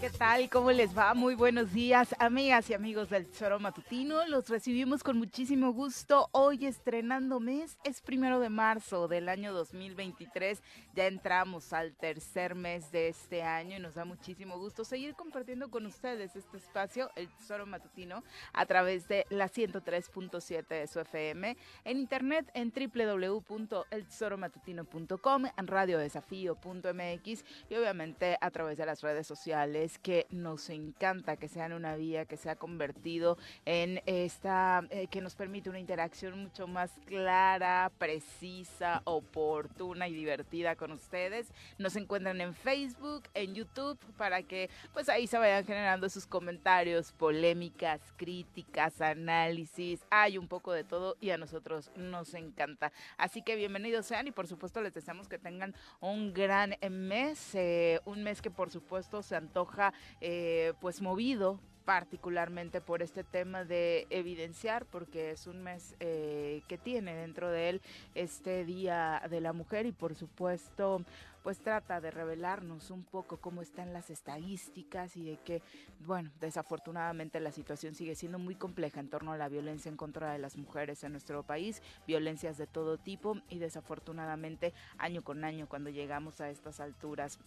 ¿Qué tal? ¿Cómo les va? Muy buenos días, amigas y amigos del Tesoro Matutino. Los recibimos con muchísimo gusto. Hoy estrenando mes, es primero de marzo del año 2023. Ya entramos al tercer mes de este año y nos da muchísimo gusto seguir compartiendo con ustedes este espacio, el Tesoro Matutino, a través de la 103.7 de su FM, en internet en www.eltesoromatutino.com, en radiodesafío.mx y obviamente a través de las redes sociales que nos encanta que sean una vía que se ha convertido en esta, eh, que nos permite una interacción mucho más clara, precisa, oportuna y divertida con ustedes. Nos encuentran en Facebook, en YouTube, para que pues ahí se vayan generando sus comentarios, polémicas, críticas, análisis, hay un poco de todo y a nosotros nos encanta. Así que bienvenidos sean y por supuesto les deseamos que tengan un gran mes, eh, un mes que por supuesto se antoja eh, pues movido particularmente por este tema de evidenciar, porque es un mes eh, que tiene dentro de él este Día de la Mujer y por supuesto pues trata de revelarnos un poco cómo están las estadísticas y de que, bueno, desafortunadamente la situación sigue siendo muy compleja en torno a la violencia en contra de las mujeres en nuestro país, violencias de todo tipo y desafortunadamente año con año cuando llegamos a estas alturas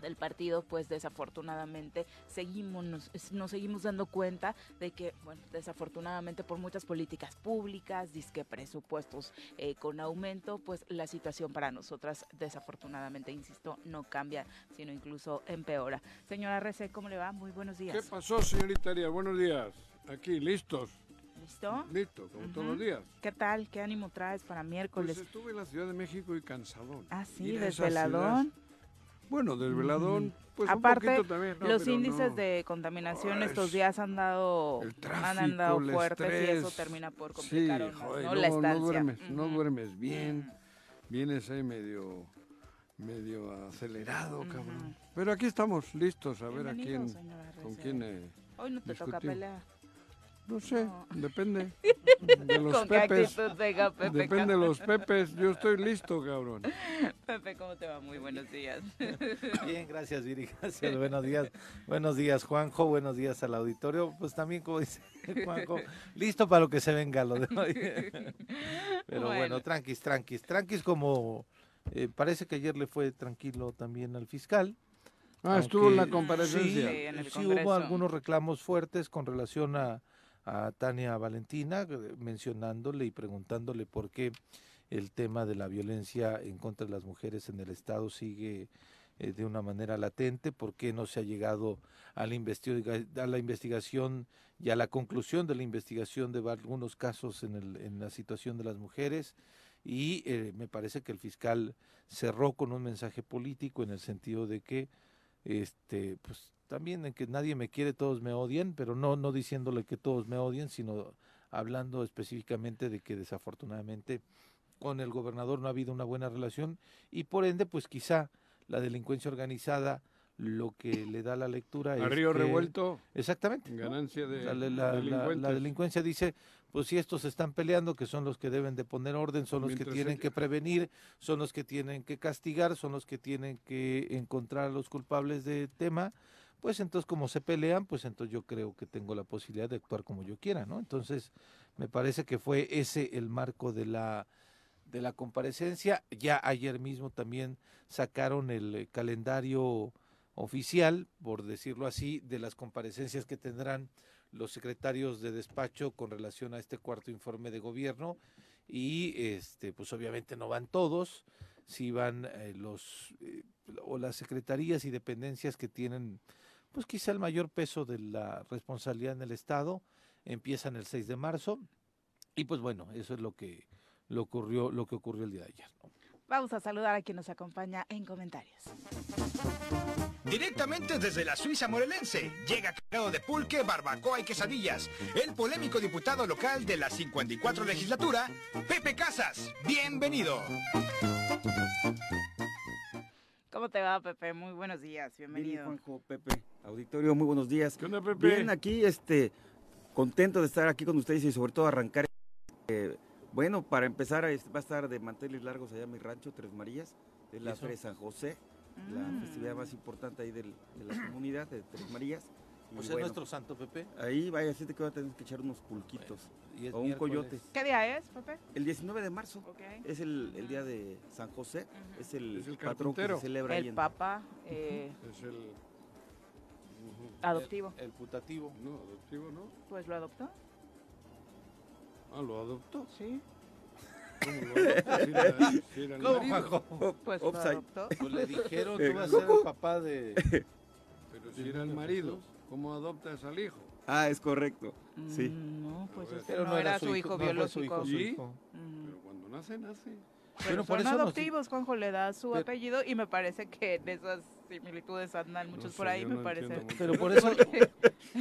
del partido, pues desafortunadamente seguimos, nos, seguimos dando cuenta de que, bueno, desafortunadamente por muchas políticas públicas, disque presupuestos eh, con aumento, pues la situación para nosotras desafortunadamente, insisto, no cambia, sino incluso empeora. Señora Rece, ¿cómo le va? Muy buenos días. ¿Qué pasó, señorita Arias? Buenos días. Aquí, listos. ¿Listo? Listo, como todos los días. ¿Qué tal? ¿Qué ánimo traes para miércoles? Pues estuve en la Ciudad de México y cansadón. Ah, sí, desveladón. Bueno, del veladón, pues Aparte, un poquito también. los índices de contaminación estos días han dado, han andado fuertes y eso termina por complicar ¿no? la estancia. No duermes, no duermes bien, vienes ahí medio, medio acelerado, cabrón. Pero aquí estamos listos a ver a quién, con quién eh, Hoy no te toca pelear. No sé, depende. De los pepes. depende de los pepes. Yo estoy listo, cabrón. Pepe, ¿cómo te va? Muy buenos días. Bien, gracias, Viri. Gracias. Buenos días. Buenos días, Juanjo. Buenos días al auditorio. Pues también, como dice Juanjo, listo para lo que se venga lo de hoy. Pero bueno, tranquis, tranquis. Tranquis como eh, parece que ayer le fue tranquilo también al fiscal. Ah, estuvo en la comparecencia. Sí, sí hubo algunos reclamos fuertes con relación a a Tania Valentina, eh, mencionándole y preguntándole por qué el tema de la violencia en contra de las mujeres en el Estado sigue eh, de una manera latente, por qué no se ha llegado a la, a la investigación y a la conclusión de la investigación de algunos casos en, el, en la situación de las mujeres. Y eh, me parece que el fiscal cerró con un mensaje político en el sentido de que este, pues, también en que nadie me quiere, todos me odian, pero no, no diciéndole que todos me odian, sino hablando específicamente de que desafortunadamente con el gobernador no ha habido una buena relación y por ende pues quizá la delincuencia organizada lo que le da la lectura es río revuelto exactamente ganancia de la, la, delincuencia dice pues si estos están peleando que son los que deben de poner orden son los que tienen que prevenir son los que tienen que castigar son los que tienen que encontrar a los culpables de tema pues entonces como se pelean, pues entonces yo creo que tengo la posibilidad de actuar como yo quiera, ¿no? Entonces me parece que fue ese el marco de la de la comparecencia. Ya ayer mismo también sacaron el eh, calendario oficial, por decirlo así, de las comparecencias que tendrán los secretarios de despacho con relación a este cuarto informe de gobierno y este pues obviamente no van todos, si van eh, los eh, o las secretarías y dependencias que tienen pues quizá el mayor peso de la responsabilidad en el Estado empieza en el 6 de marzo y pues bueno, eso es lo que, lo ocurrió, lo que ocurrió el día de ayer. Vamos a saludar a quien nos acompaña en comentarios. Directamente desde la Suiza morelense, llega cargado de pulque, barbacoa y quesadillas, el polémico diputado local de la 54 legislatura, Pepe Casas. Bienvenido. ¿Cómo te va, Pepe? Muy buenos días, bienvenido. Bien, Juanjo, Pepe, auditorio, muy buenos días. ¿Qué onda, Pepe? Bien, aquí, este, contento de estar aquí con ustedes y sobre todo arrancar. Eh, bueno, para empezar, va a estar de manteles largos allá en mi rancho, Tres Marías, de la Feria San José. La Mm. festividad más importante ahí del- de la comunidad, de Tres Marías. Y Pues es bueno, nuestro santo Pepe. Ahí vaya, siente que va a tener que echar unos pulquitos. O un miércoles. coyote. ¿Qué día es, Pepe? El 19 de marzo es el, el día de San José, Ujú. es el, Es el patrón que se celebra ahí El en- Papa eh, Es el... adoptivo. El, el putativo. No, adoptivo, ¿no? Pues lo adoptó. Ah, ¿lo adoptó? Sí. ¿Cómo. Juanjo? Pues lo offside. adoptó. Pues le dijeron, Eh, tú vas a ser el papá de... Pero si era el marido, ¿cómo adoptas al hijo? Ah, es correcto. Sí. Mm, No, pues Pero este Pero no, era su hijo no fue su biológico. hijo, su ¿Sí? hijo. Mm. Pero cuando nace, nace. Pero por son nos- adoptivos, Juanjo le da su Pero- apellido y me parece que en esas similitudes andan muchos No por sé, ahí, yo me no parece. Pero por eso,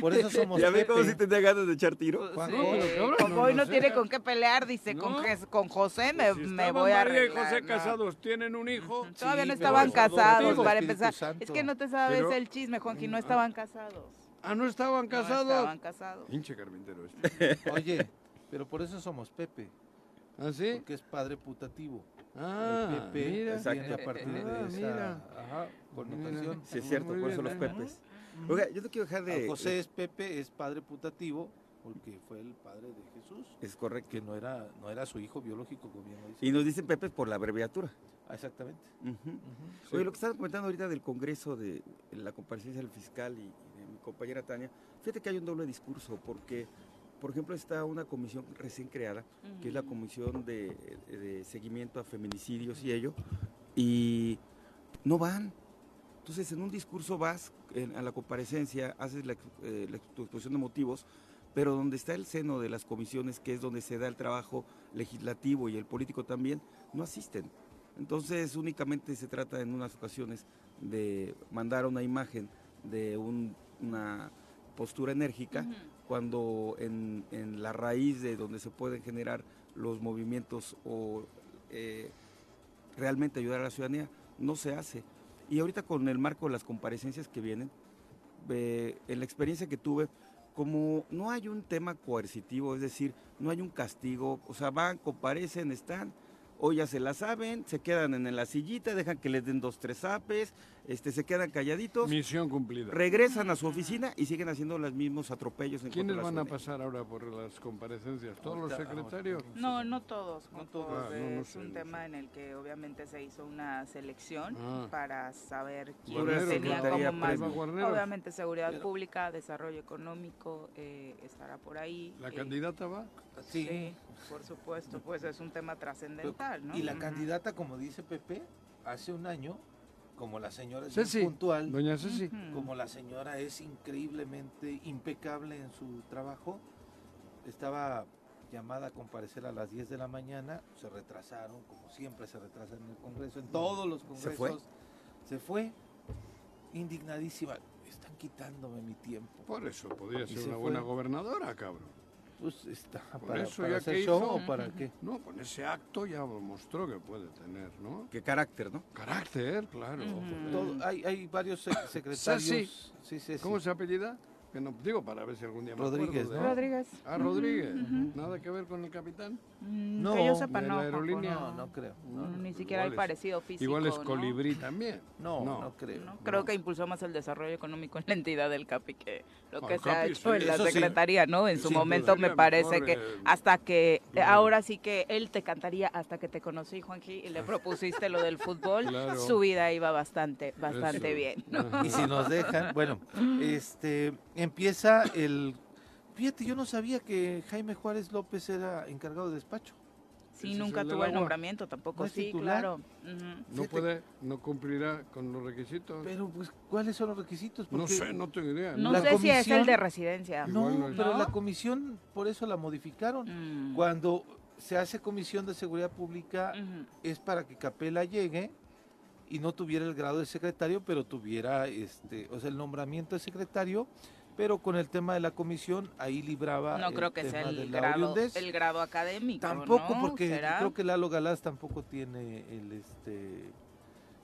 por eso somos Ya ve cómo Pepe. si tendría ganas de echar tiro. Pues, Juanjo, sí, pero como no, hoy no no sé. tiene con qué pelear, dice, con, No. Con José me, Pues si me voy a María y. José no. casados, tienen un hijo. Todavía Sí, no pero estaban casados, para empezar. Santo. Es que no te sabes Pero- el chisme, Juanquín, no Ah. estaban casados. Ah, ¿no estaban No casados? estaban casados. Hinche carpintero este. Oye, pero por eso somos Pepe, ¿Ah, sí? porque es padre putativo. Ah, el Pepe mira. Exacto. viene a partir Ah, de esa mira. ajá, connotación. Sí, es cierto, por eso los ¿eh? pepes. Oiga, yo no quiero dejar A de... José es Pepe, es padre putativo, porque fue el padre de Jesús, Es correcto. que no era, no era su hijo biológico, como bien lo dice. Y nos dicen pepes por la abreviatura. Ah, exactamente. Oye, lo que estaban comentando ahorita del Congreso, de la comparecencia del fiscal y, y de mi compañera Tania, fíjate que hay un doble discurso, porque, por ejemplo, está una comisión recién creada, que es la Comisión de, de Seguimiento a Feminicidios y ello, y no van. Entonces, en un discurso vas en- a la comparecencia, haces la, eh, la exposición de motivos, pero donde está el seno de las comisiones, que es donde se da el trabajo legislativo y el político también, no asisten. Entonces, únicamente se trata en unas ocasiones de mandar una imagen de un- una postura enérgica. Cuando en, la raíz de donde se pueden generar los movimientos o eh, realmente ayudar a la ciudadanía, no se hace. Y ahorita con el marco de las comparecencias que vienen, en la experiencia que tuve, como no hay un tema coercitivo, es decir, no hay un castigo, o sea, van, comparecen, están, o ya se la saben, se quedan en la sillita, dejan que les den dos, tres apes, este, se quedan calladitos, Misión cumplida. regresan a su oficina y siguen haciendo los mismos atropellos. En ¿Quiénes van a pasar ahora por las comparecencias? ¿Todos los secretarios? No, no todos, no todos. Ah, no, no es sé, un no tema sé. en el que obviamente se hizo una selección Ah. para saber quién Guarneros, tenía como más. Obviamente seguridad Pero- pública, desarrollo económico eh, estará por ahí. ¿La eh, candidata va? Sí. Sí, por supuesto, pues es un tema trascendental, ¿no? Y la candidata, como dice Pepe, hace un año, como la señora es Ceci, puntual, Doña Ceci. Como la señora es increíblemente impecable en su trabajo, estaba llamada a comparecer a las 10 de la mañana, se retrasaron, como siempre se retrasan en el Congreso, en todos los ¿Se fue? congresos. Se fue, indignadísima. Están quitándome mi tiempo. Por eso podría ser se una fue. buena gobernadora, cabrón. Pues está Por para, eso para ya hacer que show hizo- o para qué. No, con ese acto ya mostró que puede tener, ¿no? Qué carácter, ¿no? Carácter, claro. Todo- hay, hay varios sec- secretarios. Ceci. Sí, sí, ¿Cómo se apellida? Que no, digo, para ver si algún día me Rodríguez, acuerdo de- ¿no? Rodríguez. Ah, Rodríguez. ¿Nada que ver con el capitán? Mm, No, que yo sepa, de la aerolínea. No, no creo. No, ni siquiera hay parecido físico. Igual es ¿no? colibrí también. no, No. no creo. No, creo que impulsó más el desarrollo económico en la entidad del CAPI que lo que se ha hecho sí, en la secretaría, ¿no? En su momento duda. me parece mejor, que eh, hasta que eh, claro. ahora sí que él te cantaría hasta que te conocí, Juanji, y le propusiste lo del fútbol, Claro. su vida iba bastante, bastante Eso. bien. Y si nos dejan, bueno, este empieza el. Fíjate, yo no sabía que Jaime Juárez López era encargado de despacho. Sí, Ese nunca tuvo el nombramiento tampoco, ¿No sí, titular? claro. No puede, no cumplirá con los requisitos. Pero, pues, ¿cuáles son los requisitos? no sé, no tengo idea. No La sé si es el comisión- de residencia. No, no pero ¿No? la comisión, por eso la modificaron. Mm. Cuando se hace comisión de seguridad pública, es para que Capela llegue y no tuviera el grado de secretario, pero tuviera este, o sea, el nombramiento de secretario, pero con el tema de la comisión ahí libraba No el creo que sea tema el la grado, oriundez. el grado académico. Tampoco ¿no? porque ¿Será? creo que Lalo Galás tampoco tiene el este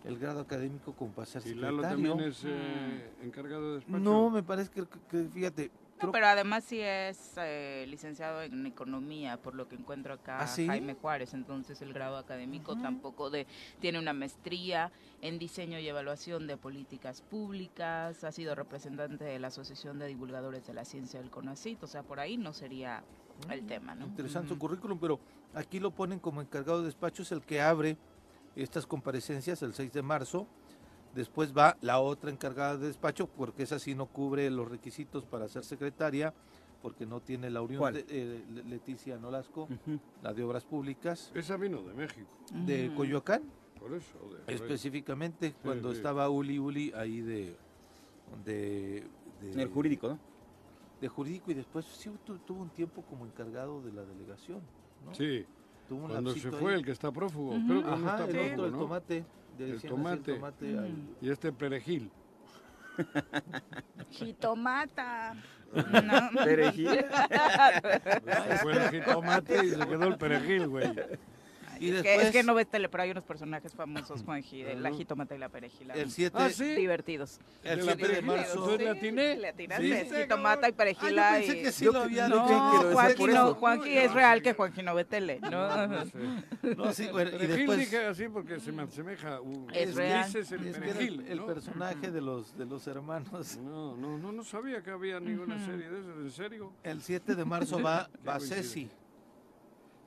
el grado académico como para ser ¿Y Lalo secretario. también es eh, encargado de despacho? No, me parece que, que- fíjate, pero además sí es eh, licenciado en economía, por lo que encuentro acá ¿Ah, Jaime Juárez, entonces el grado académico tampoco de tiene una maestría en diseño y evaluación de políticas públicas, ha sido representante de la Asociación de Divulgadores de la Ciencia del CONACYT, o sea, por ahí no sería el Mm, tema, ¿no? Interesante su currículum, pero aquí lo ponen como encargado de despacho, es el que abre estas comparecencias el 6 de marzo. Después va la otra encargada de despacho, porque esa sí no cubre los requisitos para ser secretaria, porque no tiene la unión de eh, Le- Leticia Nolasco, la de Obras Públicas, Esa vino de México, de Ujú. Coyoacán, por eso. de- específicamente cuando sí. estaba Uli Uli ahí de, de, de- En el jurídico, ¿no? de jurídico y después sí tu- tuvo un tiempo como encargado de la delegación. ¿no? Sí, Tuvo un cuando se fue ahí. el que está prófugo. Ujú. Creo que no Ajá, está el otro, el tomate. El tomate. El tomate al- Mm. Y este perejil. Jitomata. No. Perejil. Se fue el jitomate y se quedó el perejil, güey. Y es, que, después- es que no ves tele, pero hay unos personajes famosos, Juanji, de la Ajá. jitomata y la perejila. El 7 Ah, sí. Divertidos. el de 7 la de marzo. le atiné. Le atinaste, Sí. es jitomata y perejila. Ah, yo pensé y- que sí Yo lo que- había dicho. que No, decía Juanji, no, eso. Juanji es real que Juanji no ve tele. No, No sé. No, sí, bueno, y Perejil después dije así porque se me asemeja. un- Es real. Dices el es que perejil, el, el ¿no? personaje de los de los hermanos. No, no, no, no sabía que había ninguna serie de esas, ¿en serio? El 7 de marzo va, va. Ceci.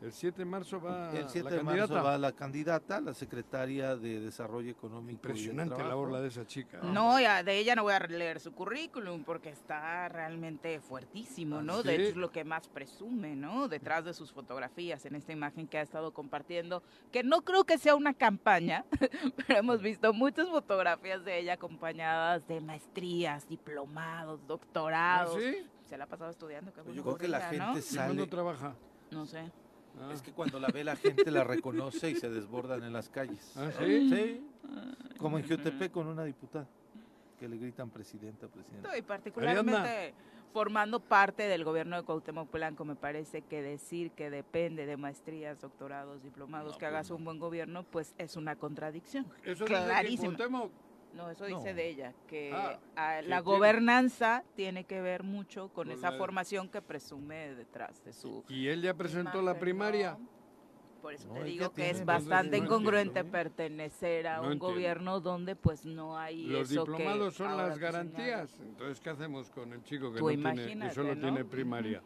El 7 de marzo va El 7 la de marzo candidata. va la candidata, la secretaria de Desarrollo Económico. Impresionante la orla de esa chica. No, ya, de ella no voy a leer su currículum porque está realmente fuertísimo, Ah, ¿no? ¿sí? De hecho es lo que más presume, ¿no? Detrás de sus fotografías en esta imagen que ha estado compartiendo, que no creo que sea una campaña, pero hemos visto muchas fotografías de ella acompañadas de maestrías, diplomados, ¿Ah, doctorados. sí? Se la ha pasado estudiando. qué Pues yo creo que la ella, ¿no? gente ¿Y cuándo sale. trabaja? No sé. Ah. Es que cuando la ve la gente la reconoce y se desbordan en las calles. ¿Ah, sí? Sí. Como en Jutepec con una diputada que le gritan presidenta, presidenta. Y particularmente formando parte del gobierno de Cuauhtémoc Blanco, me parece que decir que depende de maestrías, doctorados, diplomados, No, que pues hagas no. un buen gobierno, pues es una contradicción. Eso Clarísimo. Cuauhtémoc- No, eso dice No. de ella, que Ah, que la gobernanza tiene que ver mucho con Con esa la- formación que presume detrás de su Y él ya presentó la primaria. ¿no? Por eso No, te digo que es bastante no incongruente entiendo. pertenecer a No un entiendo. gobierno donde pues no hay Los eso que diplomados son ahora las garantías. señalas. Entonces, ¿qué hacemos con el chico que, tiene, que solo ¿no? tiene primaria?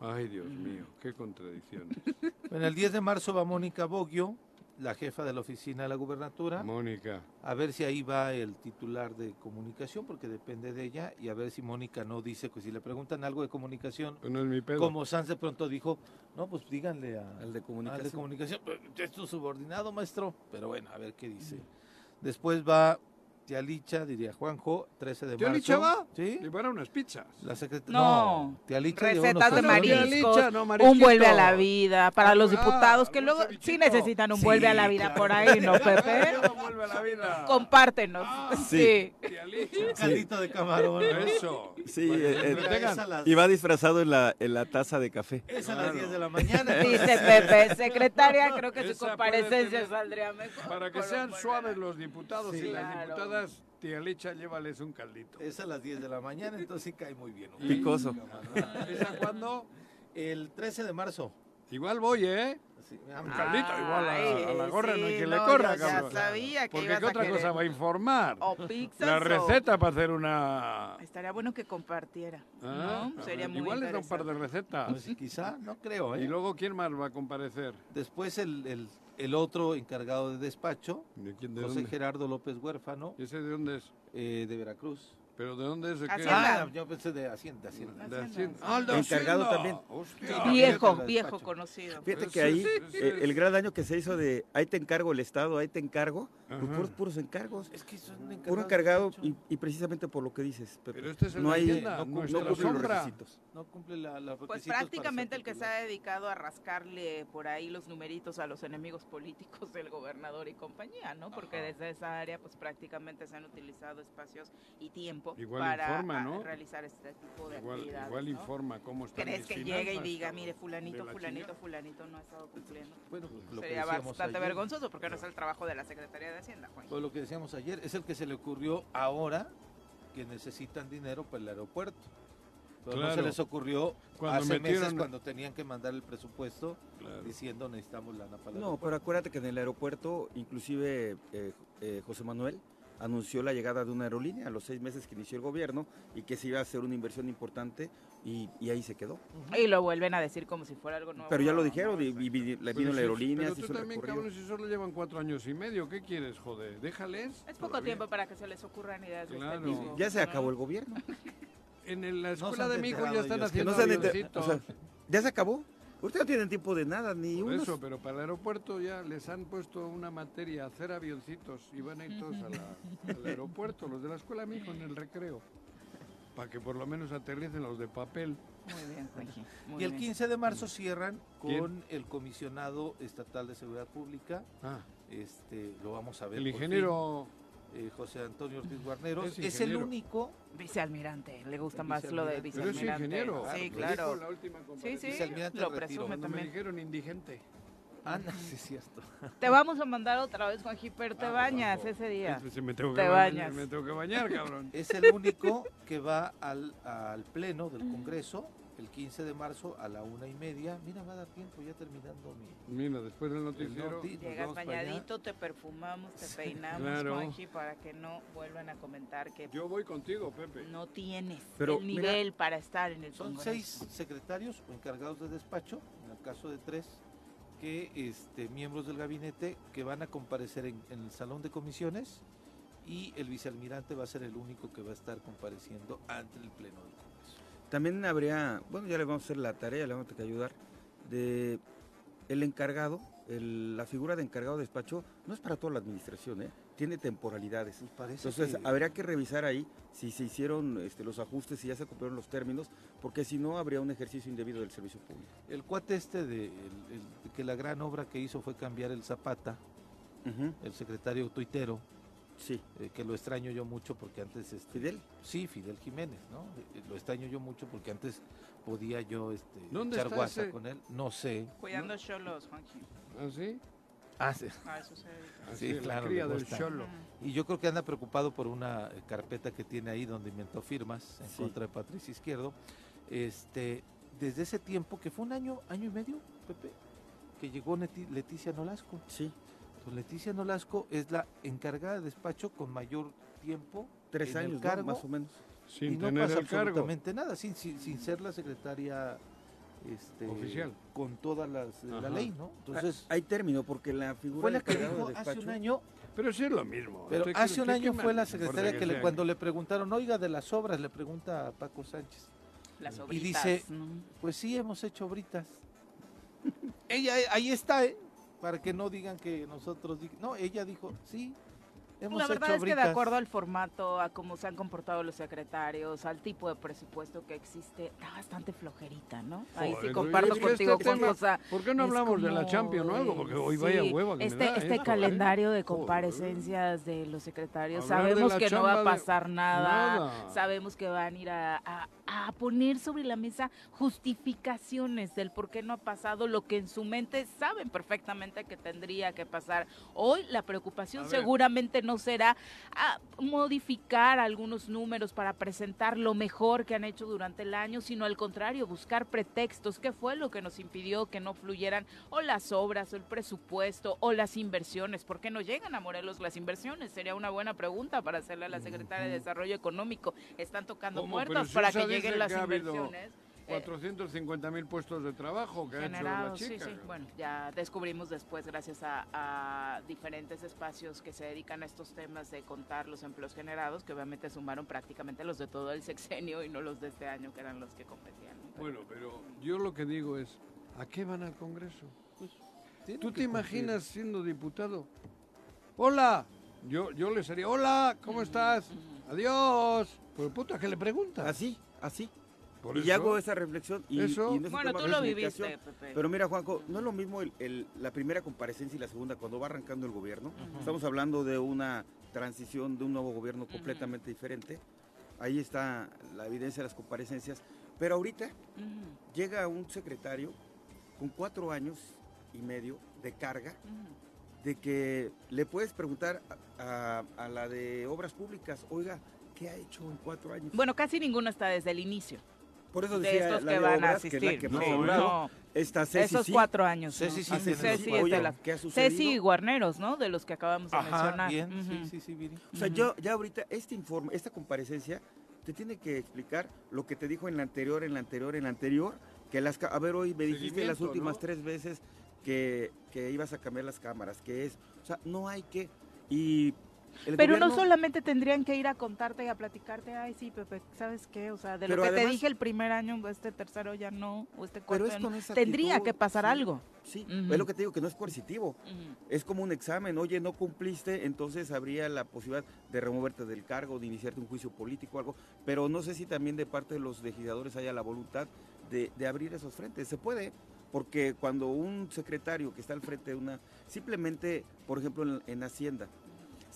Ay, Dios mío, qué contradicciones. Bueno, el 10 de marzo va Mónica Boggio, la jefa de la oficina de la gubernatura, Mónica. a ver si ahí va el titular de comunicación, porque depende de ella, y a ver si Mónica no dice que si le preguntan algo de comunicación, pues no es mi pedo. como Sanz de pronto dijo, no, pues díganle a, Al de al de comunicación. comunicación, es tu subordinado, maestro, pero bueno, a ver qué dice. Después va Tía Licha, diría Juanjo, 13 de ¿Tía marzo. Licha va? Sí. Para unas pizzas. La secretaria. No. Tía Licha lleva Recetas de No, no, mariscos, no, un vuelve a la vida para los Ah, diputados que un luego sí necesitan un Sí, vuelve a la vida claro. por ahí, ¿no, Pepe? No. Compártenos. Sí. Sí. Tía Licha. Un caldito de camarón. ¿no? Eso. Sí, que eh, eh, las- Y va disfrazado en la, en la taza de café. Es a las Claro. 10 de la mañana. Dice Pepe, secretaria, creo que su comparecencia tener- saldría mejor. Para que sean suaves los diputados Sí. y las Claro. diputadas, tía Licha, llévales un caldito. Es a las 10 de la mañana, entonces sí cae muy bien. Picoso. ¿Esa cuándo? El 13 de marzo. Igual voy, ¿eh? Sí, Un caldito, igual a, a la gorra no hay que le corra, yo ya cabrón. sabía que Porque ibas ¿qué a otra querer. cosa va a informar? O pizzas La o- receta para hacer una... Estaría bueno que compartiera. Ah, ¿no? Sería muy Igual les da un par de recetas. Pues quizá, no creo. ¿eh? Y luego, ¿quién más va a comparecer? Después el, el, el otro encargado de despacho, ¿De quién? ¿De José dónde? Gerardo López Huérfano, ¿Y ese de dónde es? eh, de Veracruz. ¿Pero de dónde es? Hacienda. Ah, yo pensé de Hacienda. Hacienda. De Hacienda. Ah, el de Encargado Hacienda. también. Hostia. Viejo, viejo conocido. Fíjate que ahí sí, sí, eh, el gran daño que se hizo de ahí te encargo el Estado, ahí te encargo, pues puros, puros encargos. Es que son encargados Puro encargado y, y precisamente por lo que dices, Pepe. Pero este es el no hay, no no, cumple- los requisitos. No cumple la, los Pues requisitos prácticamente el que se ha dedicado a rascarle por ahí los numeritos a los enemigos políticos del gobernador y compañía, ¿no? Porque Ajá. desde esa área pues prácticamente se han utilizado espacios y tiempo Igual para informa, ¿no? realizar este tipo de Igual, actividades. igual ¿no? informa cómo están ¿Crees que llegue y diga, mire, fulanito, la fulanito, fulanito no ha estado cumpliendo? Bueno, pues, lo que Sería decíamos bastante ayer. vergonzoso porque no es el trabajo de la Secretaría de Hacienda, Juan. Pues lo que decíamos ayer, es el que se le ocurrió ahora que necesitan dinero para el aeropuerto. Pero no se les ocurrió cuando hace meses cuando tenían que mandar el presupuesto diciendo necesitamos lana para No, pero acuérdate que en el aeropuerto, inclusive eh, eh, José Manuel anunció la llegada de una aerolínea a los seis meses que inició el gobierno y que se iba a hacer una inversión importante y, ahí se quedó. Y lo vuelven a decir como si fuera algo nuevo. Pero ya lo dijeron y, le vino la aerolínea. Pero tú también, cabrón, si solo llevan cuatro años y medio, ¿qué quieres, joder? Déjales. Es poco tiempo para que se les ocurran ideas de este tipo. Ya se acabó el gobierno. en la escuela de mi hijo ya están haciendo ¿Ya se acabó? Ustedes no tienen tiempo de nada, ni Por eso, pero para el aeropuerto ya les han puesto una materia, hacer avioncitos, y van a ir todos al aeropuerto, los de la escuela mi hijo en el recreo, para que por lo menos aterricen los de papel. Muy bien, y el 15 de marzo cierran con el comisionado estatal de seguridad pública. Ah. Este, lo vamos a ver. El ingeniero eh, José Antonio Ortiz Guarneros. Es, el único vicealmirante. Le gusta más lo de vicealmirante. ingeniero. Sí, claro. sí, sí, lo presume también. me dijeron indigente. Anda, sí es cierto. Te vamos a mandar otra vez, Juan pero te ah, bañas ese día. me tengo te que bañas. Bañar, me tengo que bañar, cabrón. Es el único que va al, al pleno del Congreso el 15 de marzo a la una y media. Mira, va a dar tiempo ya terminando mi. Mira, después del noticiero. Llegas bañadito, te perfumamos, te peinamos, Juanji, para que no vuelvan a comentar que. Yo voy contigo, Pepe. No tienes el nivel para estar en el Son seis secretarios o encargados de despacho, en el caso de tres, que este, miembros del gabinete que van a comparecer en, en el salón de comisiones y el vicealmirante va a ser el único que va a estar compareciendo ante el pleno del también habría, bueno, ya le vamos a hacer la tarea, le vamos a tener que ayudar, de el encargado, la figura de encargado de despacho no es para toda la administración, ¿eh? tiene temporalidades. Entonces, habría que revisar ahí si se hicieron este, los ajustes, si ya se cumplieron los términos, porque si no, habría un ejercicio indebido del servicio público. El cuate este de, que la gran obra que hizo fue cambiar el Zapata, el secretario tuitero, Sí. Eh, que lo extraño yo mucho porque antes... Este, ¿Fidel? Sí, Fidel Jiménez, ¿no? Eh, lo extraño yo mucho porque antes podía yo este, echar guasa con él. No sé. Cuidando ¿no? cholos, Juanji. ¿Ah, sí? Ah, sí. Ah, eso se ah, sí, claro. del cholo. Y yo creo que anda preocupado por una eh, carpeta que tiene ahí donde inventó firmas en contra de Patricia Izquierdo. Este, desde ese tiempo, que fue un año, año y medio, Pepe, que llegó Leticia Nolasco. Sí. Leticia Nolasco es la encargada de despacho con mayor tiempo. Tres años, más o menos. Sin y no tener pasa absolutamente nada, sin, sin, ser la secretaria este, oficial con toda las, la ley, ¿no? Entonces hay término porque la figura fue la que dijo hace un año. Pero sí es lo mismo. Pero hace un año fue la secretaria que, le, cuando le preguntaron, oiga, de las obras, le pregunta a Paco Sánchez. Las y dice, pues sí, hemos hecho obritas. Ella ahí está, ¿eh? Para que no digan que nosotros... No, ella dijo, sí, la verdad es que de acuerdo al formato, a cómo se han comportado los secretarios, al tipo de presupuesto que existe, está bastante flojerita, ¿no? Ahí sí comparto contigo, este Juan ¿Por qué no hablamos de la Champions o algo? Porque hoy vaya hueva que Este, me da, este ¿eh? calendario de comparecencias de los secretarios, sabemos que no va a pasar nada, sabemos que van a ir a, a, poner sobre la mesa justificaciones del por qué no ha pasado lo que en su mente saben perfectamente que tendría que pasar. Hoy la preocupación seguramente no será a modificar algunos números para presentar lo mejor que han hecho durante el año, sino al contrario, buscar pretextos. ¿Qué fue lo que nos impidió que no fluyeran o las obras o el presupuesto o las inversiones? ¿Por qué no llegan a Morelos las inversiones? Sería una buena pregunta para hacerle a la secretaria de Desarrollo Económico. Están tocando puertas para que lleguen las inversiones. 450 mil puestos de trabajo que ha hecho la chica. Sí, sí. Bueno, ya descubrimos después, gracias a, diferentes espacios que se dedican a estos temas de contar los empleos generados, que obviamente sumaron prácticamente los de todo el sexenio y no los de este año, que eran los que competían. Bueno, pero yo lo que digo es, ¿a qué van al Congreso? Pues, ¿Tú te imaginas siendo diputado? ¡Hola! Yo, yo le sería, hola, ¿cómo estás? Adiós. Pues puta, que le pregunta? Así, así y hago esa reflexión. Y, bueno, tú lo viviste, Pepe. Pero mira, Juanjo, no es lo mismo el, la primera comparecencia y la segunda cuando va arrancando el gobierno. Estamos hablando de una transición de un nuevo gobierno completamente diferente. Ahí está la evidencia de las comparecencias. Pero ahorita llega un secretario con cuatro años y medio de carga, de que le puedes preguntar a, a la de obras públicas, oiga, ¿qué ha hecho en cuatro años? Bueno, casi ninguno está desde el inicio. Por eso de decía estos la que de van a obras, que es la asistir. que Sí, hemos no. Esta Ceci Esos sí. cuatro años. Ceci ¿no? Ceci de Oye, las- ¿qué ha Ceci y? Guarneros, ¿no? De los que acabamos de Ajá, mencionar. bien, Ujú. sí, sí, sí, Viri. O sea, yo ya ahorita este informe, esta comparecencia te tiene que explicar lo que te dijo en la anterior, en la anterior, en la anterior, que las a ver hoy me dijiste las últimas ¿no? tres veces que, que ibas a cambiar las cámaras, que es, o sea, no hay que y el Pero no solamente tendrían que ir a contarte y a platicarte, ay, sí, Pepe, ¿sabes qué? O sea, de Pero lo que te dije el primer año, este tercero ya no, o este pero cuarto es con esa Tendría que pasar sí, algo. Sí, es lo que te digo que no es coercitivo. Es como un examen, oye, no cumpliste, entonces habría la posibilidad de removerte del cargo, de iniciarte un juicio político o algo, pero no sé si también de parte de los legisladores haya la voluntad de, de abrir esos frentes. Se puede, porque cuando un secretario que está al frente de una, simplemente, por ejemplo, en, en Hacienda,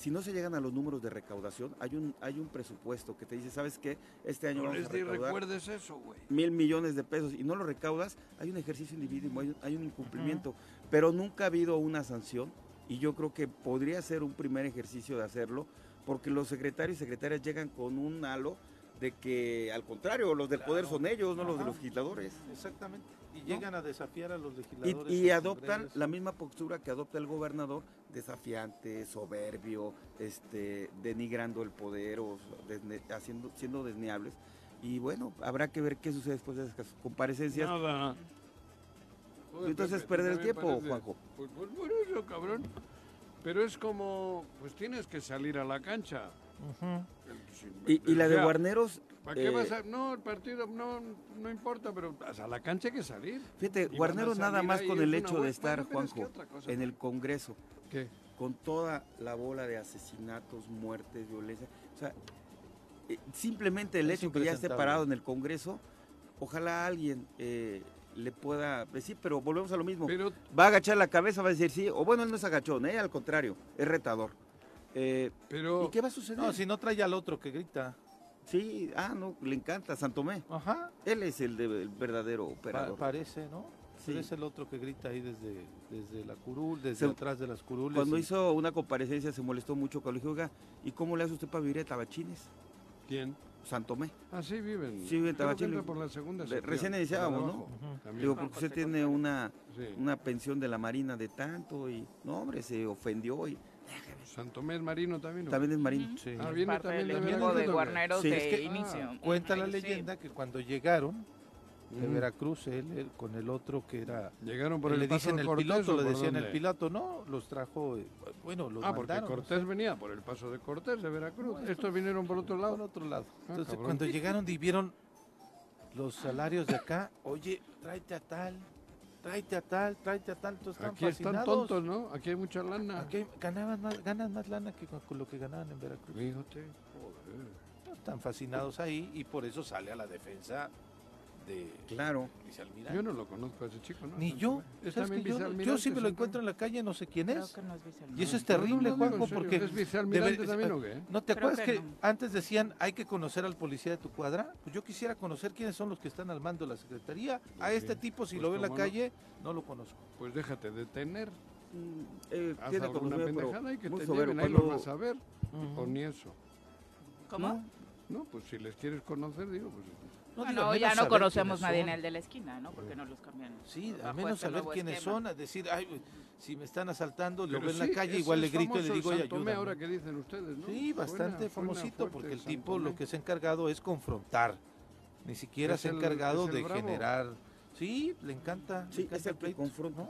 si no se llegan a los números de recaudación, hay un, hay un presupuesto que te dice, ¿sabes qué? Este año No vamos a les di recaudar recuerdes eso, güey. mil millones de pesos y no lo recaudas, hay un ejercicio individuo, hay un, hay un incumplimiento, pero nunca ha habido una sanción y yo creo que podría ser un primer ejercicio de hacerlo, porque los secretarios y secretarias llegan con un halo de que al contrario, los del poder son ellos, no los de los legisladores. Exactamente. Y ¿No? llegan a desafiar a los legisladores. y adoptan la misma postura que adopta el gobernador, desafiante, soberbio, este, denigrando el poder o desne- haciendo, siendo desneables. Y bueno, habrá que ver qué sucede después de esas comparecencias. Nada. Joder, Entonces, Pepe, perder el tiempo, pareces- Juanjo. Pues, pues por eso, cabrón. Pero es como, pues tienes que salir a la cancha. Y, y la de Guarneros, ¿Para qué eh, vas a.? No, el partido no, no importa, pero a la cancha hay que salir. fíjate, y Guarneros nada más con el hecho de estar, bueno, pero es que Juanjo, cosa, en el Congreso, ¿Qué? con toda la bola de asesinatos, muertes, violencia, o sea, eh, simplemente el Es hecho que ya esté parado en el Congreso, ojalá alguien eh, le pueda decir, pero volvemos a lo mismo. Pero Va a agachar la cabeza, va a decir sí, o bueno, él no es agachón, ¿eh? al contrario, es retador. Eh, Pero, ¿Y qué va a suceder? No, si no trae al otro que grita. Sí, ah, no, le encanta, Santomé. Ajá. Él es el, de- el verdadero Pa- operador. parece, ¿no? Sí. Pero es el otro que grita ahí desde, desde la curul, desde Se- atrás de las curules. Cuando y- hizo una comparecencia se molestó mucho cuando le dije, oiga, ¿y cómo le hace usted para vivir en Tabachines? ¿quién? Viven Ah, sí, viven. Sí, viven entra por la segunda sección, recién iniciábamos, ¿no? Digo, porque usted tiene una, Sí. una pensión de la Marina de tanto y, no, hombre, se ofendió y Santomés Marino también. ¿no? también es marino. Sí. Ah, viene Parte también del de equipo de Veracruz, ¿o qué? Guarneros Sí, de es que- inicio. Cuenta la sí. leyenda que cuando llegaron de Ujú. Veracruz, él, él con el otro que era... Llegaron por le el paso dicen de el Cortés, piloto, ¿o le por decían el dónde? piloto, no, los trajo, eh, bueno, los Ah, porque mandaron. Cortés venía por el paso de Cortés de Veracruz. Estos vinieron por otro lado. por otro lado. Ah, Entonces, cabrón. cuando llegaron y vieron los salarios de acá, oye, tráete a tal, tráete a tal, tráete a tal, entonces están Aquí están fascinados. tontos, ¿no? Aquí hay mucha lana. Aquí ganaban más, ganan más lana que con, con lo que ganaban en Veracruz. Fíjate, joder. Están fascinados ahí y por eso sale a la defensa de Claro. vicealmirante. Yo no lo conozco a ese chico, ¿no? Ni yo. Es ¿sabes también que yo, yo si me lo encuentro en la calle no sé quién Creo es. que no es vicealmirante. Y eso es No, no, terrible, no, digo Juanjo, porque ¿Es vicealmirante debe- también o qué? ¿No te Creo acuerdas que que, no. antes decían hay que conocer al policía de tu cuadra? Pues yo quisiera conocer quiénes son los que están al mando de la secretaría. A Pues este sí, tipo, si pues lo veo en la no. calle, no lo conozco. Pues déjate de tener. Mm, eh, Haz tiene alguna conocimiento, pero pendejada y que te lleven, ahí vas a ver. O ni eso. ¿Cómo? No, pues si les quieres conocer, digo, pues... No, bueno, digo, al ya no conocemos nadie en el de la esquina, ¿no? Porque no los cambian. Sí, al bajo menos este saber quiénes esquema. son, a decir, ay, si me están asaltando, lo veo en la calle, igual le es grito y le digo, oye, ayúdame. ahora que dicen ustedes, ¿no? Sí, bastante famosito, porque el tipo Santomé. lo que se ha encargado es confrontar. Ni siquiera Es se ha encargado de bravo. generar. Sí, le encanta. le Sí, encanta es el el que pleito, confronta. ¿no?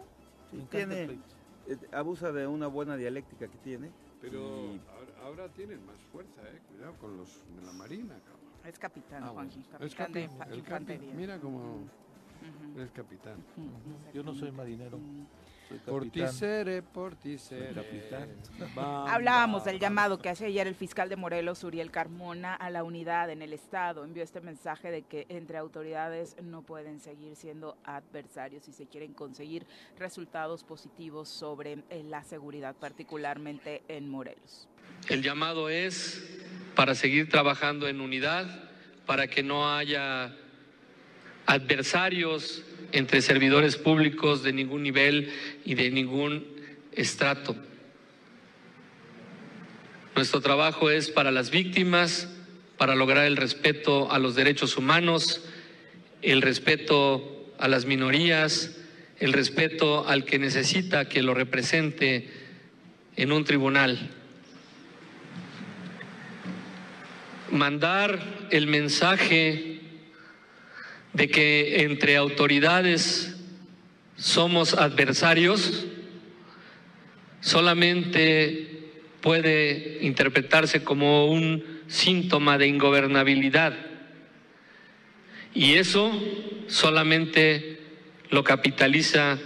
Sí, Le encanta el tiene-. Eh, abusa de una buena dialéctica que tiene. Pero y- ahora, ahora tienen más fuerza, eh. Cuidado con los de la Marina, cabrón. Es capitán, Ah, bueno. Juanji. Es Capitán de capi- infa- el capi- infantería. Mira como Ujú. es capitán. Yo no soy marinero, soy Por ti seré, por ti seré. capitán. Bam, Hablábamos bam, del llamado que hace ayer el fiscal de Morelos, Uriel Carmona, a la unidad en el Estado. Envió este mensaje de que entre autoridades no pueden seguir siendo adversarios y se quieren conseguir resultados positivos sobre eh, la seguridad, particularmente en Morelos. El llamado es para seguir trabajando en unidad, para que no haya adversarios entre servidores públicos de ningún nivel y de ningún estrato. Nuestro trabajo es para las víctimas, para lograr el respeto a los derechos humanos el respeto a las minorías, el respeto al que necesita que lo represente en un tribunal. Mandar el mensaje de que entre autoridades somos adversarios solamente puede interpretarse como un síntoma de ingobernabilidad. Y eso solamente lo capitaliza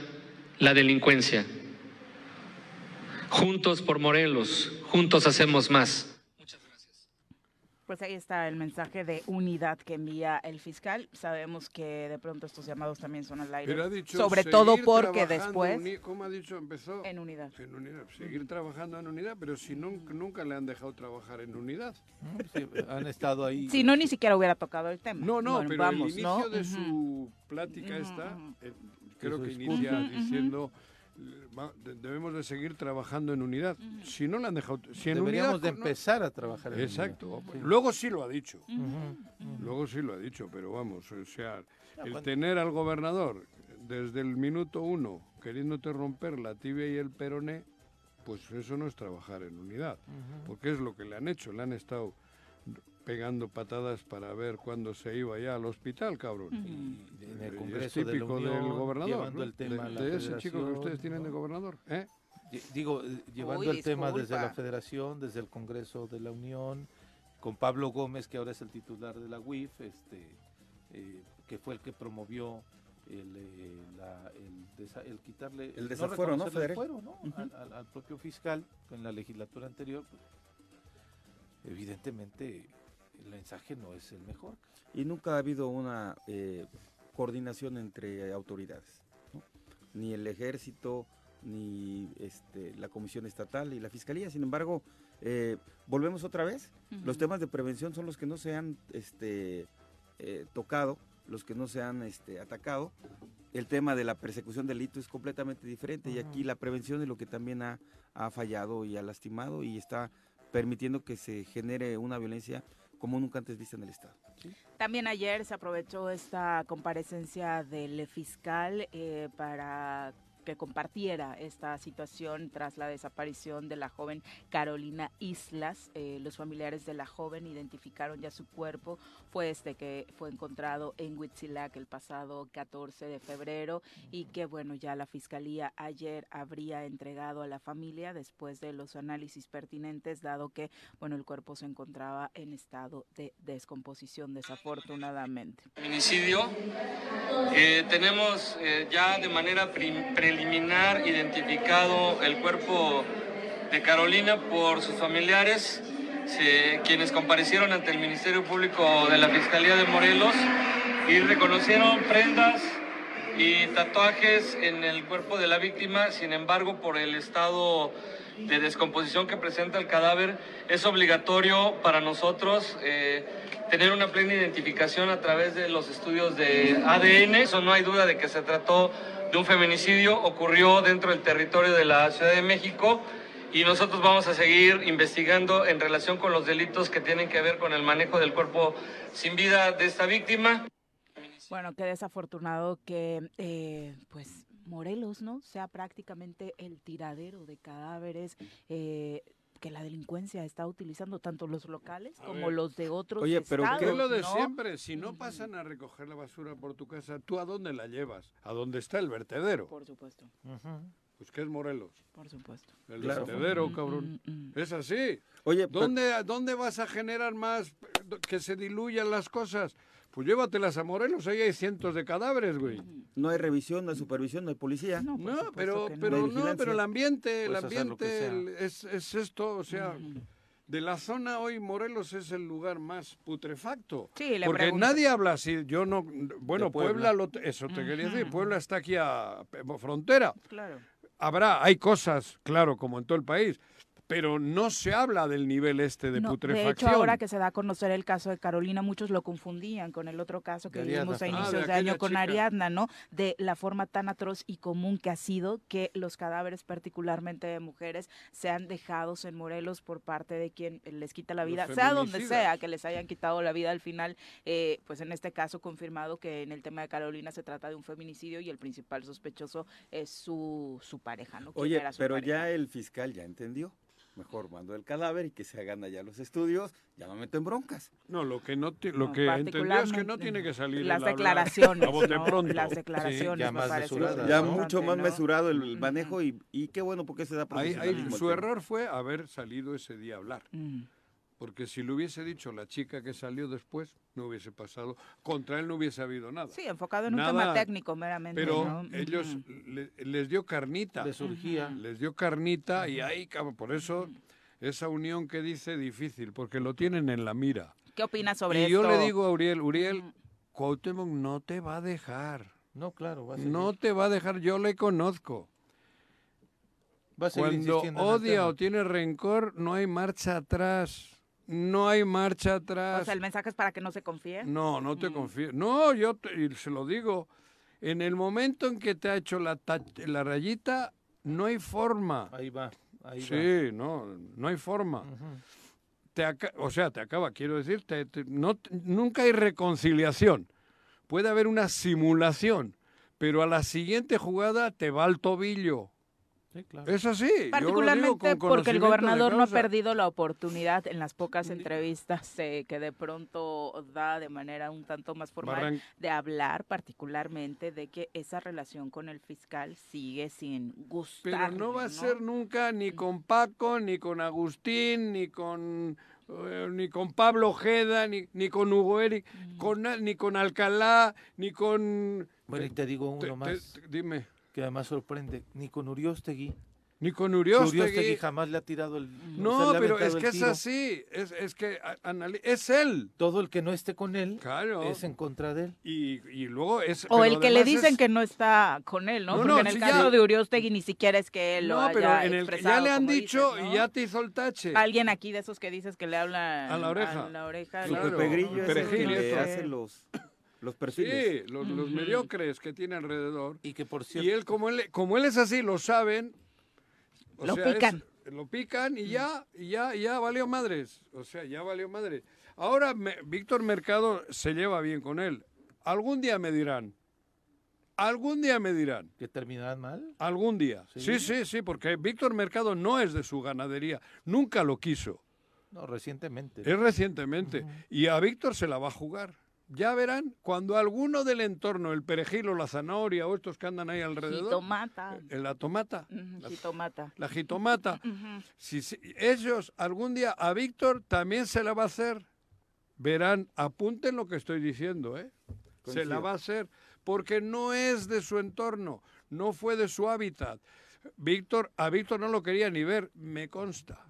la delincuencia. Juntos por Morelos, juntos hacemos más. Pues ahí está el mensaje de unidad que envía el fiscal. Sabemos que de pronto estos llamados también son al aire. Pero ha dicho sobre seguir todo porque trabajando después uni- ¿Cómo ha dicho? Empezó en unidad. en unidad. Seguir trabajando en unidad, pero si nunca, nunca le han dejado trabajar en unidad. Sí, han estado ahí. Si no, ni siquiera hubiera tocado el tema. No, no, Bueno, pero vamos, el inicio ¿no? de su plática ujú. eh, creo que inicia ujú. diciendo debemos de seguir trabajando en unidad. Si no le han dejado, si en Deberíamos de no- empezar a trabajar en Exacto. unidad. Sí. Luego sí lo ha dicho. Luego sí lo ha dicho, pero vamos, o sea, el cuando- tener al gobernador desde el minuto uno queriéndote romper la tibia y el peroné, pues eso no es trabajar en unidad, porque es lo que le han hecho, le han estado pegando patadas para ver cuándo se iba ya al hospital, cabrón. Y en el es Congreso de la típico Unión, del gobernador, llevando ¿no? el tema de, de ese chico que ustedes tienen de gobernador, ¿eh? Di- Digo, eh, llevando Uy, el tema desde la. Federación, desde el Congreso de la Unión, con Pablo Gómez, que ahora es el titular de la UIF, este, eh, que fue el que promovió el, eh, la- el, desa- el quitarle El desafuero, ¿no, al- al propio fiscal en la legislatura anterior. pues, evidentemente, el mensaje no es el mejor. Y nunca ha habido una eh, coordinación entre autoridades, ¿no? ni el ejército, ni este, la comisión estatal y la fiscalía. Sin embargo, eh, volvemos otra vez. Los temas de prevención son los que no se han este, eh, tocado, los que no se han este, atacado. El tema de la persecución del delito es completamente diferente y aquí la prevención es lo que también ha, ha fallado y ha lastimado y está permitiendo que se genere una violencia como nunca antes vista en el Estado. También ayer se aprovechó esta comparecencia del fiscal eh, para que compartiera esta situación tras la desaparición de la joven Carolina Islas. Eh, los familiares de la joven identificaron ya su cuerpo. Fue este que fue encontrado en Huitzilac el pasado 14 de febrero y que, bueno, ya la fiscalía ayer habría entregado a la familia después de los análisis pertinentes, dado que, bueno, el cuerpo se encontraba en estado de descomposición, desafortunadamente. Feminicidio. Eh, tenemos eh, ya de manera prim- preliminar identificado el cuerpo de Carolina por sus familiares, quienes comparecieron ante el Ministerio Público de la Fiscalía de Morelos y reconocieron prendas y tatuajes en el cuerpo de la víctima, sin embargo, por el estado de descomposición que presenta el cadáver, es obligatorio para nosotros eh, tener una plena identificación a través de los estudios de ADN. Eso no hay duda de que se trató de un feminicidio, ocurrió dentro del territorio de la Ciudad de México y nosotros vamos a seguir investigando en relación con los delitos que tienen que ver con el manejo del cuerpo sin vida de esta víctima. Bueno, qué desafortunado que, eh, pues, Morelos, ¿no? Sea prácticamente el tiradero de cadáveres eh, que la delincuencia está utilizando, tanto los locales A como ver. los de otros Oye, pero ¿qué estados, ¿Qué es lo de ¿no? siempre? Si no pasan a recoger la basura por tu casa, ¿tú a dónde la llevas? ¿A dónde está el vertedero? Por supuesto, Pues que es Morelos. por supuesto. El Claro. vertedero, Mm, cabrón. mm, mm. Es así. Oye, pero- ¿Dónde, ¿Dónde vas a generar más que se diluyan las cosas? Pues llévatelas a Morelos, ahí hay cientos de cadáveres, güey. no hay revisión, no hay supervisión, no hay policía. No, pero, no. pero no, pero el ambiente, el que ambiente el- es, es esto, o sea, de la zona hoy Morelos es el lugar más putrefacto. Sí, le Porque pregunto. nadie habla así, yo no, bueno, De Puebla, Puebla. lo, eso te quería decir, Puebla está aquí a frontera. Claro. Habrá, hay cosas, claro, como en todo el país, pero no se habla del nivel este de No, putrefacción. de hecho, ahora que se da a conocer el caso de Carolina, muchos lo confundían con el otro caso que De vivimos a. Ah, inicios de año con chica. Ariadna, ¿no? De la forma tan atroz y común que ha sido que los cadáveres, particularmente de mujeres, sean dejados en Morelos por parte de quien les quita la Los vida, sea donde sea que les hayan quitado la vida al final. eh, pues en este caso, confirmado que en el tema de Carolina se trata de un feminicidio y el principal sospechoso es su, su pareja, ¿no? ¿Quién Oye, era su pero pareja? ya el fiscal ya entendió. Mejor mando el cadáver y que se hagan allá los estudios, ya no meto en broncas. No, lo que no ti- lo No, que entendió es que no tiene que salir las hablar declaraciones. Las declaraciones ya más mesuradas, Ya ¿no? mucho más ¿no? mesurado el, manejo y, y qué bueno porque se da Ahí- ahí su error fue haber salido ese día a hablar. Mm. Porque si lo hubiese dicho la chica que salió después, no hubiese pasado. Contra él no hubiese habido nada. Sí, enfocado en un tema técnico meramente. Pero ¿no? ellos le- les dio carnita. Surgía. Les dio carnita y ahí, por eso esa unión que dice difícil, porque lo tienen en la mira. ¿Qué opinas sobre y esto? yo le digo a Uriel, Uriel. Cuauhtémoc no te va a dejar. No, claro, va a seguir, No te va a dejar, yo le conozco. va a seguir Cuando odia o tiene rencor, no hay marcha atrás. No hay marcha atrás. O sea, el mensaje es para que no se confíe. No, no te Mm. confío. No, yo te- y se lo digo. En el momento en que te ha hecho la, la rayita, no hay forma. Ahí va, ahí va. Sí, no, no hay forma. Te o sea, te acaba, quiero decir, te- te- no, nunca hay reconciliación. Puede haber una simulación, pero a la siguiente jugada te va al tobillo. Sí, claro. Es así. yo lo digo Particularmente con porque el gobernador no ha perdido la oportunidad en las pocas entrevistas eh, que de pronto da de manera un tanto más formal Barran- de hablar particularmente de que esa relación con el fiscal sigue sin gustar. Pero no va a ser nunca ni con Paco, ni con Agustín, ni con eh, ni con Pablo Ojeda, ni, ni con Hugo Eric, con, na- ni con Alcalá, ni con... Bueno, y te digo uno te- más te- dime, que además sorprende, ni con Uriostegui. ni con Uriostegui. Uriostegui jamás le ha tirado el... o sea, No, pero es que es así, es, es que a- anali- es él, Todo el que no esté con él claro. es en contra de él. Y, y luego es... O el que le dicen es- que no está con él, ¿no? No, Porque no, en el si caso ya- de Uriostegui ni siquiera es que él lo No, pero haya en el, ya le han dicho dices, ¿no? y ya te hizo el tache. Alguien aquí de esos que dices que le hablan A la oreja. A la oreja Su Claro, Pepe Grillo el es el que le hace los, los perfiles. Sí, los, mediocres que tiene alrededor. Y que por cierto... Y él, como él, como él es así, lo saben. o Lo sea, es- pican. lo pican y ya, y ya, y ya valió madres. O sea, ya valió madres. Ahora me- Víctor Mercado se lleva bien con él. Algún día me dirán. Algún día me dirán. que terminarán mal. Algún día. ¿Sí? Sí, sí, sí, porque Víctor Mercado no es de su ganadería. Nunca lo quiso. No, recientemente. Es recientemente. Y a Víctor se la va a jugar. Ya verán, cuando alguno del entorno, el perejil o la zanahoria o estos que andan ahí alrededor, Jitomata. en la tomata, la, Jitomata. la jitomata, si, si- ellos algún día a Víctor también se la va a hacer. Verán, apunten lo que estoy diciendo, ¿eh? Se la va a hacer, porque no es de su entorno, no fue de su hábitat. Víctor, a Víctor no lo quería ni ver, me consta,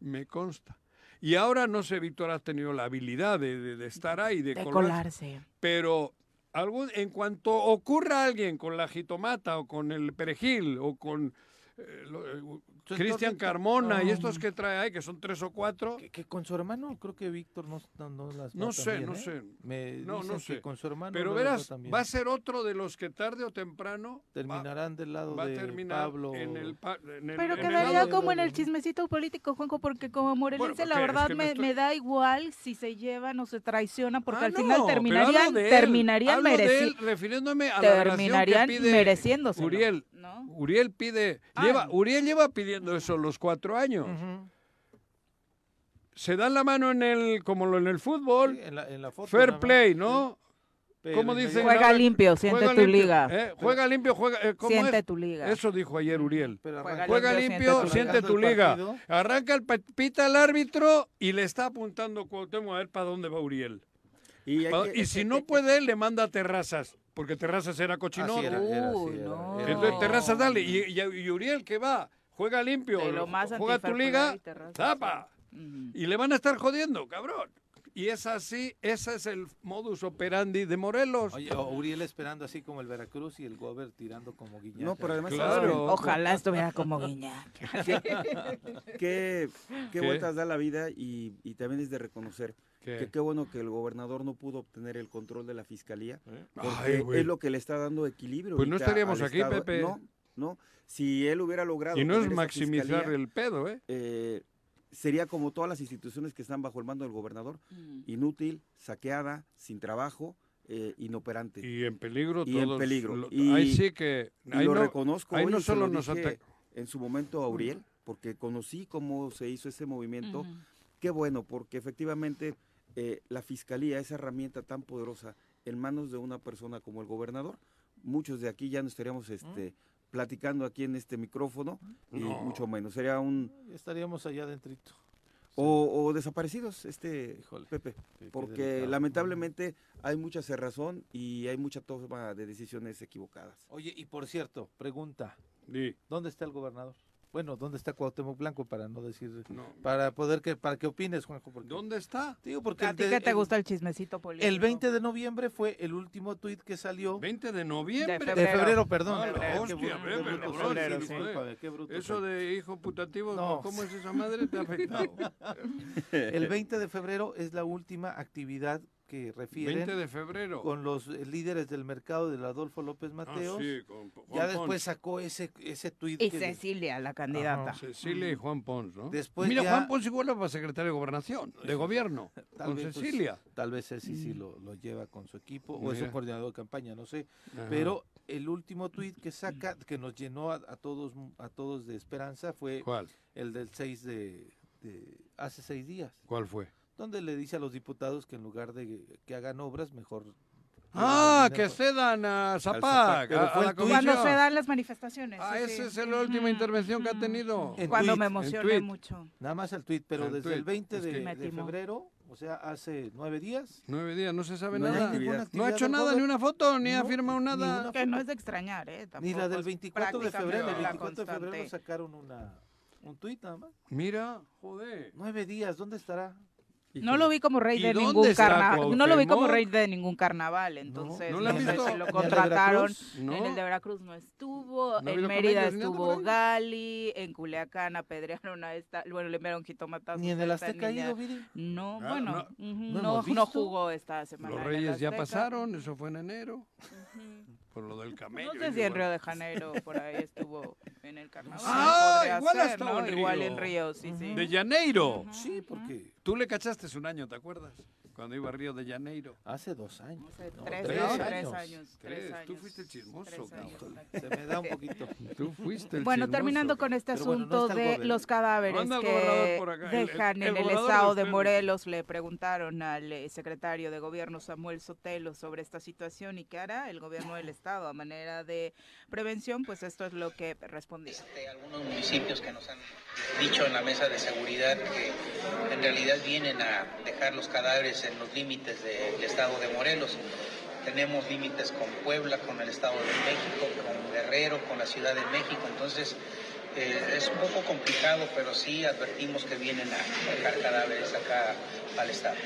me consta. Y ahora no sé, Víctor ha tenido la habilidad de, de- de estar ahí, de, De colarse, colarse. pero algún, en cuanto ocurra alguien con la jitomata o con el perejil o con eh, lo- eh, Cristian Carmona y estos que trae ahí, que son tres o cuatro, Que, que con su hermano creo que Víctor no, no, no las va No sé, bien, no ¿eh? sé. Me No, no dicen que sé. con su hermano pero verás, va a ser otro de los que tarde o temprano va- terminarán del lado va, a de terminar Pablo. en el, en el- Pero en quedaría como en el chismecito político, Juanjo, porque como morelense Bueno, la ¿qué? Es verdad que no me, estoy- me da igual si se llevan o se traicionan, porque Ah, al final terminarían, él, terminarían, hablo de mereci- él refiriéndome a la terminarían que pide mereciéndose. Uriel. ¿no? Uriel pide, Ah. lleva, Uriel lleva pidiendo eso los cuatro años. Ujú. Se dan la mano en el, como lo en el fútbol, Sí, en la, en la foto fair play, sí. ¿no? Pero ¿Cómo en dicen? Juega limpio, siente Juega tu limpio, liga. ¿eh? Juega limpio, juega, eh, ¿cómo Siente es? tu liga. Eso dijo ayer Uriel. arranca- Juega limpio, limpio, siente tu siente liga. tu liga. Partido. Arranca el pita el árbitro y le está apuntando Cuauhtémoc a ver para dónde va Uriel. Y, que- Y si no puede, él le manda a Terrazas, porque Terrazas era cochinoso. Así era, era, Uy, sí, era, no. era. Entonces. Terrazas dale. Y, y- y Uriel que va, juega limpio, De lo más juega tu liga, play, Terrazas, tapa. sí. Y le van a estar jodiendo, cabrón. Y es así, ese es el modus operandi de Morelos. Oye, o Uriel esperando así como el Veracruz y el Gober tirando como Guiñac. No, pero además Claro. Ojalá estuviera como Guiñac. qué, qué ¿Qué? vueltas da la vida y, y también es de reconocer ¿Qué? que qué bueno que el gobernador no pudo obtener el control de la fiscalía, porque Ay, güey. es lo que le está dando equilibrio. Pues no estaríamos aquí, Estado. Pepe. No, no. Si él hubiera logrado. Y no es maximizar fiscalía, el pedo, ¿eh? eh, sería como todas las instituciones que están bajo el mando del gobernador, inútil, saqueada, sin trabajo, eh, inoperante. Y en peligro Y en todos. peligro. lo- Y- ahí sí que. Y ahí lo no, reconozco ahí hoy no solo lo nos en su momento a Uriel, porque conocí cómo se hizo ese movimiento. Qué bueno, porque efectivamente eh, la fiscalía, esa herramienta tan poderosa en manos de una persona como el gobernador, muchos de aquí ya no estaríamos este, platicando aquí en este micrófono, y No. mucho menos. Sería un... Estaríamos allá dentrito. O, o desaparecidos, este Híjole. Pepe, porque delicado. lamentablemente hay mucha cerrazón y hay mucha toma de decisiones equivocadas. Oye, y por cierto, pregunta, ¿dónde está el gobernador? Bueno, ¿dónde está Cuauhtémoc Blanco para no decir no. para poder que para que opines, Juanjo? Porque, ¿Dónde está? Digo porque ¿A el ti de- qué te el- gusta el chismecito político? El 20 de noviembre fue el último tuit que salió 20 de noviembre. De de febrero. febrero, perdón. Ah, febrero, Eso de hijo putativo, No. ¿cómo es esa madre? ¿Te ha afectado? El 20 de febrero es la última actividad que 20 refieren de febrero. con los eh, líderes del mercado del Adolfo López Ah, Mateos. sí, con Juan ya Pons. después sacó ese ese tuit Y que- Cecilia, la candidata. Cecilia y Juan Pons, ¿no? Después Mira, ya- Juan Pons igual va para secretario de gobernación, de gobierno, Tal con vez, pues, Cecilia. tal vez él sí, sí lo, lo lleva con su equipo o es un coordinador de campaña, no sé. Ajá. Pero el último tuit que saca, que nos llenó a, a todos a todos de esperanza, fue ¿Cuál? el del 6 de, de hace seis días, ¿Cuál fue? Donde le dice a los diputados que en lugar de que hagan obras, mejor... Ah, que cedan a Zapac, Zapac, pero a, la. Cuando se dan las manifestaciones. Ah, sí, esa sí. es la última intervención que ha tenido. Cuando me emocioné mucho. Nada más el tuit, pero El desde el 20 es de, que- febrero, o sea, hace nueve días, Nueve días, no se sabe No nada. No ha hecho nada, ni una foto, ni ha No, firmado ni nada. Que no es de extrañar, ¿eh? Ni la del es 24 de febrero. El prácticamente la 24 de febrero sacaron una, un tuit nada más. Mira, joder. Nueve días, ¿dónde estará? No lo vi como rey ¿Y de ningún carnaval. No lo vi como rey de ningún carnaval, entonces ¿No no, lo lo el contrataron. Veracruz? ¿No? En el de Veracruz no estuvo, ¿No ha en Mérida estuvo? Gali, en Culiacán apedrearon a esta, bueno, le enviaron jitomatazos. Ni en el Azteca ido. No, Ah, bueno, no. No jugó esta semana. Los en el reyes ya pasaron, eso fue en enero, por lo del camello. No sé si en. Río de Janeiro por ahí estuvo en el carnaval. Ah, igual ha ser, estado ¿no? en Igual en Río, sí, sí. De Janeiro. Sí, porque Tú le cachaste un año, ¿te acuerdas? Cuando iba a Río de Janeiro. hace dos años. Hace No, tres, tres ¿no? años. tres años. Tres. Tres Tú fuiste chismoso, cabrón. años. Se me da un poquito. Tú fuiste el Bueno, chismoso, terminando con este Pero bueno, no asunto el de los cadáveres el que el- el- dejan el en el estado de. Morelos, le preguntaron al eh, secretario de gobierno Samuel Sotelo sobre esta situación y qué hará el gobierno del estado a manera de prevención, pues esto es lo que respondía. Este, algunos municipios que nos han dicho en la mesa de seguridad que en realidad vienen a dejar los cadáveres en los límites del estado de Morelos. Tenemos límites con Puebla, con el estado de México, con Guerrero, con la Ciudad de México, entonces eh, es un poco complicado, pero sí advertimos que vienen a dejar cadáveres acá al estado.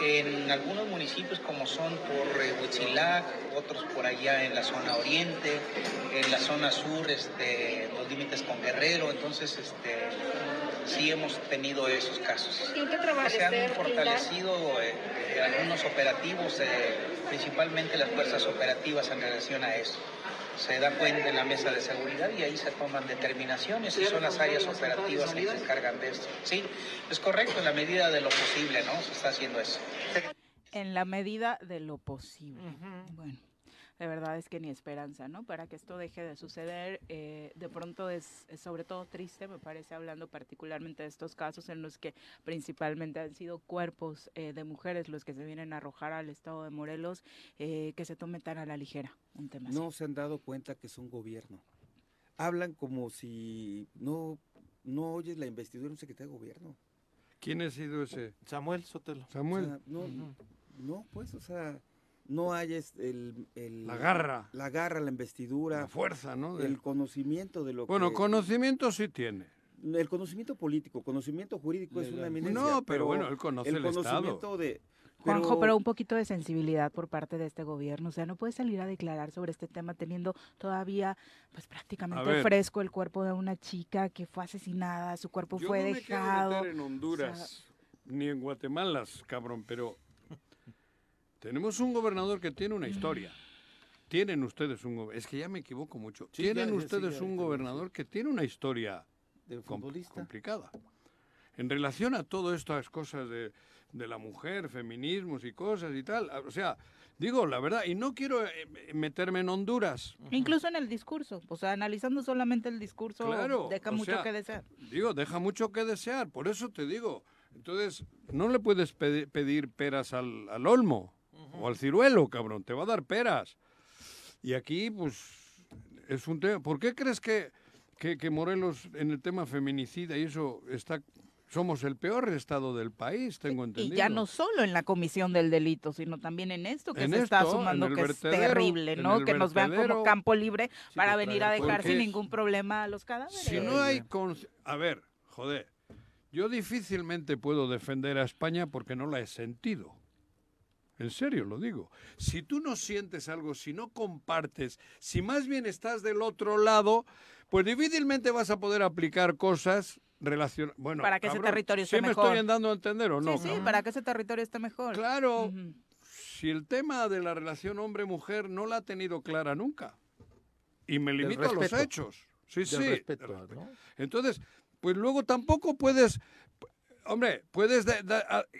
En algunos municipios como son por eh, Huitzilac, otros por allá en la zona oriente, en la zona sur, este, los límites con Guerrero, entonces este, sí hemos tenido esos casos. ¿En qué trabaja Se han fortalecido eh, eh, algunos operativos, eh, principalmente las fuerzas operativas en relación a eso. Se da cuenta en la mesa de seguridad y ahí se toman determinaciones y son las áreas operativas que se encargan de esto. Sí, es correcto, en la medida de lo posible, ¿no? Se está haciendo eso. En la medida de lo posible. Bueno, de verdad es que ni esperanza, ¿no? Para que esto deje de suceder, eh, de pronto es, es sobre todo triste, me parece, hablando particularmente de estos casos en los que principalmente han sido cuerpos eh, de mujeres los que se vienen a arrojar al estado de Morelos, eh, que se tome tan a la ligera un tema así. No se han dado cuenta que son gobierno. Hablan como si no, no oyes la investidura de un secretario de gobierno. ¿Quién ha sido ese? Samuel Sotelo. O Samuel. sea, no, no, pues, o sea, no hay es- el, el- La garra. la garra, la investidura, La fuerza, ¿no? De- el conocimiento de lo Bueno, que... conocimiento sí tiene. El conocimiento político, conocimiento jurídico es una eminencia. No, pero, bueno, él conoce el, el conocimiento de Juanjo, pero un poquito de sensibilidad por parte de este gobierno. O sea, no puede salir a declarar sobre este tema teniendo todavía, pues prácticamente fresco el cuerpo de una chica que fue asesinada, su cuerpo fue no dejado. Me en Honduras, ni en Guatemala, cabrón, pero tenemos un gobernador que tiene una historia. Tienen ustedes un es que ya me equivoco mucho. tienen ustedes un gobernador que tiene una historia de complicada. En relación a todas estas cosas de de la mujer, feminismos y cosas y tal. O sea, digo la verdad, y no quiero eh, meterme en Honduras. Incluso en el discurso, o sea, analizando solamente el discurso, deja mucho que desear. Digo, deja mucho que desear, por eso te digo. Entonces, no le puedes pedir peras al, al olmo o al ciruelo, cabrón, te va a dar peras. Y aquí, pues, es un tema. ¿Por qué crees que, que, que Morelos en el tema feminicida y eso está somos el peor estado del país, tengo entendido. Y ya no solo en la comisión del delito, sino también en esto que se está sumando, que es terrible, ¿no? Que nos vean como campo libre para venir a dejar sin ningún problema a los cadáveres. Si no hay... A ver, joder, yo difícilmente puedo defender a España porque no la he sentido. En serio lo digo. Si tú no sientes algo, si no compartes, si más bien estás del otro lado, pues difícilmente vas a poder aplicar cosas relación bueno para que ese territorio esté ¿sí mejor. me estoy dando a entender o no sí sí para que ese territorio esté mejor. Claro si el tema de la relación hombre mujer no la ha tenido clara nunca y me limito a los hechos. Sí sí entonces pues luego tampoco puedes hombre, puedes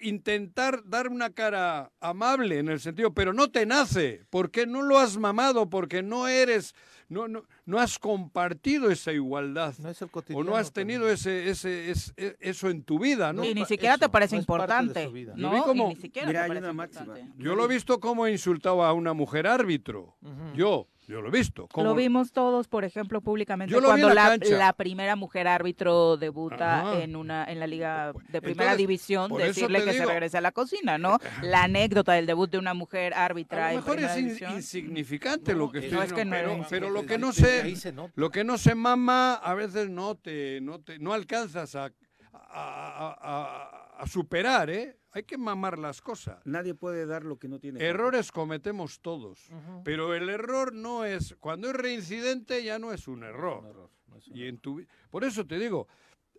intentar dar una cara amable en el sentido, pero no te nace, porque no lo has mamado, porque no eres, no, no, no has compartido esa igualdad. No es el o no has tenido ese, ese, ese, eso en tu vida, ¿no? Y ni siquiera te parece importante. ¿no? ni siquiera Mira, hay una máxima. Yo lo he visto como insultaba a una mujer árbitro. Yo, yo lo he visto. Lo vimos todos, por ejemplo, públicamente cuando la, la, primera mujer árbitro debuta en una en la liga de primera división, decirle que se regrese a la cocina, ¿no? La anécdota del debut de una mujer árbitra a lo mejor es insignificante lo que estoy diciendo, pero, lo que no se lo que no se mama a veces no te no te no alcanzas a, a, a superar, ¿eh? Hay que mamar las cosas. Nadie puede dar lo que no tiene. Errores cometemos todos, pero el error no es, cuando es reincidente ya no es un error. y en tu, por eso te digo,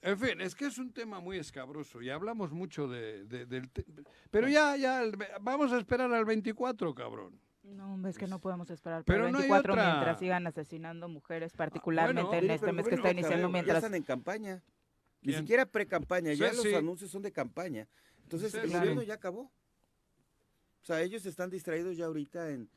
en fin, es que es un tema muy escabroso y hablamos mucho de, del... Pero ya, ya, vamos a esperar al 24, cabrón. No, es que no podemos esperar para el 24 mientras sigan asesinando mujeres, ah, particularmente en este mes que está iniciando mientras... Ya están en campaña. Ni siquiera pre-campaña, ya los anuncios son de campaña. Entonces el gobierno ya acabó. O sea, ellos están distraídos ya ahorita en,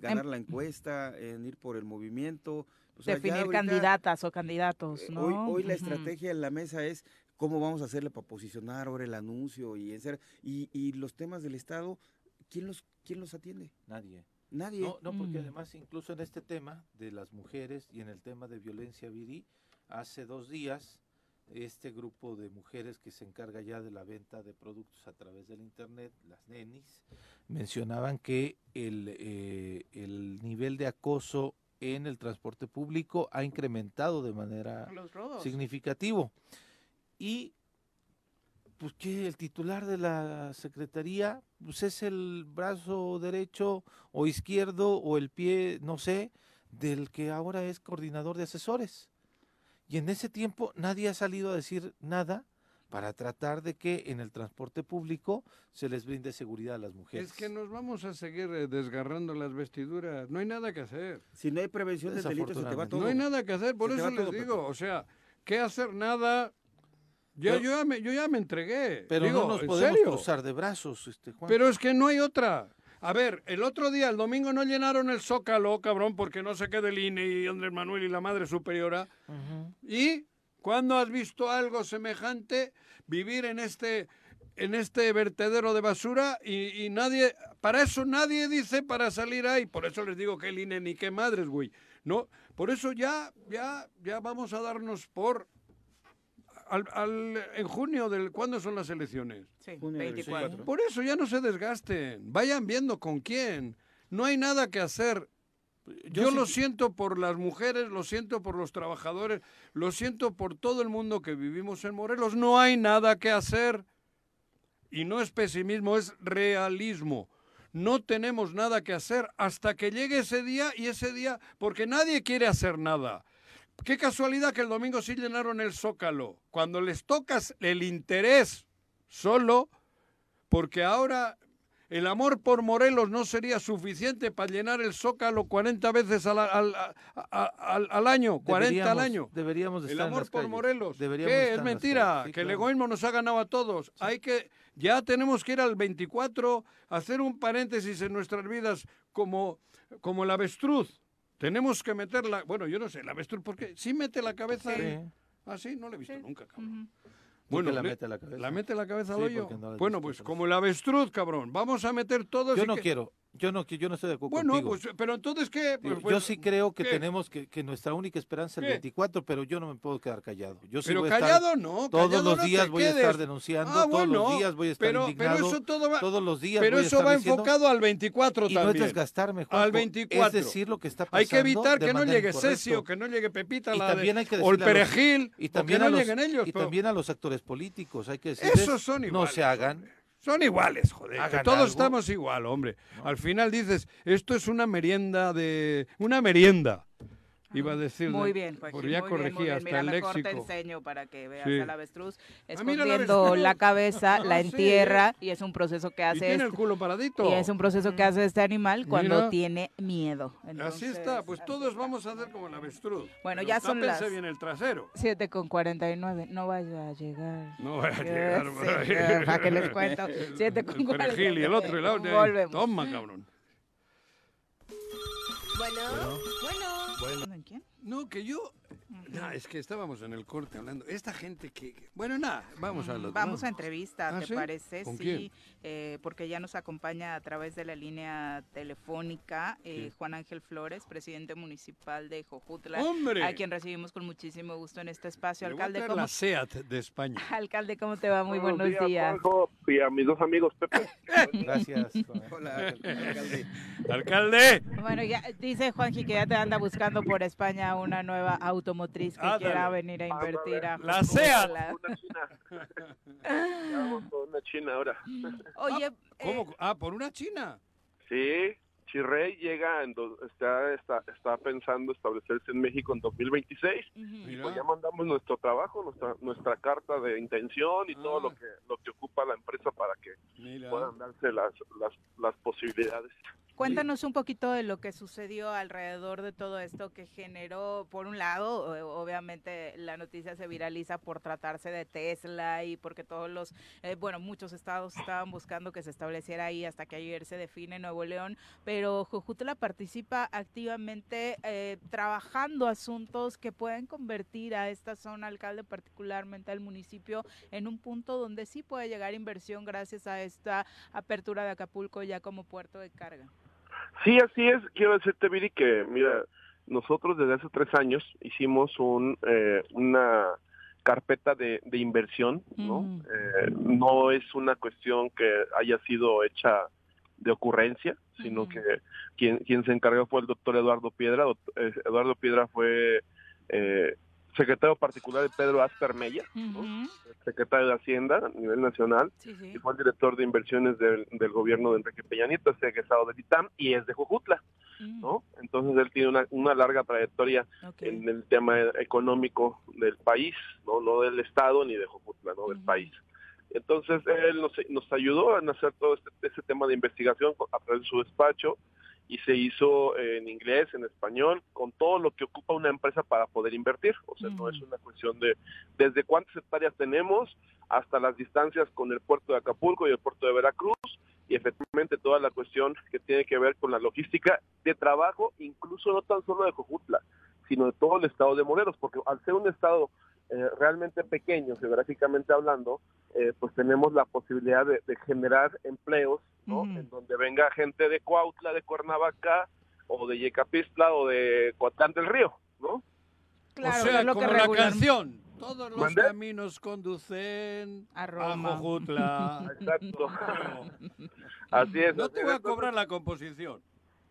ganar la encuesta, en ir por el movimiento. Definir candidatas o candidatos, eh, ¿no? Hoy, la estrategia en la mesa es cómo vamos a hacerle para posicionar ahora el anuncio y, ser, y, y los temas del Estado, ¿quién los, quién los atiende? Nadie. Nadie. No, no porque mm. además incluso en este tema de las mujeres y en el tema de violencia viril, hace dos días este grupo de mujeres que se encarga ya de la venta de productos a través del Internet, las nenis, mencionaban que el, eh, el nivel de acoso en el transporte público ha incrementado de manera significativa. Y pues que el titular de la secretaría pues es el brazo derecho o izquierdo o el pie, no sé, del que ahora es coordinador de asesores. Y en ese tiempo nadie ha salido a decir nada para tratar de que en el transporte público se les brinde seguridad a las mujeres. Es que nos vamos a seguir eh, desgarrando las vestiduras. No hay nada que hacer. Si no hay prevención de delitos, se te va todo. No hay nada que hacer, por eso les digo. O sea, ¿qué hacer? Nada. Ya, yo, ya me, yo ya me entregué. Pero no nos podemos cruzar de brazos, este, Juan. Pero es que no hay otra. A ver, el otro día, el domingo, no llenaron el Zócalo, cabrón, porque no sé qué del INE y Andrés Manuel y la Madre Superiora. ¿Y cuándo has visto algo semejante vivir en este, en este vertedero de basura? Y, nadie, para eso nadie dice para salir ahí. Por eso les digo que el INE ni qué madres, güey. No, por eso ya, ya, ya vamos a darnos por al, en junio, del, ¿cuándo son las elecciones? Sí, 24. Por eso ya no se desgasten, vayan viendo con quién. No hay nada que hacer Yo, lo siento por las mujeres, lo siento por los trabajadores, lo siento por todo el mundo que vivimos en Morelos. No hay nada que hacer. Y no es pesimismo, es realismo. No tenemos nada que hacer hasta que llegue ese día y ese día, porque nadie quiere hacer nada. Qué casualidad que el domingo sí llenaron el zócalo. Cuando les tocas el interés solo, porque ahora el amor por Morelos no sería suficiente para llenar el zócalo 40 veces al, al, año, 40 al año. Deberíamos estar El amor por Morelos. ¿Qué? Es mentira, que el egoísmo nos ha ganado a todos. Hay que, ya tenemos que ir al 24, hacer un paréntesis en nuestras vidas como, como el avestruz. Tenemos que meterla, bueno, yo no sé, el avestruz, porque sí mete la cabeza Ah, sí, no lo he visto nunca, cabrón. Bueno, la mete la cabeza. ¿La mete la cabeza al hoyo? bueno, pues como el avestruz, cabrón. Vamos a meter todos. Yo no quiero. Yo no, yo no estoy de acuerdo bueno, pues, pero entonces, ¿qué? Pues, yo sí creo que tenemos que, que nuestra única esperanza es el 24, pero yo no me puedo quedar callado. Yo pero callado no. Todos los días voy a estar denunciando, ah, todos los días voy a estar pero, indignado. Pero eso todo va, todos los días Pero eso va enfocado al 24 también. Y no es desgastarme, Juanjo, Al 24. Es decir lo que está pasando Hay que evitar que no llegue Cesio, que no llegue Pepita, la de, o el Perejil, y también no lleguen ellos. Y también a los actores políticos, hay que decirles, no se hagan son iguales, joder. todos estamos igual, hombre. Al final dices, esto es una merienda de. Una merienda. Iba a decir. Muy bien, Joaquín. Porque ya muy corregí bien, hasta el léxico. te enseño para que veas sí. al avestruz ah, escondiendo la, cabeza, la entierra y es un proceso que hace. Y tiene el culo paradito. Y es un proceso que hace este animal cuando tiene miedo. así está, pues todos vamos a hacer como el avestruz. Bueno, ya son las. bien el trasero. 7 con 49. No vaya a llegar. No vaya a llegar. para que les cuento. 7 con 49. y el otro, el otro. Volvemos. Toma, cabrón. Bueno, bueno. Bueno. ¿En quién? No, que yo no, es que estábamos en el corte hablando. Esta gente que. bueno, nada, vamos a lo Vamos a entrevista, ah, ¿te parece? sí, eh, porque ya nos acompaña a través de la línea telefónica eh, Juan Ángel Flores, presidente municipal de Jojutla. ¡Hombre! A quien recibimos con muchísimo gusto en este espacio. Alcalde, ¿cómo... la SEAT de España. Alcalde, ¿cómo te va? Muy buenos, días. y a mis dos amigos, Pepe. Gracias. Hola, alcalde. alcalde. Bueno, ya dice Juanji que ya te anda buscando por España una nueva automotriz que quiera venir a invertir a la SEAT. Una china. por una china ahora. Oye, ¿cómo? Eh, ah, por una china. Sí, Chirrey llega, en está, está, está pensando establecerse en México en 2026 y pues ya mandamos nuestro trabajo, nuestra nuestra carta de intención y todo lo ah. que lo que ocupa la empresa para que puedan darse las, las, las posibilidades. Cuéntanos un poquito de lo que sucedió alrededor de todo esto que generó, por un lado, obviamente la noticia se viraliza por tratarse de Tesla y porque todos los, eh, bueno, muchos estados estaban buscando que se estableciera ahí hasta que ayer se define Nuevo León, pero Jujutla participa activamente eh, trabajando asuntos que pueden convertir a esta zona, alcalde particularmente al municipio, en un punto donde sí puede llegar inversión gracias a esta apertura de Acapulco ya como puerto de carga. Sí, así es. Quiero decirte, Viri, que mira, nosotros desde hace tres años hicimos un, eh, una carpeta de, de inversión, ¿no? Mm. Eh, no es una cuestión que haya sido hecha de ocurrencia, sino que quien, quien se encargó fue el doctor Eduardo Piedra. Eh, Eduardo Piedra fue eh, secretario particular de Pedro Asper Mella, secretario de Hacienda a nivel nacional, y fue el director de inversiones del, gobierno de Enrique Peña Nieto, es egresado de ITAM y es de Jujutla, mm. ¿no? Entonces él tiene una, una larga trayectoria en el tema económico del país, no no del Estado ni de Jujutla, no del país. Entonces él nos, nos ayudó a hacer todo este, este tema de investigación a través de su despacho, y se hizo en inglés, en español, con todo lo que ocupa una empresa para poder invertir. O sea, no es una cuestión de desde cuántas hectáreas tenemos hasta las distancias con el puerto de Acapulco y el puerto de Veracruz y efectivamente toda la cuestión que tiene que ver con la logística de trabajo, incluso no tan solo de Cojutla, sino de todo el estado de Morelos, porque al ser un estado eh, realmente pequeño, geográficamente hablando, eh, pues tenemos la posibilidad de, generar empleos, ¿no? En donde venga gente de Cuautla, de Cuernavaca, o de Yecapistla, o de Coatlán del Río, ¿no? Claro, o sea, lo como la canción. Todos los caminos conducen a Roma. Exacto. así es. No te voy a cobrar la composición.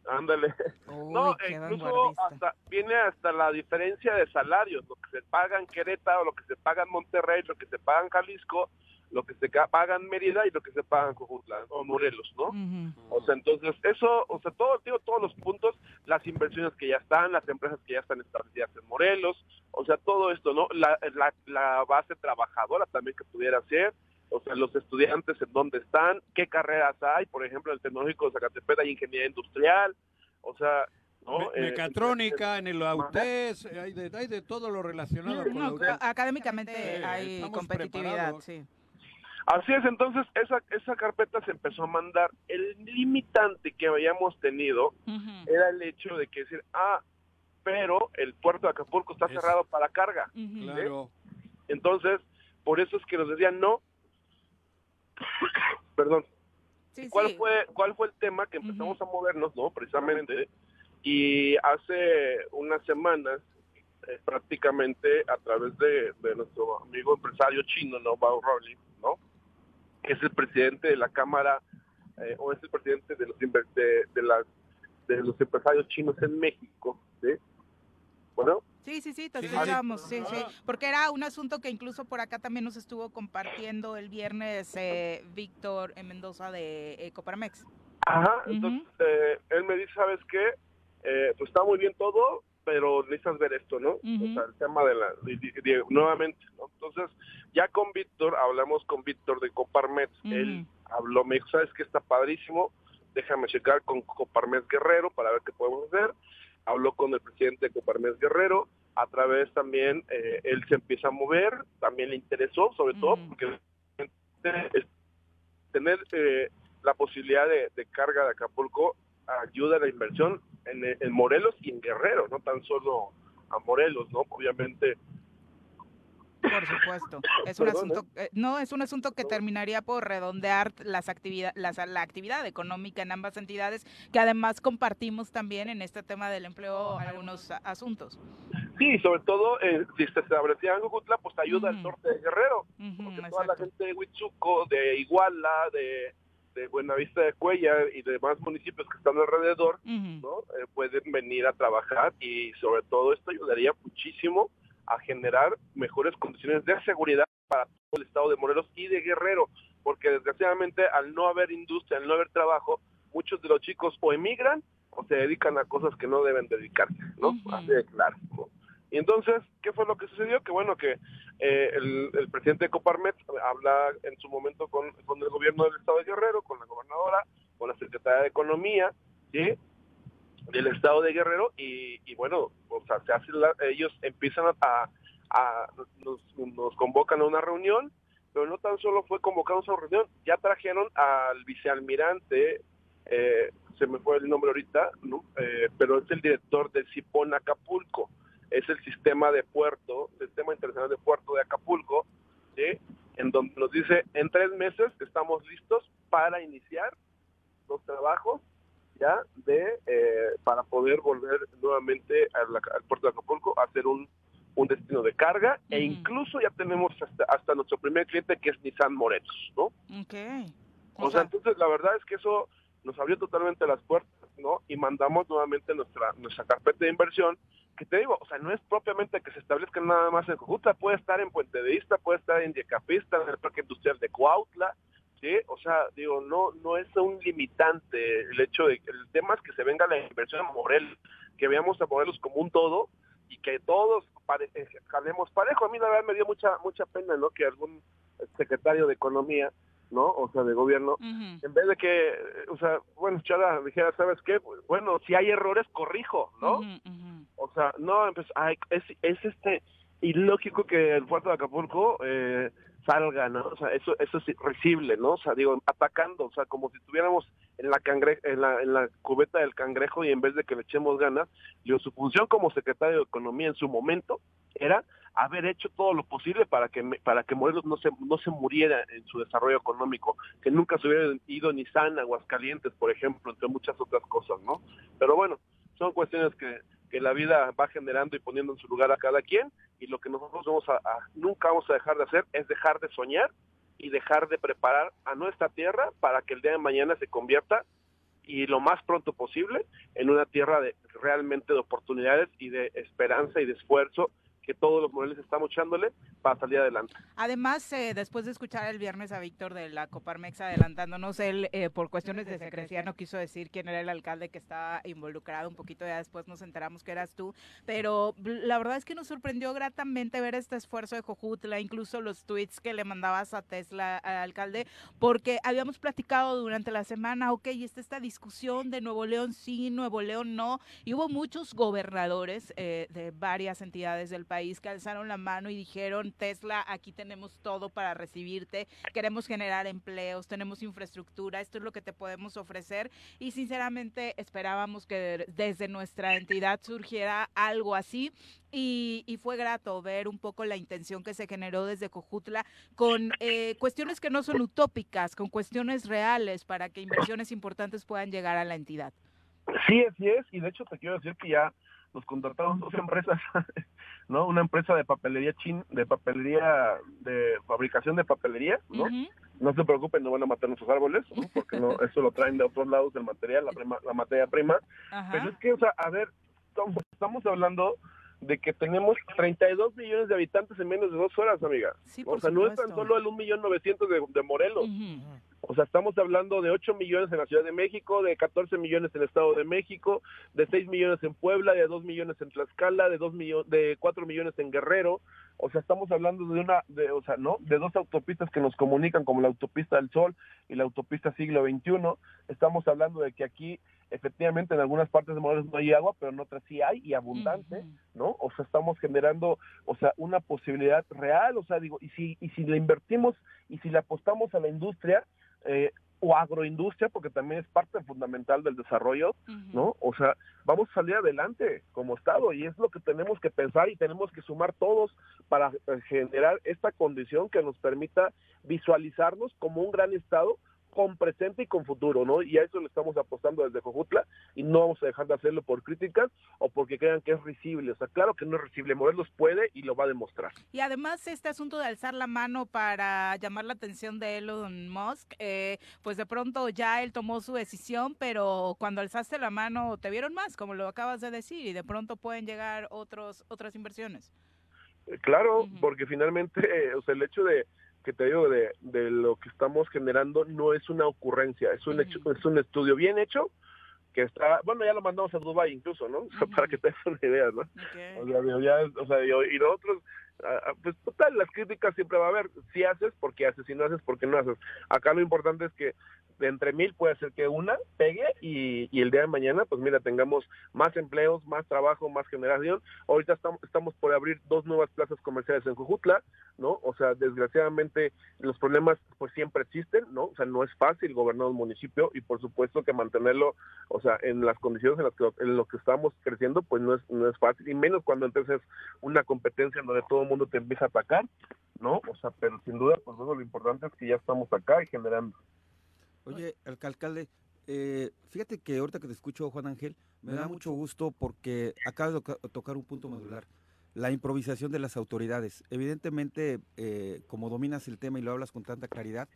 Ándale. no, incluso hasta, viene hasta la diferencia de salarios, lo que se paga en Querétaro, lo que se paga en Monterrey, lo que se paga en Jalisco, lo que se paga en Mérida y lo que se paga en Cojutla o Morelos, ¿no? O sea, entonces eso, o sea, todo, digo, todos los puntos, las inversiones que ya están, las empresas que ya están establecidas en Morelos, o sea, todo esto, ¿no? La, la, la base trabajadora también que pudiera ser, o sea, los estudiantes en dónde están, qué carreras hay, por ejemplo, en el Tecnológico de Zacatepec hay ingeniería industrial, o sea, ¿no? Eh, mecatrónica, en el AUTES, hay de, hay de todo lo relacionado con la Académicamente hay competitividad, sí. Así es, entonces esa, esa carpeta se empezó a mandar. El limitante que habíamos tenido era el hecho de que decir, ah, pero el puerto de Acapulco está cerrado para carga. Claro. Entonces, por eso es que nos decían no, Perdón. ¿Cuál fue cuál fue el tema que empezamos a movernos, no? Precisamente y hace unas semanas eh, prácticamente a través de, nuestro amigo empresario chino, ¿no? Bao Rowling, ¿no? Que es el presidente de la Cámara eh, o es el presidente de los de, de, las de los empresarios chinos en México, ¿sí? Bueno, Sí, sí, sí, te escuchamos, sí, sí, porque era un asunto que incluso por acá también nos estuvo compartiendo el viernes eh, Víctor Mendoza de eh, Coparmex. Ajá, entonces eh, él me dice, ¿sabes qué? pues está muy bien todo, pero necesitas ver esto, ¿no? O sea, el tema de la, nuevamente, ¿no? Entonces, ya con Víctor, hablamos con Víctor de Coparmex, él habló, me dijo, ¿sabes qué? Está padrísimo, déjame checar con Coparmex Guerrero para ver qué podemos hacer habló con el presidente Coparmex Guerrero, a través también eh, él se empieza a mover, también le interesó, sobre todo porque tener eh, la posibilidad de, carga de Acapulco ayuda a la inversión en, en, Morelos y en Guerrero, no tan solo a Morelos, ¿no? Obviamente por supuesto. Es un asunto, ¿eh? Eh, no, es un asunto que terminaría por redondear las actividades, la actividad económica en ambas entidades, que además compartimos también en este tema del empleo algunos asuntos. Sí, sobre todo eh, si se establecía en pues ayuda al norte de Guerrero, porque toda la gente de Huitzuco, de Iguala, de, Buenavista de Cuella y demás municipios que están alrededor, ¿no? pueden venir a trabajar y sobre todo esto ayudaría muchísimo a generar mejores condiciones de seguridad para todo el estado de Morelos y de Guerrero, porque desgraciadamente al no haber industria, al no haber trabajo, muchos de los chicos o emigran o se dedican a cosas que no deben dedicarse, ¿no? Así de claro. Y entonces, ¿qué fue lo que sucedió? Que bueno, que eh, el, presidente de Coparmet habla en su momento con, con el gobierno del estado de Guerrero, con la gobernadora, con la secretaria de Economía, ¿sí? Del estado de Guerrero y, bueno, o sea, se hace ellos empiezan a, nos, nos, convocan a una reunión, pero no tan solo fue convocados a una reunión, ya trajeron al vicealmirante, eh, se me fue el nombre ahorita. Eh, pero es el director del CIPON Acapulco, es el sistema de puerto, sistema internacional de puerto de Acapulco, ¿sí? en donde nos dice, en tres meses estamos listos para iniciar los trabajos ya de eh, para poder volver nuevamente al, puerto de Acapulco a hacer un, un destino de carga e incluso ya tenemos hasta, nuestro primer cliente que es Nissan Morelos, ¿no? Okay. O, sea, entonces la verdad es que eso nos abrió totalmente las puertas, ¿no? Y mandamos nuevamente nuestra nuestra carpeta de inversión, que te digo, o sea, no es propiamente que se establezca nada más en Cojutla, puede estar en Puente de Vista, puede estar en Yecapista, en el Parque Industrial de O sea, digo, no no es un limitante el hecho de el tema es que se venga la inversión a Morelos, que veamos a Morelos como un todo y que todos pare, eh, jalemos parejo. A mí la verdad me dio mucha mucha pena, ¿no? Que algún secretario de economía, ¿no? O sea, de gobierno, en vez de que, o sea, bueno, Chara dijera, ¿sabes qué? Bueno, si hay errores, corrijo, ¿no? O sea, no, pues, es, es este ilógico que el puerto de Acapulco eh, salga, ¿no? O sea, eso, eso es recible, ¿no? O sea, digo, atacando, o sea, como si estuviéramos en la, cangre en la, en la cubeta del cangrejo y en vez de que le echemos ganas, digo, su función como secretario de Economía en su momento era haber hecho todo lo posible para que para que Morelos no se no se muriera en su desarrollo económico, que nunca se hubiera ido ni San Aguascalientes, por ejemplo, entre muchas otras cosas, ¿no? Pero bueno, son cuestiones que que la vida va generando y poniendo en su lugar a cada quien y lo que nosotros vamos a, nunca vamos a dejar de hacer es dejar de soñar y dejar de preparar a nuestra tierra para que el día de mañana se convierta y lo más pronto posible en una tierra de realmente de oportunidades y de esperanza y de esfuerzo que todos los Moreles estamos echándole para salir adelante. Además, eh, después de escuchar el viernes a Víctor de la Coparmex adelantándonos, él eh, por cuestiones de secrecía no quiso decir quién era el alcalde que estaba involucrado, un poquito ya después nos enteramos que eras tú, pero la verdad es que nos sorprendió gratamente ver este esfuerzo de Jojutla, incluso los tweets que le mandabas a Tesla, al alcalde, porque habíamos platicado durante la semana, ok, está esta discusión de Nuevo León sí, Nuevo León no, y hubo muchos gobernadores eh, de varias entidades del país país que alzaron la mano y dijeron, Tesla, aquí tenemos todo para recibirte, queremos generar empleos, tenemos infraestructura, esto es lo que te podemos ofrecer y sinceramente esperábamos que desde nuestra entidad surgiera algo así. Y, fue grato ver un poco la intención que se generó desde Cojutla con eh, cuestiones que no son utópicas, con cuestiones reales para que inversiones importantes puedan llegar a la entidad. Sí, así es, y de hecho te quiero decir que ya nos contrataron dos empresas, ¿no? Una empresa de papelería chin, de papelería, de fabricación de papelería, ¿no? No se preocupen, no van a matar nuestros árboles, porque no, eso lo traen de otros lados del material, la, la materia prima. Pero es que, o sea, a ver, estamos hablando de que tenemos 32 millones de habitantes en menos de dos horas, amiga. o sea, no es tan solo el 1.900.000 de, de Morelos. O sea, estamos hablando de 8 millones en la Ciudad de México, de 14 millones en el Estado de México, de 6 millones en Puebla, de 2 millones en Tlaxcala, de 2 millones, de 4 millones en Guerrero. O sea, estamos hablando de una, de, o sea, ¿no? De dos autopistas que nos comunican como la autopista del Sol y la autopista siglo XXI. Estamos hablando de que aquí, efectivamente, en algunas partes de Morelos no hay agua, pero en otras sí hay y abundante, ¿no? O sea, estamos generando, o sea, una posibilidad real, o sea, digo, y si, y si le invertimos y si le apostamos a la industria, eh, o agroindustria, porque también es parte fundamental del desarrollo, ¿no? O sea, vamos a salir adelante como Estado y es lo que tenemos que pensar y tenemos que sumar todos para eh, generar esta condición que nos permita visualizarnos como un gran Estado con presente y con futuro, ¿no? Y a eso le estamos apostando desde Cojutla y no vamos a dejar de hacerlo por críticas o porque crean que es risible. O sea, claro que no es risible. Morelos puede y lo va a demostrar. Y además este asunto de alzar la mano para llamar la atención de Elon Musk, eh, pues de pronto ya él tomó su decisión, pero cuando alzaste la mano te vieron más, como lo acabas de decir, y de pronto pueden llegar otros otras inversiones. Eh, claro, porque finalmente, o sea, el hecho de que te digo de, de lo que estamos generando no es una ocurrencia, es un, hecho, es un estudio bien hecho que está, bueno, ya lo mandamos a Dubai incluso, ¿no? para que te des una idea, ¿no? O sea, ya, o sea, y nosotros pues total, las críticas siempre va a haber. Si haces, porque haces, si no haces, porque no haces. Acá lo importante es que de entre mil puede ser que una pegue y, y, el día de mañana, pues mira, tengamos más empleos, más trabajo, más generación. Ahorita estamos, estamos por abrir dos nuevas plazas comerciales en Jujutla, ¿no? O sea, desgraciadamente los problemas pues siempre existen, ¿no? O sea, no es fácil gobernar un municipio y por supuesto que mantenerlo, o sea, en las condiciones en las que, en lo que estamos creciendo, pues no es, no es fácil, y menos cuando entonces una competencia en donde todo mundo te empieza a atacar, ¿no? O sea, pero sin duda, pues bueno, lo importante es que ya estamos acá y generando. Oye, alcalde, eh, fíjate que ahorita que te escucho, Juan Ángel, me da mucho gusto porque acabas de tocar un punto modular, la improvisación de las autoridades. Evidentemente, eh, como dominas el tema y lo hablas con tanta claridad,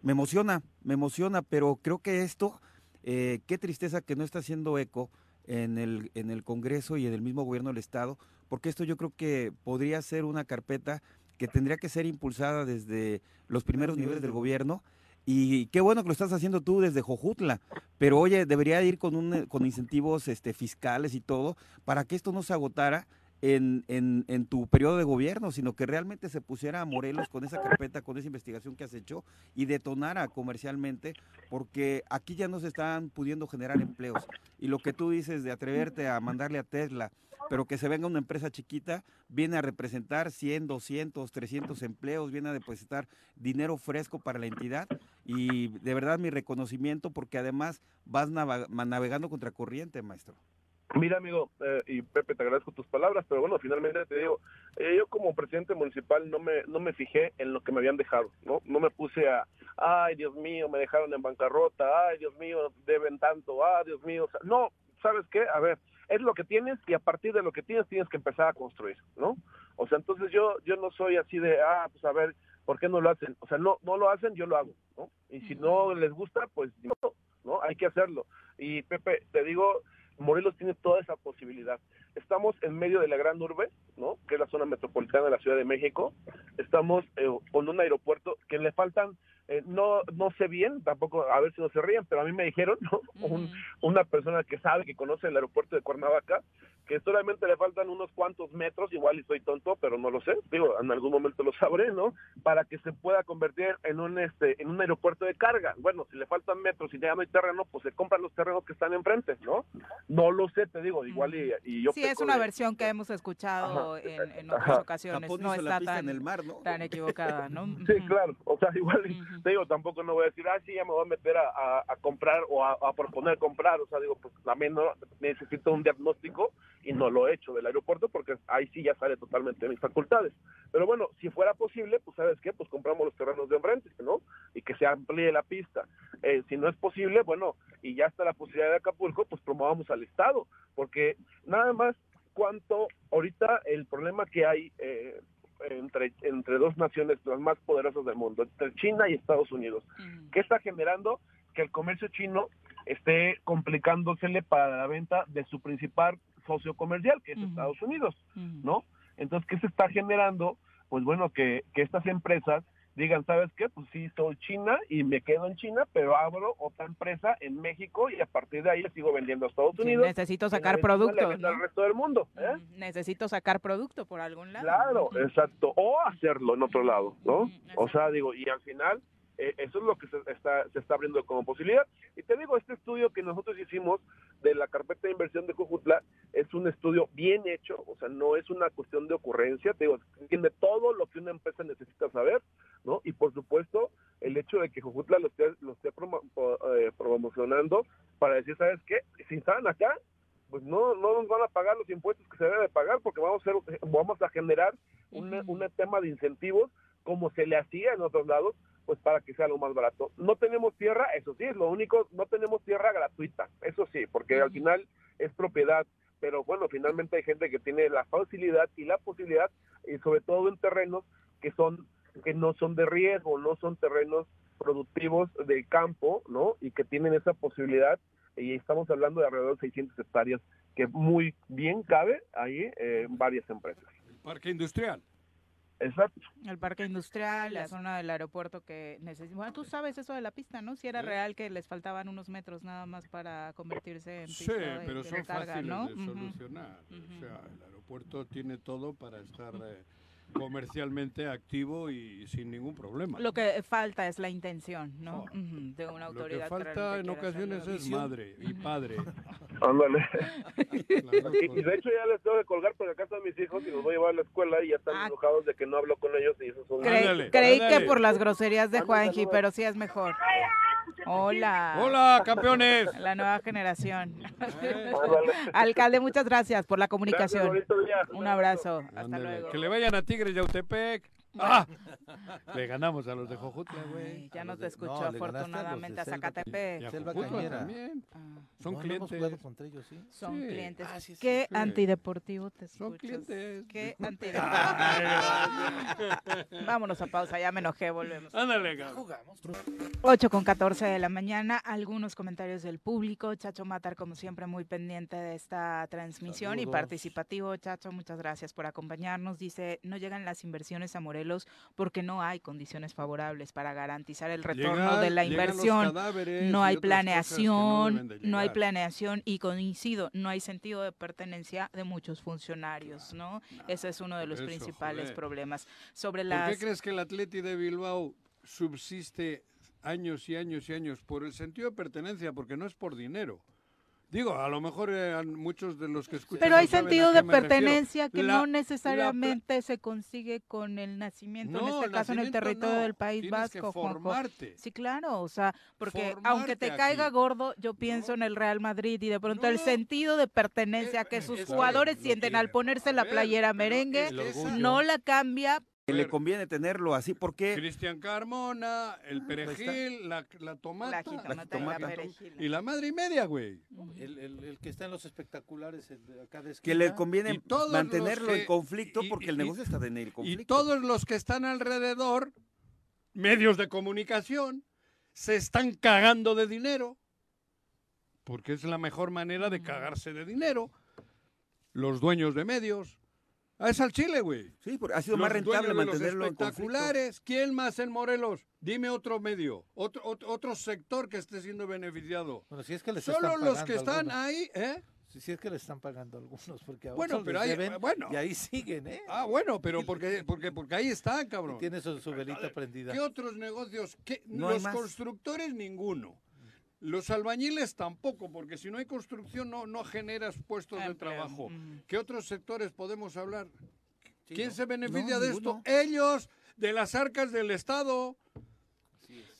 me emociona, me emociona, pero creo que esto, eh, qué tristeza que no está haciendo eco en el, en el Congreso y en el mismo gobierno del Estado, porque esto yo creo que podría ser una carpeta que tendría que ser impulsada desde los primeros niveles del gobierno. Y qué bueno que lo estás haciendo tú desde Jojutla, pero oye, debería ir con, un, con incentivos este, fiscales y todo para que esto no se agotara en, en, en, tu periodo de gobierno, sino que realmente se pusiera a Morelos con esa carpeta, con esa investigación que has hecho y detonara comercialmente, porque aquí ya no se están pudiendo generar empleos. Y lo que tú dices de atreverte a mandarle a Tesla, pero que se venga una empresa chiquita, viene a representar 100, 200, 300 empleos, viene a depositar dinero fresco para la entidad y de verdad mi reconocimiento porque además vas navegando contra corriente, maestro. Mira, amigo, eh, y Pepe, te agradezco tus palabras, pero bueno, finalmente te digo, eh, yo como presidente municipal no me no me fijé en lo que me habían dejado, ¿no? No me puse a, ay, Dios mío, me dejaron en bancarrota, ay, Dios mío, deben tanto, ay, Dios mío, no, ¿sabes qué? A ver, es lo que tienes y a partir de lo que tienes tienes que empezar a construir, ¿no? O sea, entonces yo yo no soy así de, ah, pues a ver, ¿por qué no lo hacen? O sea, no no lo hacen, yo lo hago, ¿no? Y si no les gusta, pues no ¿no? Hay que hacerlo. Y Pepe, te digo, Morelos tiene toda esa posibilidad. Estamos en medio de la gran urbe, ¿no? Que es la zona metropolitana de la Ciudad de México. Estamos eh, con un aeropuerto que le faltan eh, no no sé bien, tampoco a ver si no se ríen, pero a mí me dijeron, ¿no? una persona que sabe, que conoce el aeropuerto de Cuernavaca, que solamente le faltan unos cuantos metros, igual y soy tonto, pero no lo sé, digo, en algún momento lo sabré, ¿no? Para que se pueda convertir en un este en un aeropuerto de carga. Bueno, si le faltan metros y ya no hay terreno, pues se compran los terrenos que están enfrente, ¿no? No lo sé, te digo, igual y, y yo Sí, es una versión que hemos escuchado en, otras ocasiones, no está tan, en el mar, ¿no? tan equivocada, ¿no? Sí, claro, o sea, igual, te digo, tampoco no voy a decir, ah, sí, ya me voy a meter a, comprar o a, proponer comprar, o sea, digo, pues también no, necesito un diagnóstico y no lo he hecho del aeropuerto porque ahí sí ya sale totalmente de mis facultades. Pero bueno, si fuera posible, pues sabes qué, pues compramos los terrenos de enfrente, ¿no? Y que se amplíe la pista. Eh, si no es posible, bueno, y ya está la posibilidad de Acapulco, pues promovamos al Estado, porque nada más cuanto ahorita el problema que hay eh, entre, entre dos naciones las más poderosas del mundo, entre China y Estados Unidos, ¿qué está generando? Que el comercio chino esté complicándosele para la venta de su principal socio comercial, que es Estados Unidos, ¿no? Entonces, ¿qué se está generando? Pues bueno, que, que estas empresas digan, ¿sabes qué? Pues sí, soy China y me quedo en China, pero abro otra empresa en México y a partir de ahí sigo vendiendo a Estados Unidos. necesito sacar producto. al resto del mundo. ¿eh? Necesito sacar producto por algún lado. Claro, exacto. O hacerlo en otro lado, ¿no? o sea, digo, y al final eso es lo que se está, se está abriendo como posibilidad. Y te digo, este estudio que nosotros hicimos de la carpeta de inversión de Jujutla es un estudio bien hecho, o sea, no es una cuestión de ocurrencia, te digo, entiende todo lo que una empresa necesita saber, ¿no? Y por supuesto, el hecho de que Jujutla lo esté, lo esté eh, promocionando para decir, ¿sabes qué? Si están acá, pues no, no nos van a pagar los impuestos que se deben de pagar porque vamos a, hacer, vamos a generar un tema de incentivos como se le hacía en otros lados pues para que sea lo más barato. No tenemos tierra, eso sí, es lo único, no tenemos tierra gratuita, eso sí, porque al final es propiedad, pero bueno, finalmente hay gente que tiene la facilidad y la posibilidad, y sobre todo en terrenos que son que no son de riesgo, no son terrenos productivos de campo, ¿no? Y que tienen esa posibilidad, y estamos hablando de alrededor de 600 hectáreas, que muy bien cabe ahí eh, varias empresas. Parque industrial. Exacto. El parque industrial, la zona del aeropuerto que necesita. Bueno, tú sabes eso de la pista, ¿no? Si era real que les faltaban unos metros nada más para convertirse en pista sí, pero son fáciles de solucionar. O sea, el aeropuerto tiene todo para estar eh, comercialmente activo y sin ningún problema. Lo que falta es la intención, ¿no? De una autoridad. Lo que falta en ocasiones es madre y padre. Ándale. y, de hecho ya les tengo que colgar porque acá están mis hijos y los voy a llevar a la escuela y ya están ah. enojados de que no hablo con ellos y eso son... creí que por las groserías de Juanji, pero sí es mejor. Hola. Hola, campeones. La nueva generación. Alcalde, muchas gracias por la comunicación. Un abrazo. Hasta luego. Que le vayan a Tigres de Autepec. ¡Ah! Le ganamos a los de Jojutla, güey. Ya no te escucho, afortunadamente, a, Zacatepec. Selva también. Ah. Son clientes. contra ellos, ¿sí? Son clientes. Ah, Qué antideportivo te escuchas. Son clientes. Qué antideportivo. Vámonos a pausa, ya me enojé, volvemos. Ándale, jugamos. 8 con 14 de la mañana, algunos comentarios del público. Chacho Matar, como siempre, muy pendiente de esta transmisión y participativo. Chacho, muchas gracias por acompañarnos. Dice, no llegan las inversiones a Porque no hay condiciones favorables para garantizar el retorno de la inversión. No hay planeación, no, hay planeación y coincido, no hay sentido de pertenencia de muchos funcionarios, ¿no? Ese es uno de los principales problemas. Sobre las... ¿Por qué crees que el Atleti de Bilbao subsiste años y años y años por el sentido de pertenencia, porque no es por dinero. Digo, a lo mejor eh, muchos de los que escuchan. Pero hay sentido de pertenencia que no necesariamente se consigue con el nacimiento, en este caso en el territorio del País Vasco. formarte. Sí, claro, o sea, porque aunque te caiga gordo, yo pienso en el Real Madrid y de pronto el sentido de pertenencia eh, que sus jugadores sienten al ponerse la playera merengue no la cambia le conviene tenerlo así porque Cristian Carmona, el perejil, la, la tomata, la, tomata. y la madre y media, güey. El, el, que está en los espectaculares, el de acá de que le conviene mantenerlo en conflicto porque el negocio está en el conflicto. Y todos los que están alrededor, medios de comunicación, se están cagando de dinero porque es la mejor manera de cagarse de dinero. Los dueños de medios. Ah, es al Chile, güey. Sí, porque ha sido Los más rentable los mantenerlo en conflicto. espectaculares. ¿Quién más en Morelos? Dime otro medio, otro, otro, otro sector que esté siendo beneficiado. Bueno, si es que les Solo están los que están algunos. ahí, ¿eh? Si, si es que le están pagando algunos, porque a Bueno, otros pero les ahí- deben bueno. y ahí siguen, ¿eh? Ah, bueno, pero porque, porque, porque ahí están, cabrón. Tiene su, su velita prendida. ¿Qué otros negocios? ¿Qué? No los más. constructores, ninguno. Los albañiles tampoco, porque si no hay construcción no, no generas puestos de trabajo. Mm. ¿Qué otros sectores podemos hablar? Sí, ¿Quién ¿no? se beneficia No, de ninguno. esto? Ellos, de las arcas del Estado.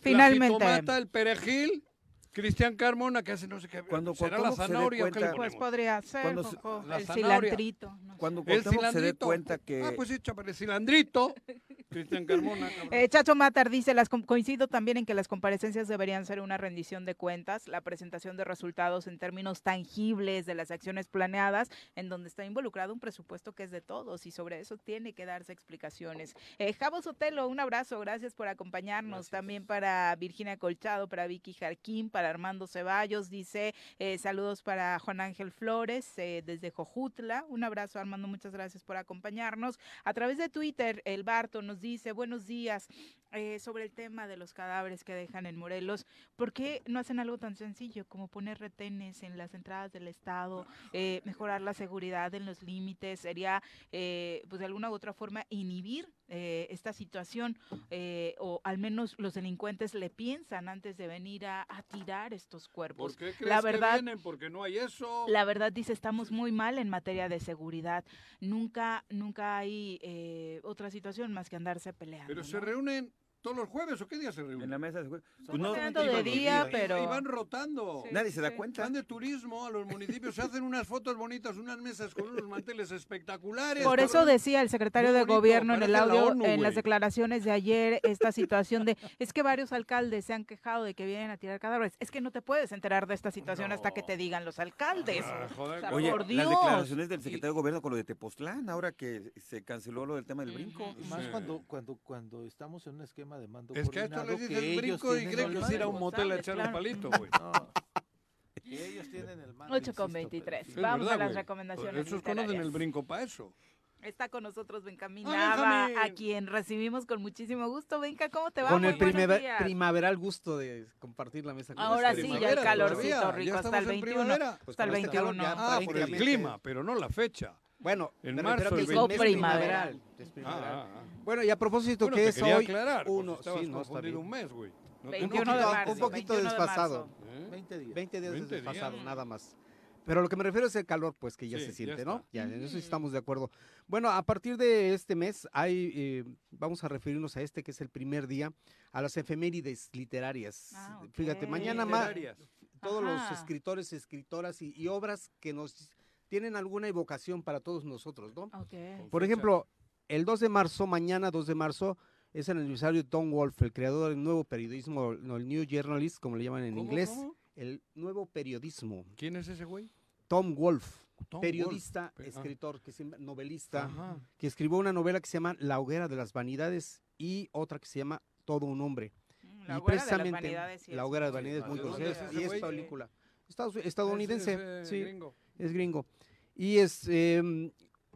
Finalmente. La jitomata, el perejil, Cristian Carmona, que hace no sé qué. Cuando ¿Será la Cuauhtémoc se dé zanahoria o qué le cuenta- Pues podría ser, Cuando se- Jojo, la el zanahoria. cilantrito. no sé. Cuando El se dé cuenta que... Ah, pues echa para el cilandrito. Cristian Carmona. Eh, Chacho Matar dice, las coincido también en que las comparecencias deberían ser una rendición de cuentas, la presentación de resultados en términos tangibles de las acciones planeadas, en donde está involucrado un presupuesto que es de todos y sobre eso tiene que darse explicaciones. Eh, Javo Sotelo, un abrazo, gracias por acompañarnos. También para Virginia Colchado, para Vicky Jarquín, para Armando Ceballos, dice eh, saludos para Juan Ángel Flores eh, desde Jojutla. Un abrazo, Armando, muchas gracias por acompañarnos. A través de Twitter, el Barto nos dice, buenos días, eh, sobre el tema de los cadáveres que dejan en Morelos. ¿Por qué no hacen algo tan sencillo como poner retenes en las entradas del Estado, eh, mejorar la seguridad en los límites? Sería, eh, pues de alguna u otra forma, inhibir eh, esta situación eh, o al menos los delincuentes le piensan antes de venir a, a tirar estos cuerpos. ¿Por qué crees La verdad, que vienen? Porque no hay eso. la verdad dice, estamos muy mal en materia de seguridad. Nunca, nunca hay eh, otra situación más que andarse peleando. Pero se ¿no? reúnen todos los juees o qué día se reúnen? En la mesa de juego. Son Pues no, de día, pero... Y van rotando. Sí. Nadie se da sí. cuenta. Van de turismo a los municipios, se hacen unas fotos bonitas, unas mesas con unos manteles espectaculares. Por eso decía el secretario de gobierno en el la audio, ONU, en las declaraciones de ayer, esta situación de, es que varios alcaldes se han quejado de que vienen a tirar cadáveres. Es que no te puedes enterar de esta situación hasta que te digan los alcaldes. Ah, joder, O sea, Oye, por las Dios. declaraciones del secretario de gobierno con lo de Tepoztlán, ahora que se canceló lo del tema del brinco. Más cuando, cuando, cuando estamos en un esquema de mando Es que a esto coordinado, les que ellos brinco y creen el que es ir a un motel a echar el claro. palito, güey. No, que ellos tienen el mando. 8 con insisto, 23. Es Vamos verdad, a las güey. recomendaciones Esos conocen el brinco para eso. Está con nosotros Benjamín Nava, a quien recibimos con muchísimo gusto. Benja, ¿cómo te va? Con Muy el días. primaveral gusto de compartir la mesa con Ahora sí, ya el calorcito todavía, rico hasta el estamos en 21. primavera. Pues hasta el con este calor 21. ya Ah, por el clima, pero no la fecha. Bueno, En marzo, el es el 20. mes primaveral. primaveral. es primaveral. Ah, ah, ah. Bueno, y a propósito Bueno, que te es hoy aclarar, uno, sí, no, está bien. un mes, güey. No te 21 de poquito- marzo. un poquito 21 de desfasado. marzo. ¿Eh? 20 días. 20 días 20 desfasado, días. nada más. Pero lo que me refiero es el calor, pues que ya Sí, se ya siente, ¿no? está. Ya, en eso Ujú. estamos de acuerdo. Bueno, a partir de este mes hay, eh, vamos a referirnos a este que es el primer día, a las efemérides literarias. Ah, Fíjate, ok. mañana más Literarias. todos los Ajá. escritores, escritoras y, y obras que nos tienen alguna evocación para todos nosotros, ¿no? Ok. Por ejemplo, el 2 de marzo, mañana 2 de marzo, es el aniversario de Tom Wolfe, el creador del nuevo periodismo, no, el New Journalist, como le llaman en ¿Cómo, inglés. cómo? El nuevo periodismo. ¿Quién es ese güey? Tom Wolfe, periodista, ah. escritor, que llama- novelista, Ajá. que escribió una novela que se llama La hoguera de las vanidades y otra que se llama Todo un hombre. Mm, La y hoguera de las precisamente vanidades, sí La es hoguera de muy- vanidades muy ¿De dónde conocida es y es película Estados- estadounidense, Es, sí, gringo. es gringo. Y es, eh,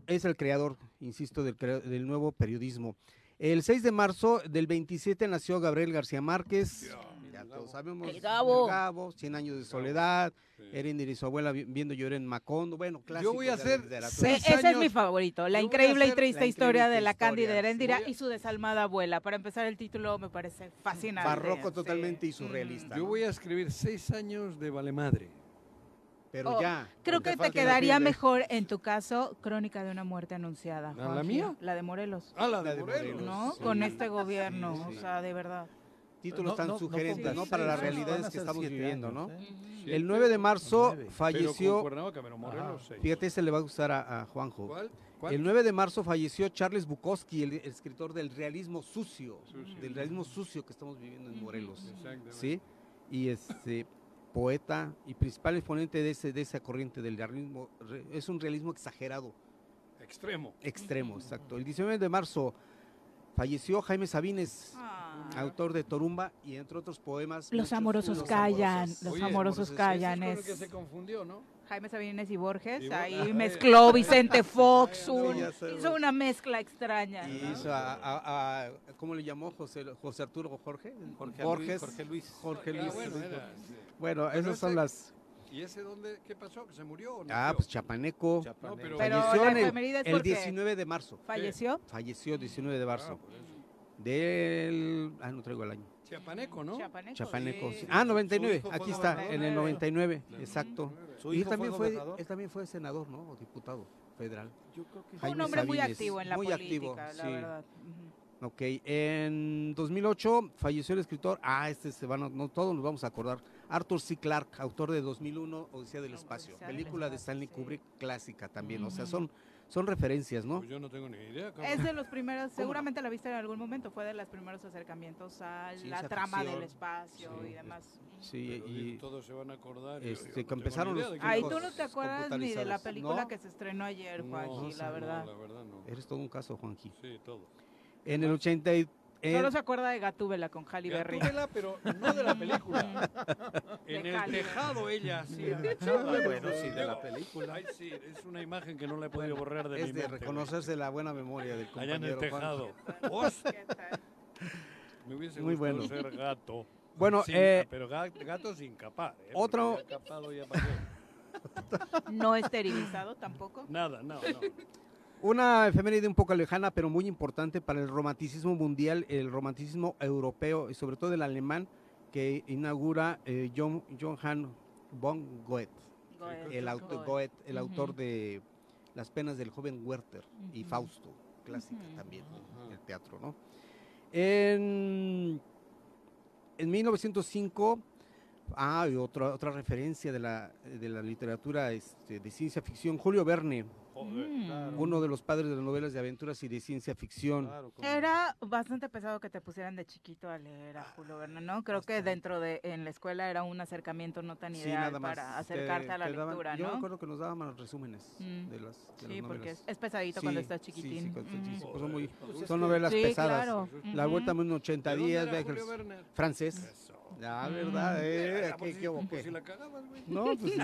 es el creador, insisto, del, del nuevo periodismo. El 6 de marzo del 27 nació Gabriel García Márquez. Ya el todos sabemos. El Gabo. el Gabo, Cien años de soledad. Sí. Erindir y su abuela vi- viendo llorar en Macondo. Bueno, clásicos voy a de la hacer seis E- ese es mi favorito, la Yo voy a increíble y triste la historia de la. Cándida Heréndira Voy a- y su desalmada abuela. Para empezar, el título me parece fascinante. Barroco sí. totalmente y surrealista. Yo ¿no? voy a escribir seis años de Vale Madre. Pero Oh, ya. Creo que te quedaría mejor en tu caso Crónica de una muerte anunciada. ¿La- la mía? La de Morelos. Ah, la La de Morelos. Morelos. ¿No? sí, Con este gobierno, sí, o sea, de verdad. Títulos No, tan no, sugerentes, ¿no? Para las realidades que estamos viviendo, años, ¿no? ¿eh? El 9 de marzo falleció, pero Morelos, fíjate, ese le va a gustar a, a Juanjo. ¿Cuál? ¿Cuál? El 9 de marzo falleció Charles Bukowski, el, el escritor del realismo sucio, Sucio. del realismo sucio que estamos viviendo en Morelos, Exactamente. ¿sí? Y este poeta y principal exponente de ese de esa corriente del realismo, re- es un realismo exagerado, Extremo. extremo, exacto. El 19 de marzo falleció Jaime Sabines, autor de Torumba y entre otros poemas. Los muchos, amorosos callan, amorosos. los Oye, amorosos ese callan. es que se confundió, ¿no? Jaime Sabines y Borges. Y Ahí mezcló Vicente Fox. Un- hizo una mezcla extraña. Y ¿no? hizo a, a- a- ¿cómo le llamó José, José Arturo Jorge? Jorge Borges. Luis, Jorge Luis. Jorge Ah, Luis. bueno, era, sí. Bueno, Pero esas son las... ¿Y ese dónde? ¿Qué pasó? ¿Que se murió o no? Ah, pues Chapaneco. No, pero- Pero la el, el porque 19 de marzo. ¿Falleció? Falleció 19 de Ah, marzo. Del... Ah, no traigo el año. Chiapaneco, ¿no? Chapaneco. Chapaneco. sí. sí. Ah, 99. Su hijo fue Aquí está, gobernador. en el 99. Del Exacto. 99. Su Y hijo también fue gobernador. él también fue senador, ¿no? O diputado federal. Yo creo que Fue un Jaime hombre muy activo en la muy política, activo, la sí. verdad. Ok, en 2008 falleció el escritor, ah, este se van, a- no todos nos vamos a acordar, Arthur C. Clarke, autor de 2001, Odisea del Espacio, Odisea del película de Espacio, Stanley sí. Kubrick clásica también, o sea, son, son referencias, ¿no? Pues yo no tengo ni idea. cabrón. Es de los primeros, no? seguramente la viste en algún momento, fue de los primeros acercamientos a la Ciencia trama ficción. del espacio Sí. y demás. Sí, Pero y todos se van a acordar. yo- yo este, no empezaron los de cosa. tú no te acuerdas ni de la película No. que se estrenó ayer, Juanji, no, la no, verdad. la verdad no. eres todo un caso, Juanji. Sí, todo. En el 80 y- en- Solo se acuerda de Gatúbela con Halle Berry. Gatúbela, pero no de la película. en De el Halle. tejado ella, sí. Ah, bueno, sí, de la película. Ay, sí, es una imagen que no la he podido borrar de es mi de mente. reconocerse la buena memoria del Allá en el compañero tejado. Os- ¿Qué tal? me hubiese Muy gustado bueno. ser gato. Bueno, Sin- eh, pero ga- gato sin capar. ¿eh? otro- Porque ya capado ya pasó. No esterilizado tampoco. Nada, no, no. Una efeméride un poco lejana, pero muy importante para el romanticismo mundial, el romanticismo europeo y sobre todo el alemán que inaugura eh, John, Johann von Goethe, Goethe. el, auto- Goethe. El autor de Las penas del joven Werther y. Fausto, clásica Ujú. también, Ajá. el teatro, ¿no? En, en 1905, ah, y otra, otra referencia de la, de la literatura este, de ciencia ficción, Julio Verne, Joder. Mm. uno de los padres de las novelas de aventuras y de ciencia ficción. Claro, como- Era bastante pesado que te pusieran de chiquito a leer a Julio Verne, ¿no? Creo que dentro de en la escuela era un acercamiento no tan Sí, ideal nada más. para te- acercarte a la te daban- lectura, Yo me ¿no? acuerdo que nos daban los resúmenes Mm. de las, de Sí, las porque es, novelas. es pesadito Sí, cuando estás sí, sí, chiquitín. cuando estás pues son muy- Pues es son novelas Sí, pesadas. claro. La vuelta en 80 ¿De dónde días, francés. Eso. Ah, Mm. ¿verdad? Eh, Ah, aquí pues sí, equivoqué. pues si la cagabas, güey. No, pues si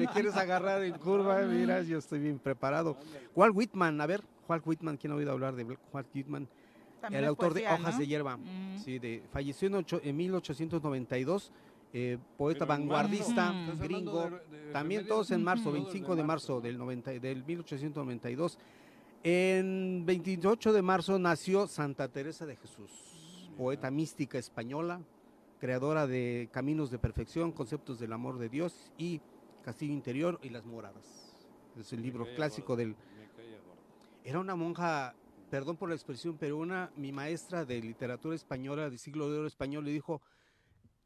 me quieres agarrar en curva, mira, yo estoy bien preparado. Walt Whitman, a ver, Walt Whitman, ¿quién ha oído hablar de Walt Whitman? También el autor poesía, de Hojas ¿no? de Hierba. Mm. Sí, de, falleció en, ocho- en 1892, eh, poeta Pero vanguardista, marzo. ¿Estás gringo. de- de También efemérides? todos en marzo, Ujú. 25 de marzo del, 90, y- del 1892. En 28 de marzo nació Santa Teresa de Jesús, poeta mística española, creadora de Caminos de Perfección, Conceptos del Amor de Dios y Castillo Interior y las Moradas. Es el libro clásico gordo, del... Era una monja, perdón por la expresión, pero una, mi maestra de literatura española, de siglo de oro español, le dijo,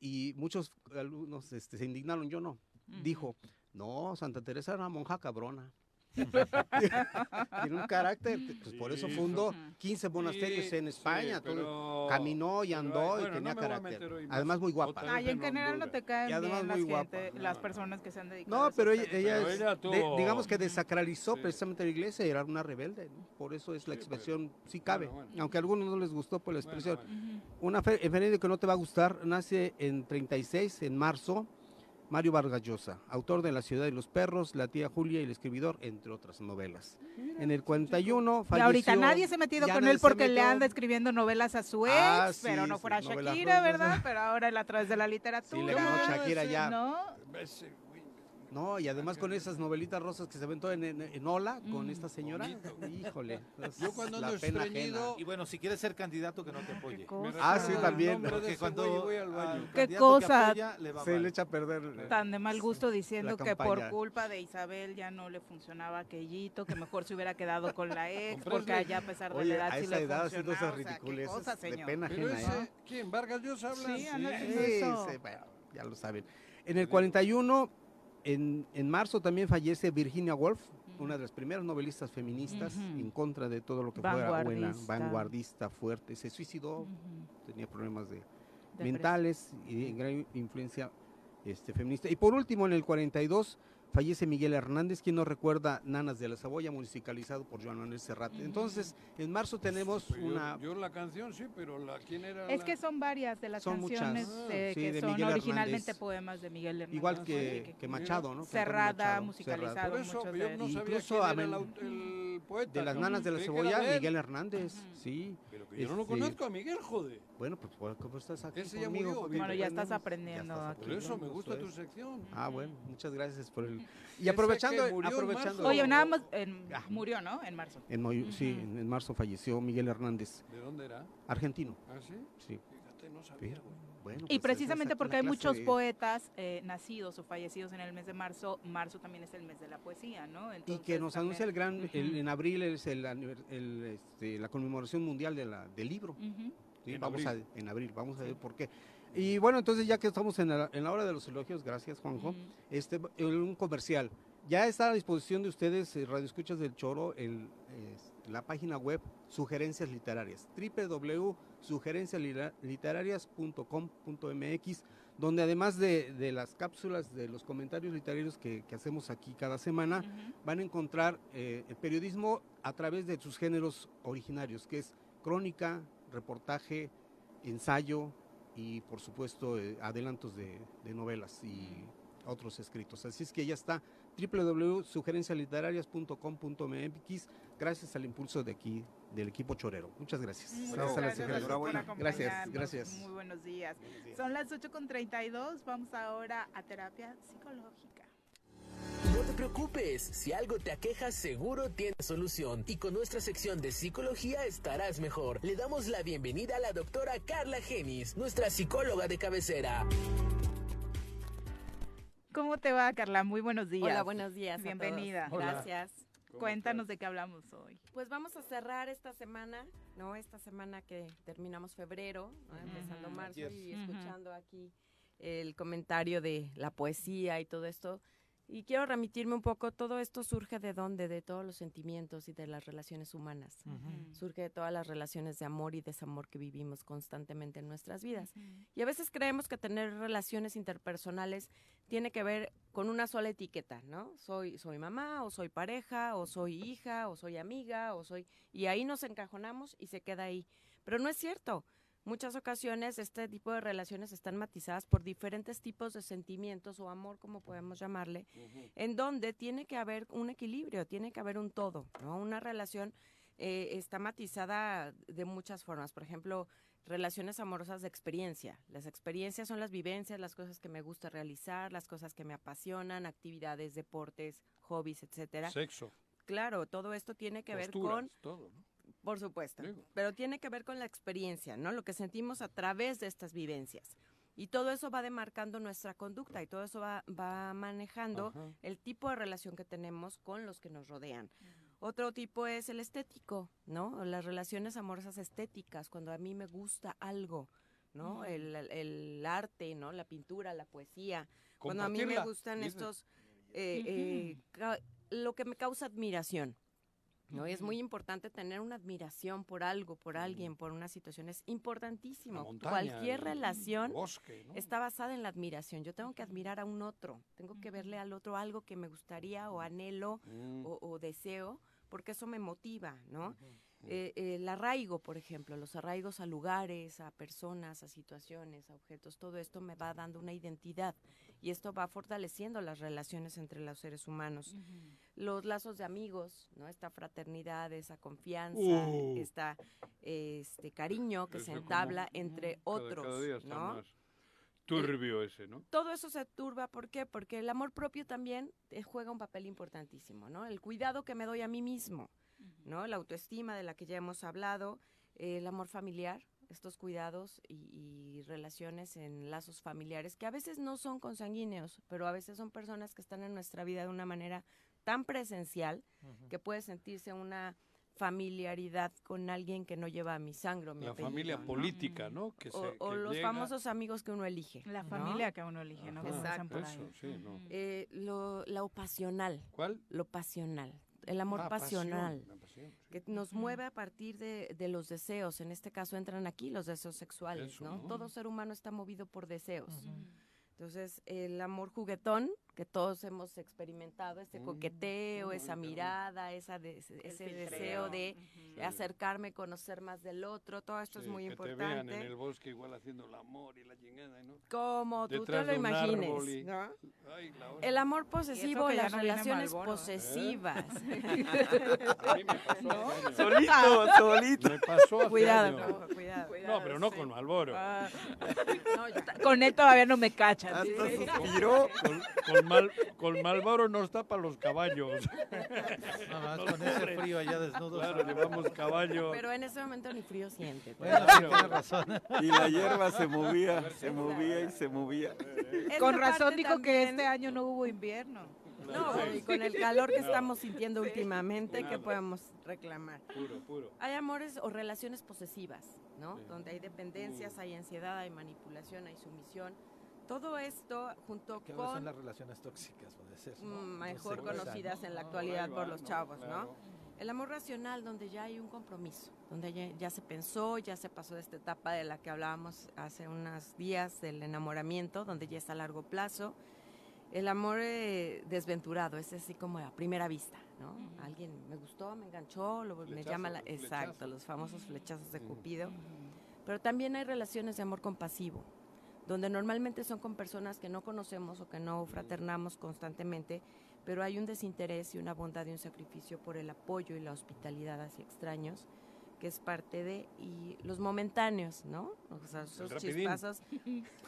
y muchos alumnos este, se indignaron, yo no, dijo, no, Santa Teresa era una monja cabrona. Tiene un carácter, pues por eso fundó Ujú. 15 monasterios Sí, en España, sí, todo- pero- caminó y pero, andó y bueno, tenía no a carácter. hoy. Además muy guapa. Vez en en general no te caen Y además bien las, gente- las personas que se han dedicado a No, esos pero ella, ella Pero es- ella de- digamos que desacralizó Sí. precisamente la iglesia y era una rebelde, ¿no? por eso es la Sí, expresión, sí cabe, bueno, bueno. aunque a algunos no les gustó por la Bueno, expresión. Una fe- efeméride que no te va a gustar, nace en 36, en marzo, Mario Vargas Llosa, autor de La ciudad de los perros, La tía Julia y El escribidor, entre otras novelas. En el 41 Y falleció... ahorita nadie se ha metido con él porque le anda escribiendo novelas a su ex, Ah, pero sí, no sí, fuera Shakira. ¿verdad? Pero ahora él a través de la literatura. le ganó Shakira ya. ¿No? No, y además con esas novelitas rosas que se aventó en, en, en Ola con Mm. esta señora, híjole. Yo cuando ando estreñido. Y bueno, si quieres ser candidato, que no te apoye. Ah, sí, también. Porque cuando voy al al baño. Qué cosa apoya, le va Se mal. le echa a perder. Tan de mal gusto diciendo que por culpa de Isabel ya no le funcionaba aquellito, que mejor se hubiera quedado con la ex, porque allá a pesar de Oye, la edad a sí esa le edad haciendo esas o sea, ridiculeces de pena Pero ajena. ¿eh? ¿quién? ¿Vargas Llosa habla? Sí, Sí, eso. sí, bueno, ya lo saben. En el 41, en, en marzo también fallece Virginia Woolf, una de las primeras novelistas feministas en contra de todo lo que fuera buena, Vanguardista. fuerte. Se suicidó, tenía problemas de, mentales y gran influencia este, feminista. Y por último, en el 42, fallece Miguel Hernández, quien nos recuerda Nanas de la Cebolla, musicalizado por Joan Manuel Serrat. Entonces, en marzo tenemos Pues yo- una... Yo, la canción sí, pero la, ¿quién era Es la- que son varias de las Son canciones Ah, eh, sí, que de son Miguel originalmente Hernández. poemas de Miguel Hernández. Igual que, que Machado, ¿no? Cerrada, Machado, musicalizado. Cerrado. Por eso, muchos yo de no ellos. sabía Incluso quién a era el, el poeta. De las ¿no? nanas de la cebolla, de. Miguel Hernández, sí. Pero que yo no lo Este, conozco a Miguel, joder. Bueno, pues ¿por qué estás aquí Ese ya conmigo? murió, Bueno, ya estás aprendiendo estás aquí. Por eso me gusta tu sección. Ah, bueno, muchas gracias por el... Y aprovechando, aprovechando... Oye, nada más en- Ah. murió, ¿no? En marzo. En mayo- Sí, en, en marzo falleció Miguel Hernández, ¿De dónde era? argentino. ¿Ah, sí? Sí. Fíjate, no sabía, Pero, güey. bueno, Y pues, precisamente porque hay muchos de- poetas eh, nacidos o fallecidos en el mes de marzo, marzo también es el mes de la poesía, ¿no? Y Entonces, que nos anuncia el gran, el- en abril es el, el, este, la conmemoración mundial de la, del libro. Ujú. ¿Sí? En vamos abril. A, en abril, vamos a ver por qué. Y bueno, entonces ya que estamos en la, en la hora de los elogios, gracias Juanjo, Ujú. este, un comercial. Ya está a disposición de ustedes, eh, Radio Escuchas del Choro, el, es- la página web Sugerencias Literarias, www.sugerenciasliterarias.com.mx, donde además de, de las cápsulas de los comentarios literarios que, que hacemos aquí cada semana, van a encontrar eh, el periodismo a través de sus géneros originarios, que es crónica, reportaje, ensayo y por supuesto eh, adelantos de, de novelas y otros escritos. Así es que ya está www.sugerencialiterarias.com.mx gracias al impulso de aquí del equipo chorero. Muchas gracias. Muchas Gracias a la gracias, Gracias, gracias. Muy buenos días. Son las 8.32, vamos ahora a terapia psicológica. No te preocupes, si algo te aqueja seguro tiene solución y con nuestra sección de psicología estarás mejor. Le damos la bienvenida a la doctora Carla Genis, nuestra psicóloga de cabecera. ¿Cómo te va, Carla? Muy buenos días. Hola, buenos días. a todos. Bienvenida. Gracias. Cuéntanos de qué hablamos hoy. Pues vamos a cerrar esta semana, ¿no? Esta semana que terminamos febrero, ¿no? empezando marzo y escuchando aquí el comentario de la poesía y todo esto. Y quiero remitirme un poco, todo esto surge de dónde, de todos los sentimientos y de las relaciones humanas. Surge de todas las relaciones de amor y desamor que vivimos constantemente en nuestras vidas. Y a veces creemos que tener relaciones interpersonales tiene que ver con una sola etiqueta, ¿no? Soy, soy mamá, o soy pareja, o soy hija, o soy amiga, o soy... Y ahí nos encajonamos y se queda ahí. Pero no es cierto. Muchas ocasiones este tipo de relaciones están matizadas por diferentes tipos de sentimientos o amor, como podemos llamarle, en donde tiene que haber un equilibrio, tiene que haber un todo, ¿no? Una relación eh, está matizada de muchas formas. Por ejemplo, relaciones amorosas de experiencia. Las experiencias son las vivencias, las cosas que me gusta realizar, las cosas que me apasionan, actividades, deportes, hobbies, etcétera. Sexo, Claro, todo esto tiene que ver con, todo, ¿no? Por supuesto, Digo. pero tiene que ver con la experiencia, ¿no? Lo que sentimos a través de estas vivencias. Y todo eso va demarcando nuestra conducta y todo eso va, va manejando Ajá. el tipo de relación que tenemos con los que nos rodean. Otro tipo es el estético, ¿no? Las relaciones amorosas estéticas, cuando a mí me gusta algo, ¿no? el, el- el arte, ¿no? La pintura, la poesía. Cuando a mí me gustan estos, eh, eh, lo que me causa admiración. ¿No? Y es muy importante tener una admiración por algo, por alguien, por una situación. Es importantísimo. montaña, Cualquier el relación bosque, ¿no? está basada en la admiración. Yo tengo que admirar a un otro, tengo que verle al otro algo que me gustaría o anhelo Mm. o, o deseo, porque eso me motiva, ¿no? Eh, eh, el arraigo, por ejemplo, los arraigos a lugares, a personas, a situaciones, a objetos, todo esto me va dando una identidad y esto va fortaleciendo las relaciones entre los seres humanos. Los lazos de amigos, ¿no? Esta fraternidad, esa confianza, Uh. esta este cariño que se como- entabla entre Cada- otros, Cada día está ¿no? más turbio ese, ¿no? todo eso se turba, ¿por qué? Porque el amor propio también eh, juega un papel importantísimo, ¿no? El cuidado que me doy a mí mismo, ¿no? La autoestima de la que ya hemos hablado, eh, el amor familiar, estos cuidados y, y relaciones en lazos familiares que a veces no son consanguíneos, pero a veces son personas que están en nuestra vida de una manera tan presencial que puede sentirse una familiaridad con alguien que no lleva mi sangre o mi La apellido, familia ¿no? política, ¿no? Que O, se- o que los llega- famosos amigos que uno elige. La ¿no? familia que uno elige, ¿no? Ajá, por eso, sí, ¿no? Eh, lo, lo pasional, ¿Cuál? lo pasional, el amor Ah, pasional, la pasión, sí. que nos mueve a partir de, de los deseos. En este caso entran aquí los deseos sexuales, Eso, ¿no? ¿no? Todo ser humano está movido por deseos. Entonces, el amor juguetón, que todos hemos experimentado, Mm, coqueteo, esa mirada, esa de- ese deseo de acercarme, conocer más del otro, todo esto es muy que te vean en el bosque igual haciendo el amor y la chingada, ¿no? Como tú te lo imagines. y- ¿no? Ay, la hora. El amor posesivo, las no relaciones Malboro, ¿eh? posesivas. A mí me pasó hace años. Solito, solito. Me pasó hace Cuidado, años. no, cuidado. No, pero no con Malboro. Ah, yo Con él todavía no me cachan. Hasta dice. suspiró. Con, con, Mal- con Malboro no está para los caballos. Nada más con ese frío allá desnudos. Claro, llevamos caballo. pero en ese momento ni frío siente. Bueno, sí, tienes razón. Y la hierba se movía, se movía y se movía. Esta Con razón dijo que también- este año no hubo invierno. No, y con el calor que estamos sintiendo últimamente, ¿qué Nada. podemos reclamar? Puro, puro. Hay amores o relaciones posesivas, ¿no? Donde hay dependencias, hay ansiedad, hay manipulación, hay sumisión. Todo esto junto Que ahora son con las relaciones tóxicas, puede ser. ¿no? mm, No mejor sé, conocidas en la actualidad por los ¿no? chavos, ¿no? El amor racional, donde ya hay un compromiso, donde ya, ya se pensó, ya se pasó de esta etapa de la que hablábamos hace unos días del enamoramiento, donde ya está a largo plazo. El amor eh, desventurado, es así como a primera vista, ¿no? Alguien me gustó, me enganchó, lo- me llama la... flechazo. Exacto, los famosos flechazos de. Cupido. Pero también hay relaciones de amor compasivo, donde normalmente son con personas que no conocemos o que no fraternamos constantemente, pero hay un desinterés y una bondad y un sacrificio por el apoyo y la hospitalidad hacia extraños, que es parte de, y los momentáneos, ¿no? O sea, esos chispazos.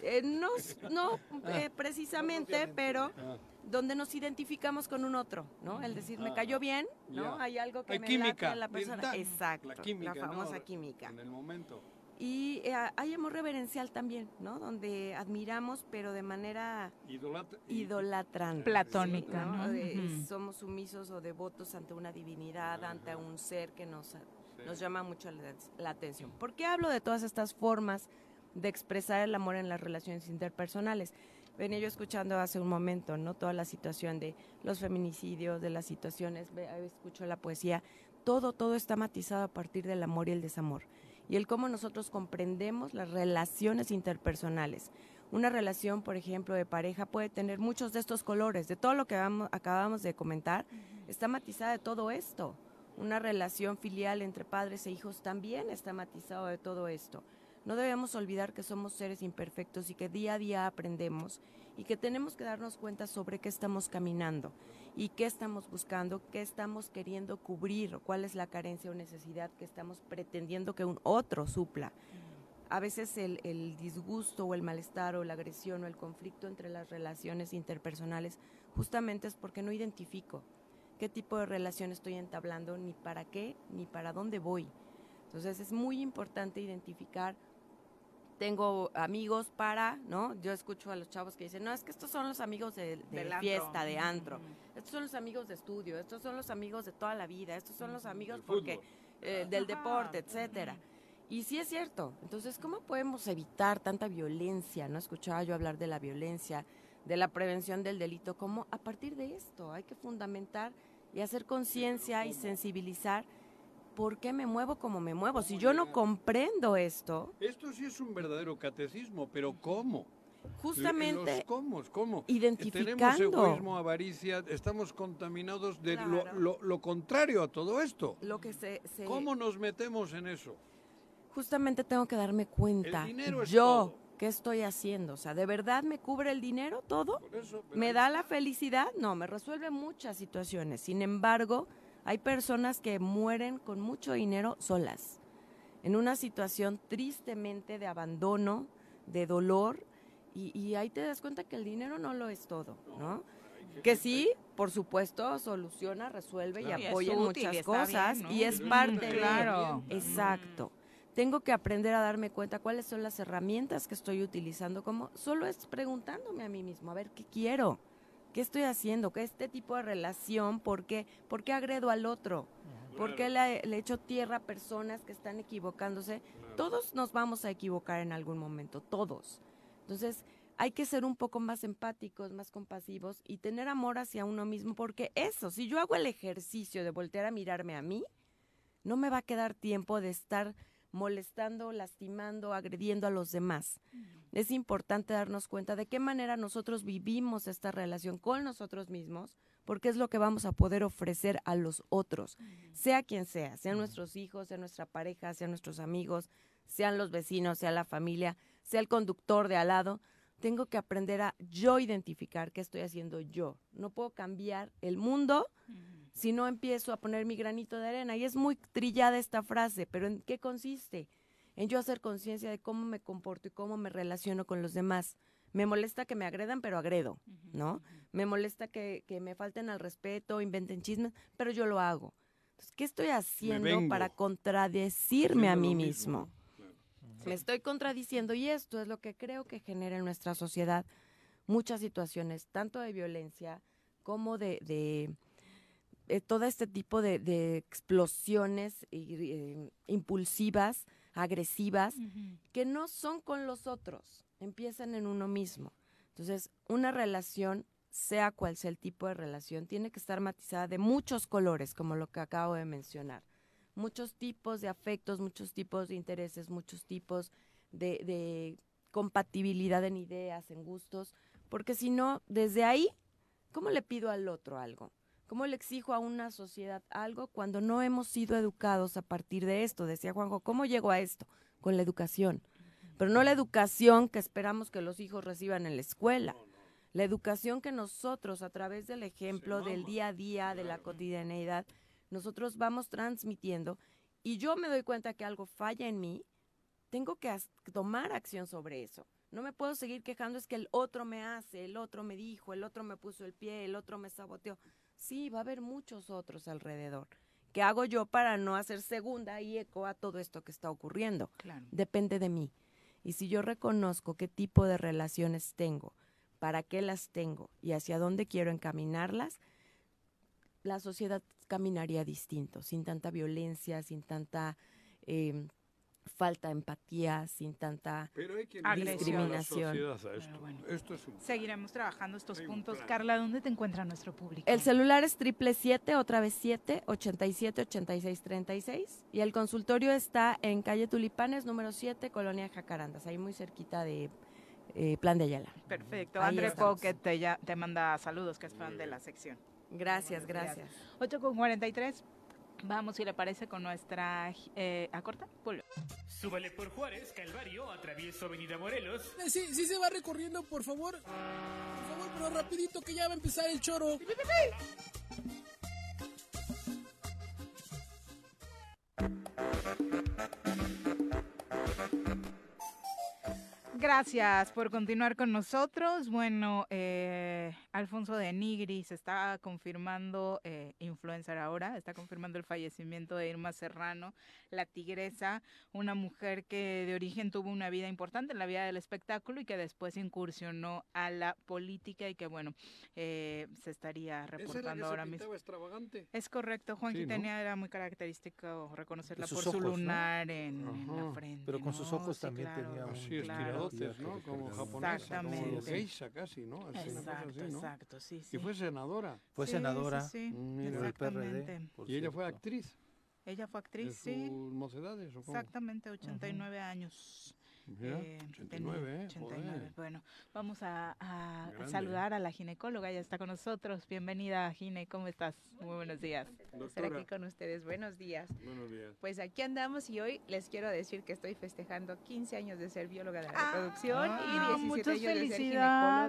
eh, no, no eh, precisamente, pero Ah, donde nos identificamos con un otro, ¿no? El decir, me Ah, cayó bien, ¿no? Hay algo que Hay me química, late en la persona. Exacto, La química, ¿no? famosa química. En el momento. Y eh, hay amor reverencial también, ¿no? Donde admiramos, pero de manera Idolatra- idolatrante. Platónica, ¿no? ¿no? De- Ujú. Somos sumisos o devotos ante una divinidad, ante un ser que nos, Sí. nos llama mucho la, la atención. ¿Por qué hablo de todas estas formas de expresar el amor en las relaciones interpersonales? Venía yo escuchando hace un momento, ¿no? Toda la situación de los feminicidios, de las situaciones, escucho la poesía, todo, todo está matizado a partir del amor y el desamor. Y el cómo nosotros comprendemos las relaciones interpersonales. Una relación, por ejemplo, de pareja puede tener muchos de estos colores, de todo lo que vamos- acabamos de comentar, está matizada de todo esto. Una relación filial entre padres e hijos también está matizado de todo esto. No debemos olvidar que somos seres imperfectos y que día a día aprendemos y que tenemos que darnos cuenta sobre qué estamos caminando y qué estamos buscando, qué estamos queriendo cubrir cuál es la carencia o necesidad que estamos pretendiendo que un otro supla. A veces el, el disgusto o el malestar o la agresión o el conflicto entre las relaciones interpersonales justamente es porque no identifico qué tipo de relación estoy entablando, ni para qué, ni para dónde voy. Entonces es muy importante identificar tengo amigos para, ¿no? Yo escucho a los chavos que dicen, no, es que estos son los amigos de, de antro. fiesta, de antro. Estos son los amigos de estudio, estos son los amigos de toda la vida, estos son los amigos Del porque eh, del deporte, etcétera. Y sí es cierto. Entonces, ¿cómo podemos evitar tanta violencia? No escuchaba yo hablar de la violencia, de la prevención del delito. ¿Cómo a partir de esto hay que fundamentar y hacer conciencia y sensibilizar por qué me muevo como me muevo? Si yo no comprendo esto, Esto sí es un verdadero catecismo, pero ¿cómo? justamente Los cómo, ¿cómo? Tenemos identificando egoísmo, avaricia, estamos contaminados de lo- Claro. lo, lo contrario a todo esto. lo que se, se- ¿Cómo nos metemos en eso? justamente tengo que darme cuenta. El dinero es yo, todo. ¿qué estoy haciendo? O sea, ¿de verdad me cubre el dinero todo? Eso, ¿Me da la felicidad? No, me resuelve muchas situaciones. Sin embargo, hay personas que mueren con mucho dinero solas, en una situación tristemente de abandono, de dolor, y, y ahí te das cuenta que el dinero no lo es todo, ¿no? Que sí, por supuesto, soluciona, resuelve Claro. y apoya útil y muchas cosas, bien, ¿no? y es parte de... Claro. Exacto. Tengo que aprender a darme cuenta cuáles son las herramientas que estoy utilizando, como solo es preguntándome a mí mismo, a ver, ¿qué quiero? ¿Qué estoy haciendo? ¿Qué este tipo de relación? ¿Por qué, ¿Por qué agredo al otro? ¿Por qué le, le echo tierra a personas que están equivocándose? Todos nos vamos a equivocar en algún momento, todos. Entonces, hay que ser un poco más empáticos, más compasivos y tener amor hacia uno mismo, porque eso, si yo hago el ejercicio de voltear a mirarme a mí, no me va a quedar tiempo de estar molestando, lastimando, agrediendo a los demás. Es importante darnos cuenta de qué manera nosotros vivimos esta relación con nosotros mismos, porque es lo que vamos a poder ofrecer a los otros, sea quien sea, sean nuestros hijos, sea nuestra pareja, sean nuestros amigos, sean los vecinos, sea la familia, sea el conductor de al lado. Tengo que aprender a yo identificar qué estoy haciendo yo. No puedo cambiar el mundo si no empiezo a poner mi granito de arena. Y es muy trillada esta frase, pero ¿en qué consiste? En yo hacer conciencia de cómo me comporto y cómo me relaciono con los demás. Me molesta que me agredan, pero agredo, ¿no? Me molesta que, me falten al respeto, inventen chismes, pero yo lo hago. Entonces, ¿qué estoy haciendo para contradecirme a mí mismo? Me estoy contradiciendo y esto es lo que creo que genera en nuestra sociedad muchas situaciones, tanto de violencia como de eh, todo este tipo de, explosiones eh, impulsivas, agresivas, que no son con los otros, empiezan en uno mismo. Entonces, una relación, sea cual sea el tipo de relación, tiene que estar matizada de muchos colores, como lo que acabo de mencionar. Muchos tipos de afectos, muchos tipos de intereses, muchos tipos de, de compatibilidad en ideas, en gustos, porque si no, desde ahí, ¿cómo le pido al otro algo? ¿Cómo le exijo a una sociedad algo cuando no hemos sido educados a partir de esto? Decía Juanjo, ¿cómo llego a esto? Con la educación. Pero no la educación que esperamos que los hijos reciban en la escuela. La educación que nosotros, a través del ejemplo, del día a día, de la cotidianeidad, nosotros vamos transmitiendo y yo me doy cuenta que algo falla en mí, tengo que tomar acción sobre eso. No me puedo seguir quejando, es que el otro me hace, el otro me dijo, el otro me puso el pie, el otro me saboteó. Sí, va a haber muchos otros alrededor. ¿Qué hago yo para no hacer segunda y eco a todo esto que está ocurriendo? Depende de mí. Y si yo reconozco qué tipo de relaciones tengo, para qué las tengo y hacia dónde quiero encaminarlas, la sociedad caminaría distinto, sin tanta violencia, sin tanta eh, falta empatía, sin tanta discriminación. Seguiremos trabajando estos puntos. Carla, ¿dónde te encuentra nuestro público? El celular es triple siete, otra vez siete, ochenta y siete, ochenta y seis, treinta y seis. Y el consultorio está en calle Tulipanes, número 7, Colonia Jacarandas, ahí muy cerquita de eh, Plan de Ayala. Perfecto. André Pocket te, ya, te manda saludos, que es fan de la sección. Gracias, gracias. 8 con 43. Vamos, si le parece, con nuestra eh, acorta. Súbale por Juárez, Calvario, atravieso Avenida Morelos. Eh, sí, sí se va recorriendo, por favor. Por favor, pero rapidito que ya va a empezar el choro. Gracias por continuar con nosotros. Bueno, eh, Alfonso de Nigris está confirmando, eh, influencer ahora, está confirmando el fallecimiento de Irma Serrano, la tigresa, una mujer que de origen tuvo una vida importante en la vida del espectáculo y que después incursionó a la política y que, bueno, eh, se estaría reportando ahora mismo. extravagante? Es correcto, Juan sí, tenía era muy característico reconocerla por su lunar en, la frente. Pero con sus ojos también tenía un... ¿no? Como japonesa, como geisha casi, ¿no? exacto, exacto, sí, sí. Y fue senadora. Fue senadora sí, el PRD. Y ella fue actriz. Ella fue actriz, sí. sus mocedades, ¿o cómo? Exactamente, 89 años. Eh, 89, 89. Bueno, vamos a, saludar a la ginecóloga, ya está con nosotros. Bienvenida, Gine, ¿cómo estás? Muy buenos días. Estar aquí con ustedes, buenos días. Buenos días. Pues aquí andamos y hoy les quiero decir que estoy festejando 15 años de ser bióloga de la ah, reproducción y 17 años de ser ginecóloga.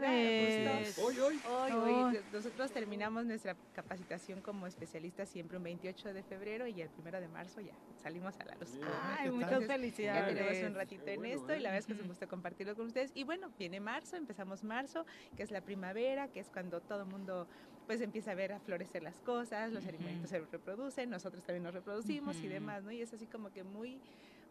Hoy, hoy. Hoy, hoy. Nosotros terminamos nuestra capacitación como especialistas siempre un 28 de febrero y el 1 de marzo ya salimos a la luz. Ay, muchas felicidades. Ya tenemos un ratito en esto y la verdad es que es un gusto compartirlo con ustedes. Y bueno, viene marzo, empezamos marzo, que es la primavera, que es cuando todo el mundo pues empieza a ver a florecer las cosas, los alimentos se reproducen, nosotros también nos reproducimos y demás, ¿no? Y es así como que muy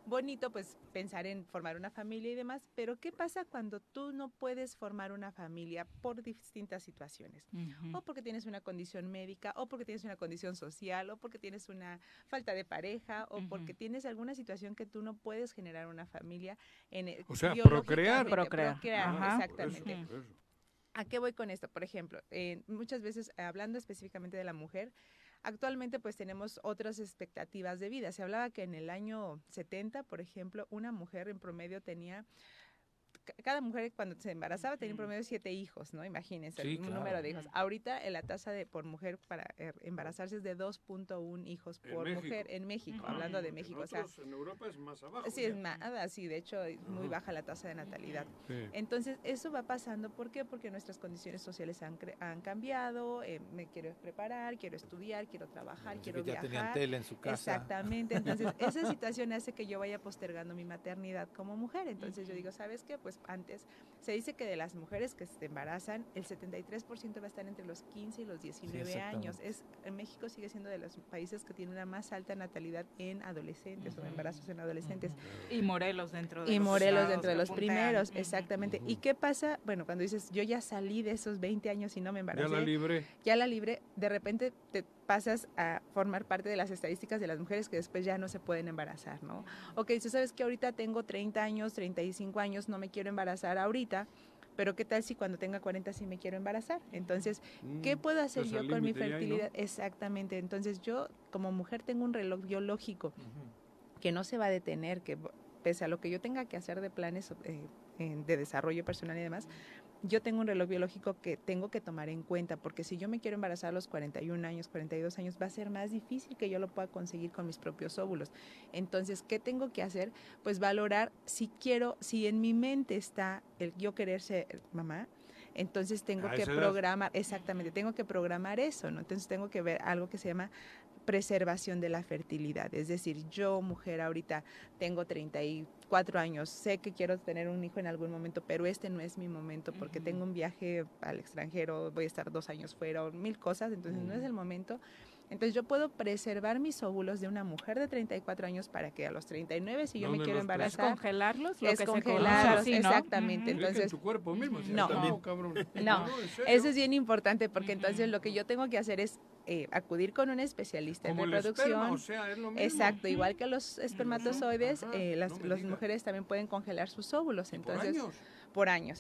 bonito pues pensar en formar una familia y demás, pero ¿qué pasa cuando tú no puedes formar una familia por distintas situaciones? O porque tienes una condición médica, o porque tienes una condición social, o porque tienes una falta de pareja, o porque tienes alguna situación que tú no puedes generar una familia en el, O sea, procrear. Procrear, exactamente. ¿A qué voy con esto? Por ejemplo, eh, muchas veces, hablando específicamente de la mujer, Actualmente pues tenemos otras expectativas de vida. Se hablaba que en el año 70, por ejemplo, una mujer en promedio tenía cada mujer cuando se embarazaba tenía un promedio de siete hijos, ¿no? Imagínense, un número de hijos. Ahorita la tasa de por mujer para er, embarazarse es de 2.1 hijos por mujer en México, hablando de México. En, o sea, en Europa es más abajo. Sí, es más, sí, de hecho, muy baja la tasa de natalidad. Entonces, eso va pasando, ¿por qué? Porque nuestras condiciones sociales han, han cambiado, eh, me quiero preparar, quiero estudiar, quiero trabajar, quiero ya viajar. tenían tele en su casa. Exactamente, entonces esa situación hace que yo vaya postergando mi maternidad como mujer. Entonces yo digo, ¿sabes qué? Pues antes se dice que de las mujeres que se embarazan, el 73% va a estar entre los 15 y los 19 años. Es, en México sigue siendo de los países que tiene una más alta natalidad en adolescentes o embarazos en adolescentes. Y Morelos dentro de y los Morelos dentro de los primeros, exactamente. ¿Y qué pasa? Bueno, cuando dices, yo ya salí de esos 20 años y no me embaracé. Ya la libre. Ya la libre, de repente te pasas a formar parte de las estadísticas de las mujeres que después ya no se pueden embarazar, ¿no? Ok, tú sabes que ahorita tengo 30 años, 35 años, no me quiero embarazar ahorita, pero ¿qué tal si cuando tenga 40 sí me quiero embarazar? Entonces, ¿qué mm, puedo hacer yo con mi fertilidad? Exactamente, entonces yo como mujer tengo un reloj biológico que no se va a detener, que pese a lo que yo tenga que hacer de planes eh, de desarrollo personal y demás, yo tengo un reloj biológico que tengo que tomar en cuenta, porque si yo me quiero embarazar a los 41 años, 42 años, va a ser más difícil que yo lo pueda conseguir con mis propios óvulos. Entonces, ¿qué tengo que hacer? Pues valorar si quiero, si en mi mente está el yo querer ser mamá, entonces tengo que programar, exactamente, tengo que programar eso, ¿no? Entonces tengo que ver algo que se llama preservación de la fertilidad. Es decir, yo, mujer, ahorita tengo 34 años, sé que quiero tener un hijo en algún momento, pero este no es mi momento porque tengo un viaje al extranjero, voy a estar dos años fuera, mil cosas, entonces no es el momento. Entonces yo puedo preservar mis óvulos de una mujer de 34 años para que a los 39 si yo me quiero embarazar, es congelarlos, lo es que congelarlos, exactamente. Entonces tu cuerpo mismo, no, no, no, eso es bien importante porque entonces lo que yo tengo que hacer es eh, acudir con un especialista en reproducción. Exacto, igual que los espermatozoides, eh, las, mujeres también pueden congelar sus óvulos. Entonces, por años,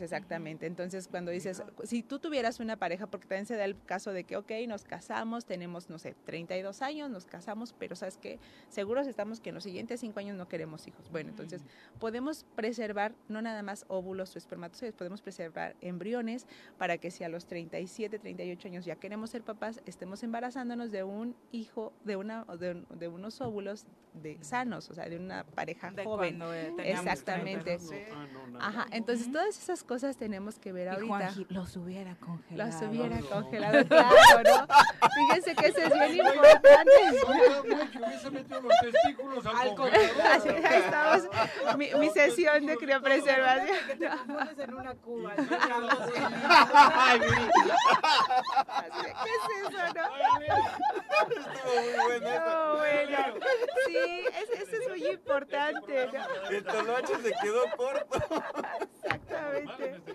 exactamente. Entonces, cuando dices, si tú tuvieras una pareja, porque también se da el caso de que, ok, nos casamos, tenemos, no sé, 32 años, nos casamos, pero ¿sabes qué? Seguros estamos que en los siguientes cinco años no queremos hijos. Bueno, entonces podemos preservar no nada más óvulos o espermatozoides, podemos preservar embriones para que si a los 37, 38 años ya queremos ser papás, estemos embarazándonos de un hijo, de, una, de, unos óvulos de sanos, o sea, de una pareja joven. Eh, exactamente. Ah, Ajá, entonces todas esas cosas tenemos que ver ahorita. los hubiera congelado. Los hubiera congelado, claro, ¿no? Fíjense que eso es bien importante. que hubiese metido los testículos al congelador. Ahí estamos, mi, mi sesión de criopreservación. Que te confundes en una cuba. ¿no? ¿Qué es eso, no? Estuvo muy bueno no, bueno. Sí, eso es muy importante. ¿no? El toloache se quedó corto. Exactamente.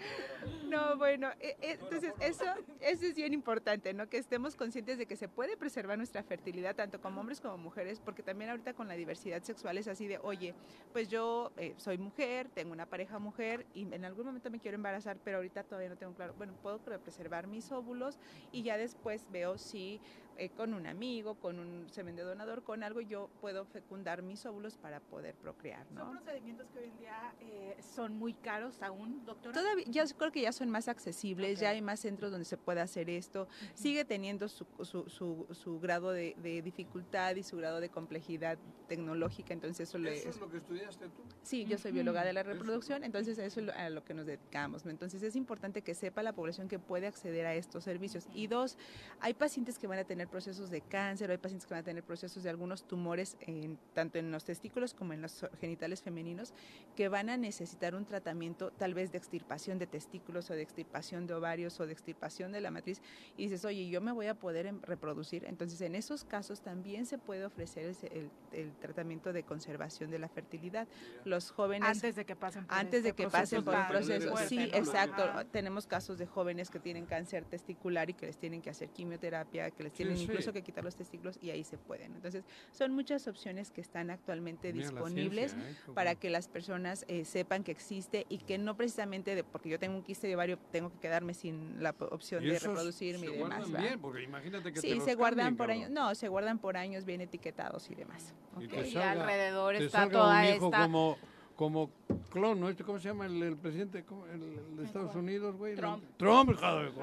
No, bueno, e, e, entonces eso, eso es bien importante, ¿no? Que estemos conscientes de que se puede preservar nuestra fertilidad tanto como hombres como mujeres, porque también ahorita con la diversidad sexual es así de, oye, pues yo eh, soy mujer, tengo una pareja mujer y en algún momento me quiero embarazar, pero ahorita todavía no tengo claro. Bueno, puedo preservar mis óvulos y ya después veo si eh, con un amigo, con un semen de donador, con algo, yo puedo fecundar mis óvulos para poder procrear. ¿no? ¿Son procedimientos que hoy en día eh, son muy caros aún, doctora? Todavía, yo creo que ya son más accesibles, ya hay más centros donde se puede hacer esto. Sigue teniendo su, su, su, grado de, dificultad y su grado de complejidad tecnológica, entonces eso, ¿Eso es lo que estudiaste tú? Sí, yo soy bióloga de la reproducción, entonces eso es a lo que nos dedicamos. Entonces es importante que sepa la población que puede acceder a estos servicios. Y dos, hay pacientes que van a tener procesos de cáncer, hay pacientes que van a tener procesos de algunos tumores, en, tanto en los testículos como en los genitales femeninos, que van a necesitar un tratamiento tal vez de extirpación de testículos o de extirpación de ovarios o de extirpación de la matriz, y dices, oye, yo me voy a poder em, reproducir. Entonces, en esos casos también se puede ofrecer el, el, tratamiento de conservación de la fertilidad. Los jóvenes... Antes de que pasen por Antes de este que pasen por un proceso. Sí, exacto. Tenemos casos de jóvenes que tienen cáncer testicular y que les tienen que hacer quimioterapia, que les tienen incluso que quitar los testículos y ahí se pueden. Entonces, son muchas opciones que están actualmente disponibles para que las personas eh, sepan que existe y que no precisamente de, porque yo tengo un quiste de ovario, tengo que quedarme sin la opción de reproducirme y demás. Se guardan bien, porque imagínate que sí, te se guardan por años, no, se guardan por años bien etiquetados y demás. Y, alrededor está toda esta como como clon, ¿no? Este, ¿Cómo se llama el, presidente el, de Estados Unidos, güey? Trump. Trump, joder,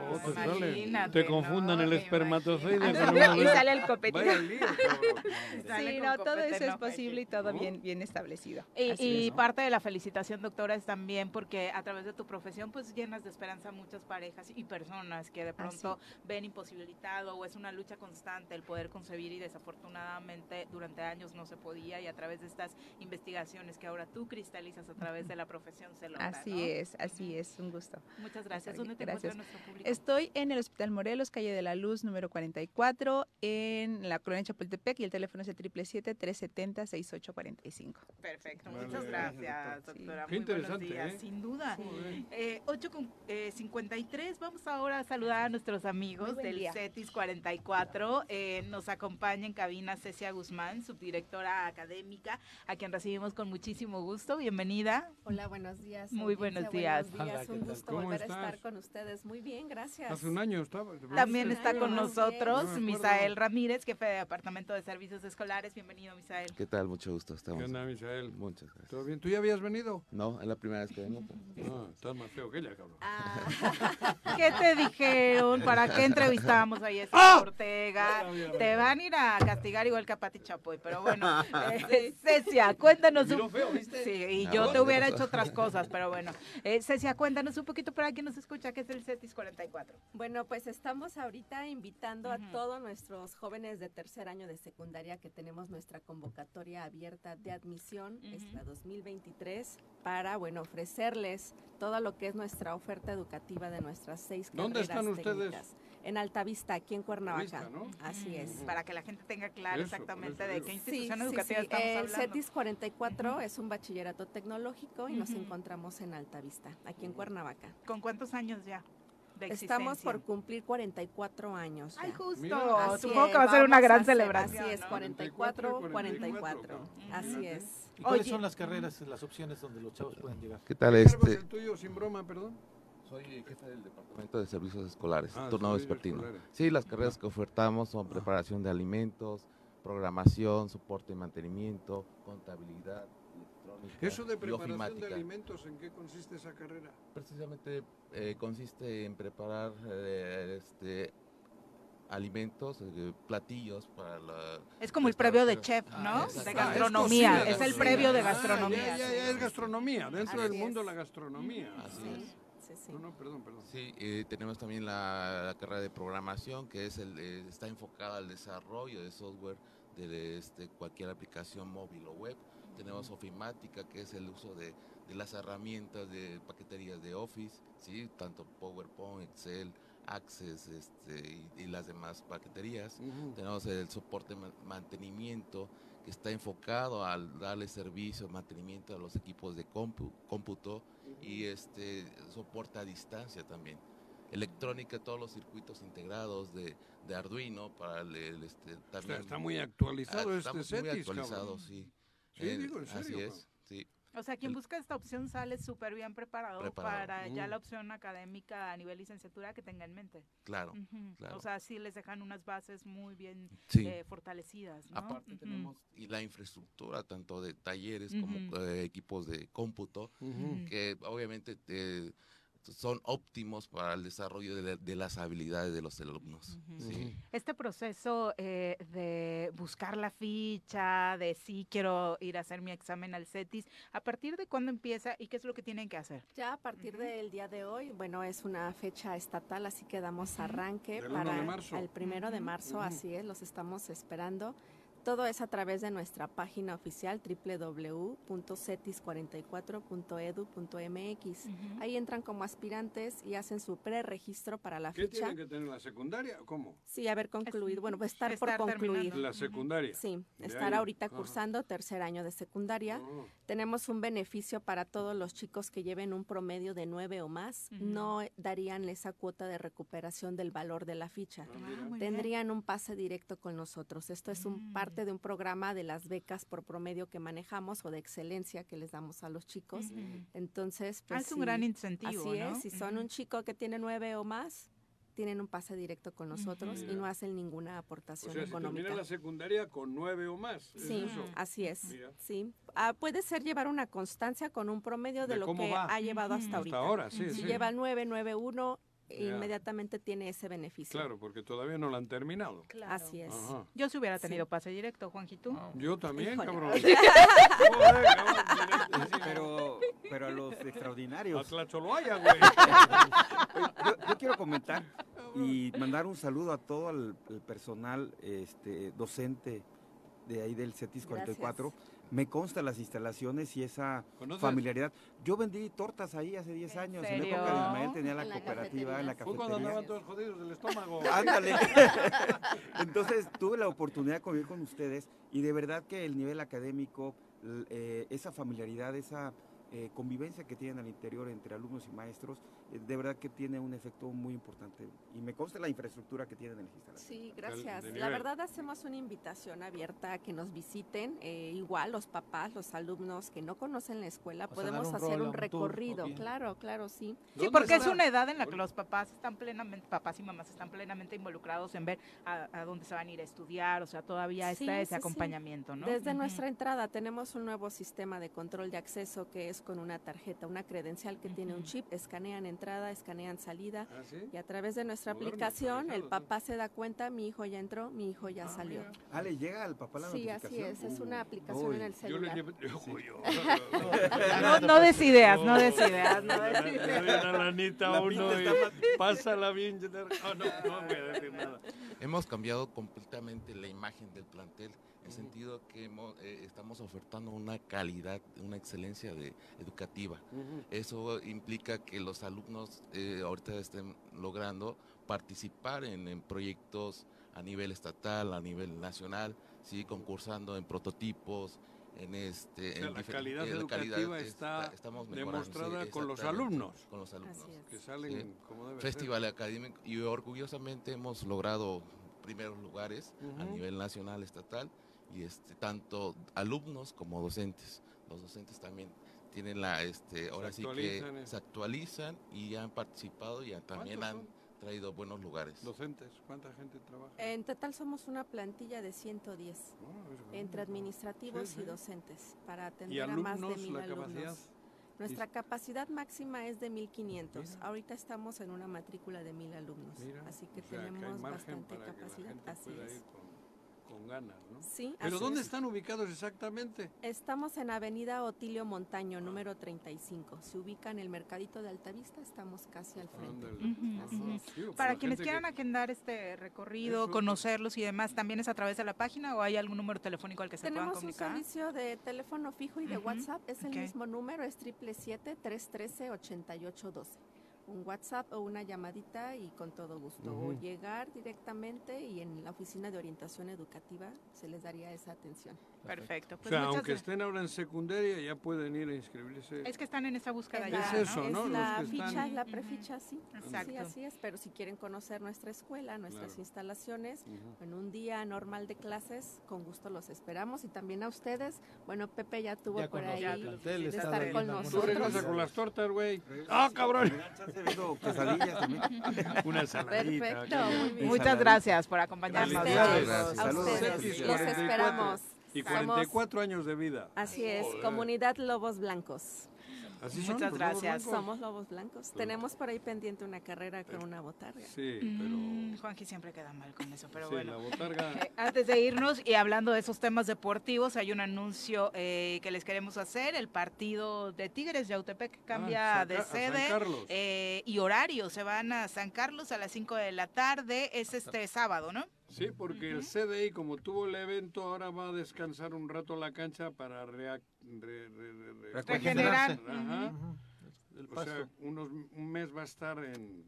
te, te confundan el espermatozoide y sale el copetito. sí, no, todo eso es posible y todo bien, bien establecido. Y, parte de la felicitación, doctora, es también porque a través de tu profesión, pues llenas de esperanza a muchas parejas y personas que de pronto ven imposibilitado o es una lucha constante el poder concebir y desafortunadamente durante años no se podía y a través de estas investigaciones que ahora tú, Cris, cristalizas a través de la profesión se Así es, así es, un gusto. Muchas gracias. ¿Dónde te gracias. nuestro público? Estoy en el Hospital Morelos, calle de la Luz, número 44, en la colonia Chapultepec y el teléfono es el 777-370-6845. Perfecto, muchas gracias, doctora. Muy buenos días, ¿eh? sin duda. Eh, 8 con 53, eh, vamos ahora a saludar a nuestros amigos del CETIS 44. Eh, nos acompaña en cabina Cecia Guzmán, subdirectora académica, a quien recibimos con muchísimo gusto bienvenida. Hola, buenos días. Muy buenos días. un gusto volver a estar con ustedes. Muy bien, gracias. Hace un año estaba. También está con nosotros Misael Ramírez, jefe de Departamento de Servicios Escolares. Bienvenido, Misael. ¿Qué tal? Mucho gusto. Estamos. ¿Qué onda, Misael? Muchas gracias. ¿Todo bien? ¿Tú ya habías venido? No, es la primera vez que vengo. No, estás más feo que ella, cabrón. Ah. ¿Qué te dijeron? ¿Para qué entrevistamos a Jessica ¡Ah! Ortega? Te van a ir a castigar igual que a Pati Chapoy, pero bueno. Eh, Cecia, cuéntanos un... Feo, ¿viste? Sí, y yo te hubiera hecho otras cosas, pero bueno. Eh, Cecia, cuéntanos un poquito para quien nos escucha qué es el CETIS 44. Bueno, pues estamos ahorita invitando a todos nuestros jóvenes de tercer año de secundaria que tenemos nuestra convocatoria abierta de admisión esta 2023 para, bueno, ofrecerles todo lo que es nuestra oferta educativa de nuestras seis ¿Dónde están ustedes? En Altavista, aquí en Cuernavaca. Así es. Para que la gente tenga claro exactamente de qué institución educativa estamos El CETIS 44 es un bachillerato tecnológico y nos encontramos en Altavista, aquí en Cuernavaca. ¿Con cuántos años ya? De Estamos por cumplir 44 años. Ay, justo. Supongo que va a ser una gran celebración. Así es, 44, 44. Así es. ¿Y cuáles son las carreras, las opciones donde los chavos pueden llegar? ¿Qué tal este? el tuyo, sin broma, perdón? Soy jefe del Departamento de Servicios Escolares, ah, turno vespertino. Sí, las carreras que ofertamos son preparación de alimentos, programación, soporte y mantenimiento, contabilidad, electrónica, ¿Eso de preparación de alimentos, en qué consiste esa carrera? Precisamente eh, consiste en preparar eh, este, alimentos, eh, platillos para la... Es como el previo de chef, ¿no? de gastronomía, es, el previo de gastronomía. ya, es gastronomía, dentro del mundo la gastronomía. Así es sí. No, perdón, perdón. Sí, eh, tenemos también la, carrera de programación que es el, eh, está enfocada al desarrollo de software de este, cualquier aplicación móvil o web. Tenemos ofimática, que es el uso de, las herramientas de paqueterías de Office, ¿sí? tanto PowerPoint, Excel, Access este, y, las demás paqueterías. Tenemos el soporte mantenimiento, que está enfocado al darle servicio, mantenimiento a los equipos de cómputo y este soporta a distancia también. Electrónica, todos los circuitos integrados de, de Arduino para el, este también. está muy actualizado ah, este set. Muy actualizado, sí. Sí, eh, digo, en serio, Así es. O sea, quien busca esta opción sale súper bien preparado, para ya la opción académica a nivel licenciatura que tenga en mente. Claro, O sea, sí les dejan unas bases muy bien eh, fortalecidas. ¿no? Aparte tenemos y la infraestructura, tanto de talleres como de equipos de cómputo, que obviamente... te son óptimos para el desarrollo de, las habilidades de los alumnos. Este proceso eh, de buscar la ficha, de sí quiero ir a hacer mi examen al CETIS, ¿a partir de cuándo empieza y qué es lo que tienen que hacer? Ya a partir del día de hoy, bueno, es una fecha estatal, así que damos arranque para el primero de marzo, así es, los estamos esperando. Todo es a través de nuestra página oficial www.cetis44.edu.mx. Ahí entran como aspirantes y hacen su preregistro para la ¿Qué ficha. tienen que tener la secundaria? ¿Cómo? Sí, haber concluido. Bueno, pues estar, por concluir. La secundaria. Sí, estar ahorita cursando tercer año de secundaria. Oh. Tenemos un beneficio para todos los chicos que lleven un promedio de nueve o más. No darían esa cuota de recuperación del valor de la ficha. Ah, Tendrían un pase directo con nosotros. Esto es un parte parte de un programa de las becas por promedio que manejamos o de excelencia que les damos a los chicos. Entonces, pues, ah, es un gran incentivo. Así es, si son un chico que tiene nueve o más, tienen un pase directo con nosotros y no hacen ninguna aportación o sea, económica. la secundaria con nueve o más. Sí, así es. Sí. Ah, puede ser llevar una constancia con un promedio de, lo que ha llevado hasta ahorita. Hasta ahora, sí. Si lleva el 9, 9, 1, inmediatamente tiene ese beneficio. Claro, porque todavía no lo han terminado. Así es. Yo si hubiera tenido pase directo, Juanjito. Yo también, cabrón. pero, pero a los extraordinarios. A haya, güey. yo, yo quiero comentar y mandar un saludo a todo el, personal este, docente de ahí del CETIS 44. Me consta las instalaciones y esa familiaridad. Yo vendí tortas ahí hace 10 años. En época de Ismael tenía la, cooperativa en la cafetería. Fue cuando andaban todos jodidos del estómago. Ándale. Entonces tuve la oportunidad de convivir con ustedes y de verdad que el nivel académico, eh, esa familiaridad, esa eh, convivencia que tienen al interior entre alumnos y maestros, eh, de verdad que tiene un efecto muy importante. Y me consta la infraestructura que tienen en el instalación. Sí, gracias. La verdad hacemos una invitación abierta a que nos visiten. Eh, igual los papás, los alumnos que no conocen la escuela, podemos hacer un recorrido. claro, claro, sí. Sí, porque es una edad en la que los papás están plenamente, papás y mamás están plenamente involucrados en ver a, dónde se van a ir a estudiar, o sea, todavía está ese acompañamiento, ¿no? Desde nuestra entrada tenemos un nuevo sistema de control de acceso que es con una tarjeta, una credencial que tiene un chip, escanean entrada, escanean salida ¿Ah, y a través de nuestra aplicación el papá se da cuenta, mi hijo ya entró, mi hijo ya ah, salió. Ah, le llega al papá la Sí, así es, es una aplicación en el celular. no, no des ideas, no des ideas, no des ideas. una lanita a uno y pásala bien. Oh, no, no voy a decir nada. Hemos cambiado completamente la imagen del plantel en el sentido que eh, estamos ofertando una calidad, una excelencia de, educativa. Eso implica que los alumnos eh, ahorita estén logrando participar en, proyectos a nivel estatal, a nivel nacional, sí, concursando en prototipos, en este la calidad educativa está, demostrada con los alumnos. con los alumnos. Que salen como debe festival académico y orgullosamente hemos logrado primeros lugares a nivel nacional estatal y este tanto alumnos como docentes. Los docentes también tienen la este ahora sí que eh. se actualizan y han participado y también han traído buenos lugares. ¿Docentes? ¿Cuánta gente trabaja? En total somos una plantilla de 110, entre administrativos y docentes, para atender a más de mil alumnos. Nuestra capacidad máxima es de 1500. Ahorita estamos en una matrícula de mil alumnos, así que tenemos bastante capacidad. Así es con ganas, ¿no? Sí. ¿Pero dónde están ubicados exactamente? Estamos en Avenida Otilio Montaño, número 35. Se ubica en el Mercadito de Altavista, estamos casi al frente. Para quienes quieran agendar este recorrido, conocerlos y demás, ¿también es a través de la página o hay algún número telefónico al que se puedan comunicar? Tenemos un servicio de teléfono fijo y de WhatsApp, es el mismo número, es 777-313-8812 un WhatsApp o una llamadita y con todo gusto. O llegar directamente y en la oficina de orientación educativa se les daría esa atención. Perfecto. Pues o sea, aunque estén ahora en secundaria, ya pueden ir a inscribirse. Es que están en esa búsqueda ya. Es eso, ¿no? Es la ficha, la preficha, sí. Exacto. Sí, así es. Pero si quieren conocer nuestra escuela, nuestras instalaciones, en un día normal de clases, con gusto los esperamos. Y también a ustedes. Bueno, Pepe ya tuvo por ahí de estar con nosotros. Tú con las tortas, güey. ¡Ah, cabrón! Una saladita. Perfecto, Muchas gracias por acompañarnos. A ustedes. Los esperamos. Y 44 años de vida. Así es, Comunidad Lobos Blancos. Muchas gracias. Somos Lobos Blancos. Tenemos por ahí pendiente una carrera con una botarga. Sí, pero... Mm, Juanji siempre queda mal con eso, pero bueno. La botarga... Eh, antes de irnos y hablando de esos temas deportivos, hay un anuncio eh, que les queremos hacer. El partido de Tigres de Autepec cambia ah, de sede eh, y horario. Se van a San Carlos a las 5 de la tarde. Es este sábado, ¿no? Sí, porque el CDI, como tuvo el evento, ahora va a descansar un rato la cancha para regenerar. O sea, unos, un mes va a estar en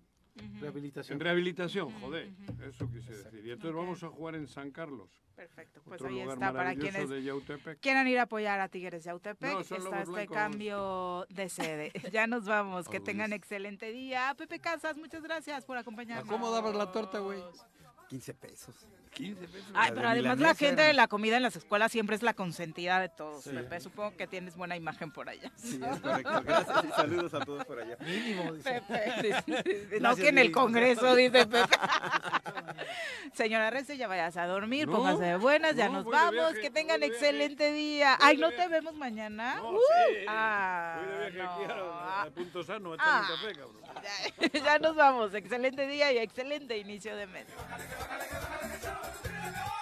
rehabilitación. En rehabilitación, joder, eso quise decir. Y entonces vamos a jugar en San Carlos. Perfecto, pues ahí está para quienes quieran ir a apoyar a Tigres de Yautepec. está este cambio de sede. ya nos vamos, que tengan excelente día. Pepe Casas, muchas gracias por acompañarnos. ¿Cómo dabas la torta, güey? 15 pesos. 15 pesos. Ay, pero de además la gente era- de la comida en las escuelas siempre es la consentida de todos, Sí. Pepe. Supongo que tienes buena imagen por allá. Sí, es correcto. Gracias y saludos a todos por allá. Mínimo, dice. Pepe, no que en el. Congreso, dice Pepe. Señora Rece, ya vayas a dormir, No, póngase de buenas, ya no, nos vamos, viaje, que tengan de viaje. excelente día. Voy Ay, ¿no te vemos mañana? No, Uh, sí. ah, Voy de viaje aquí no. a, a Punto Sano, a Ah. un café, cabrón. ya nos vamos, excelente día y excelente inicio de mes dale, dale, dale,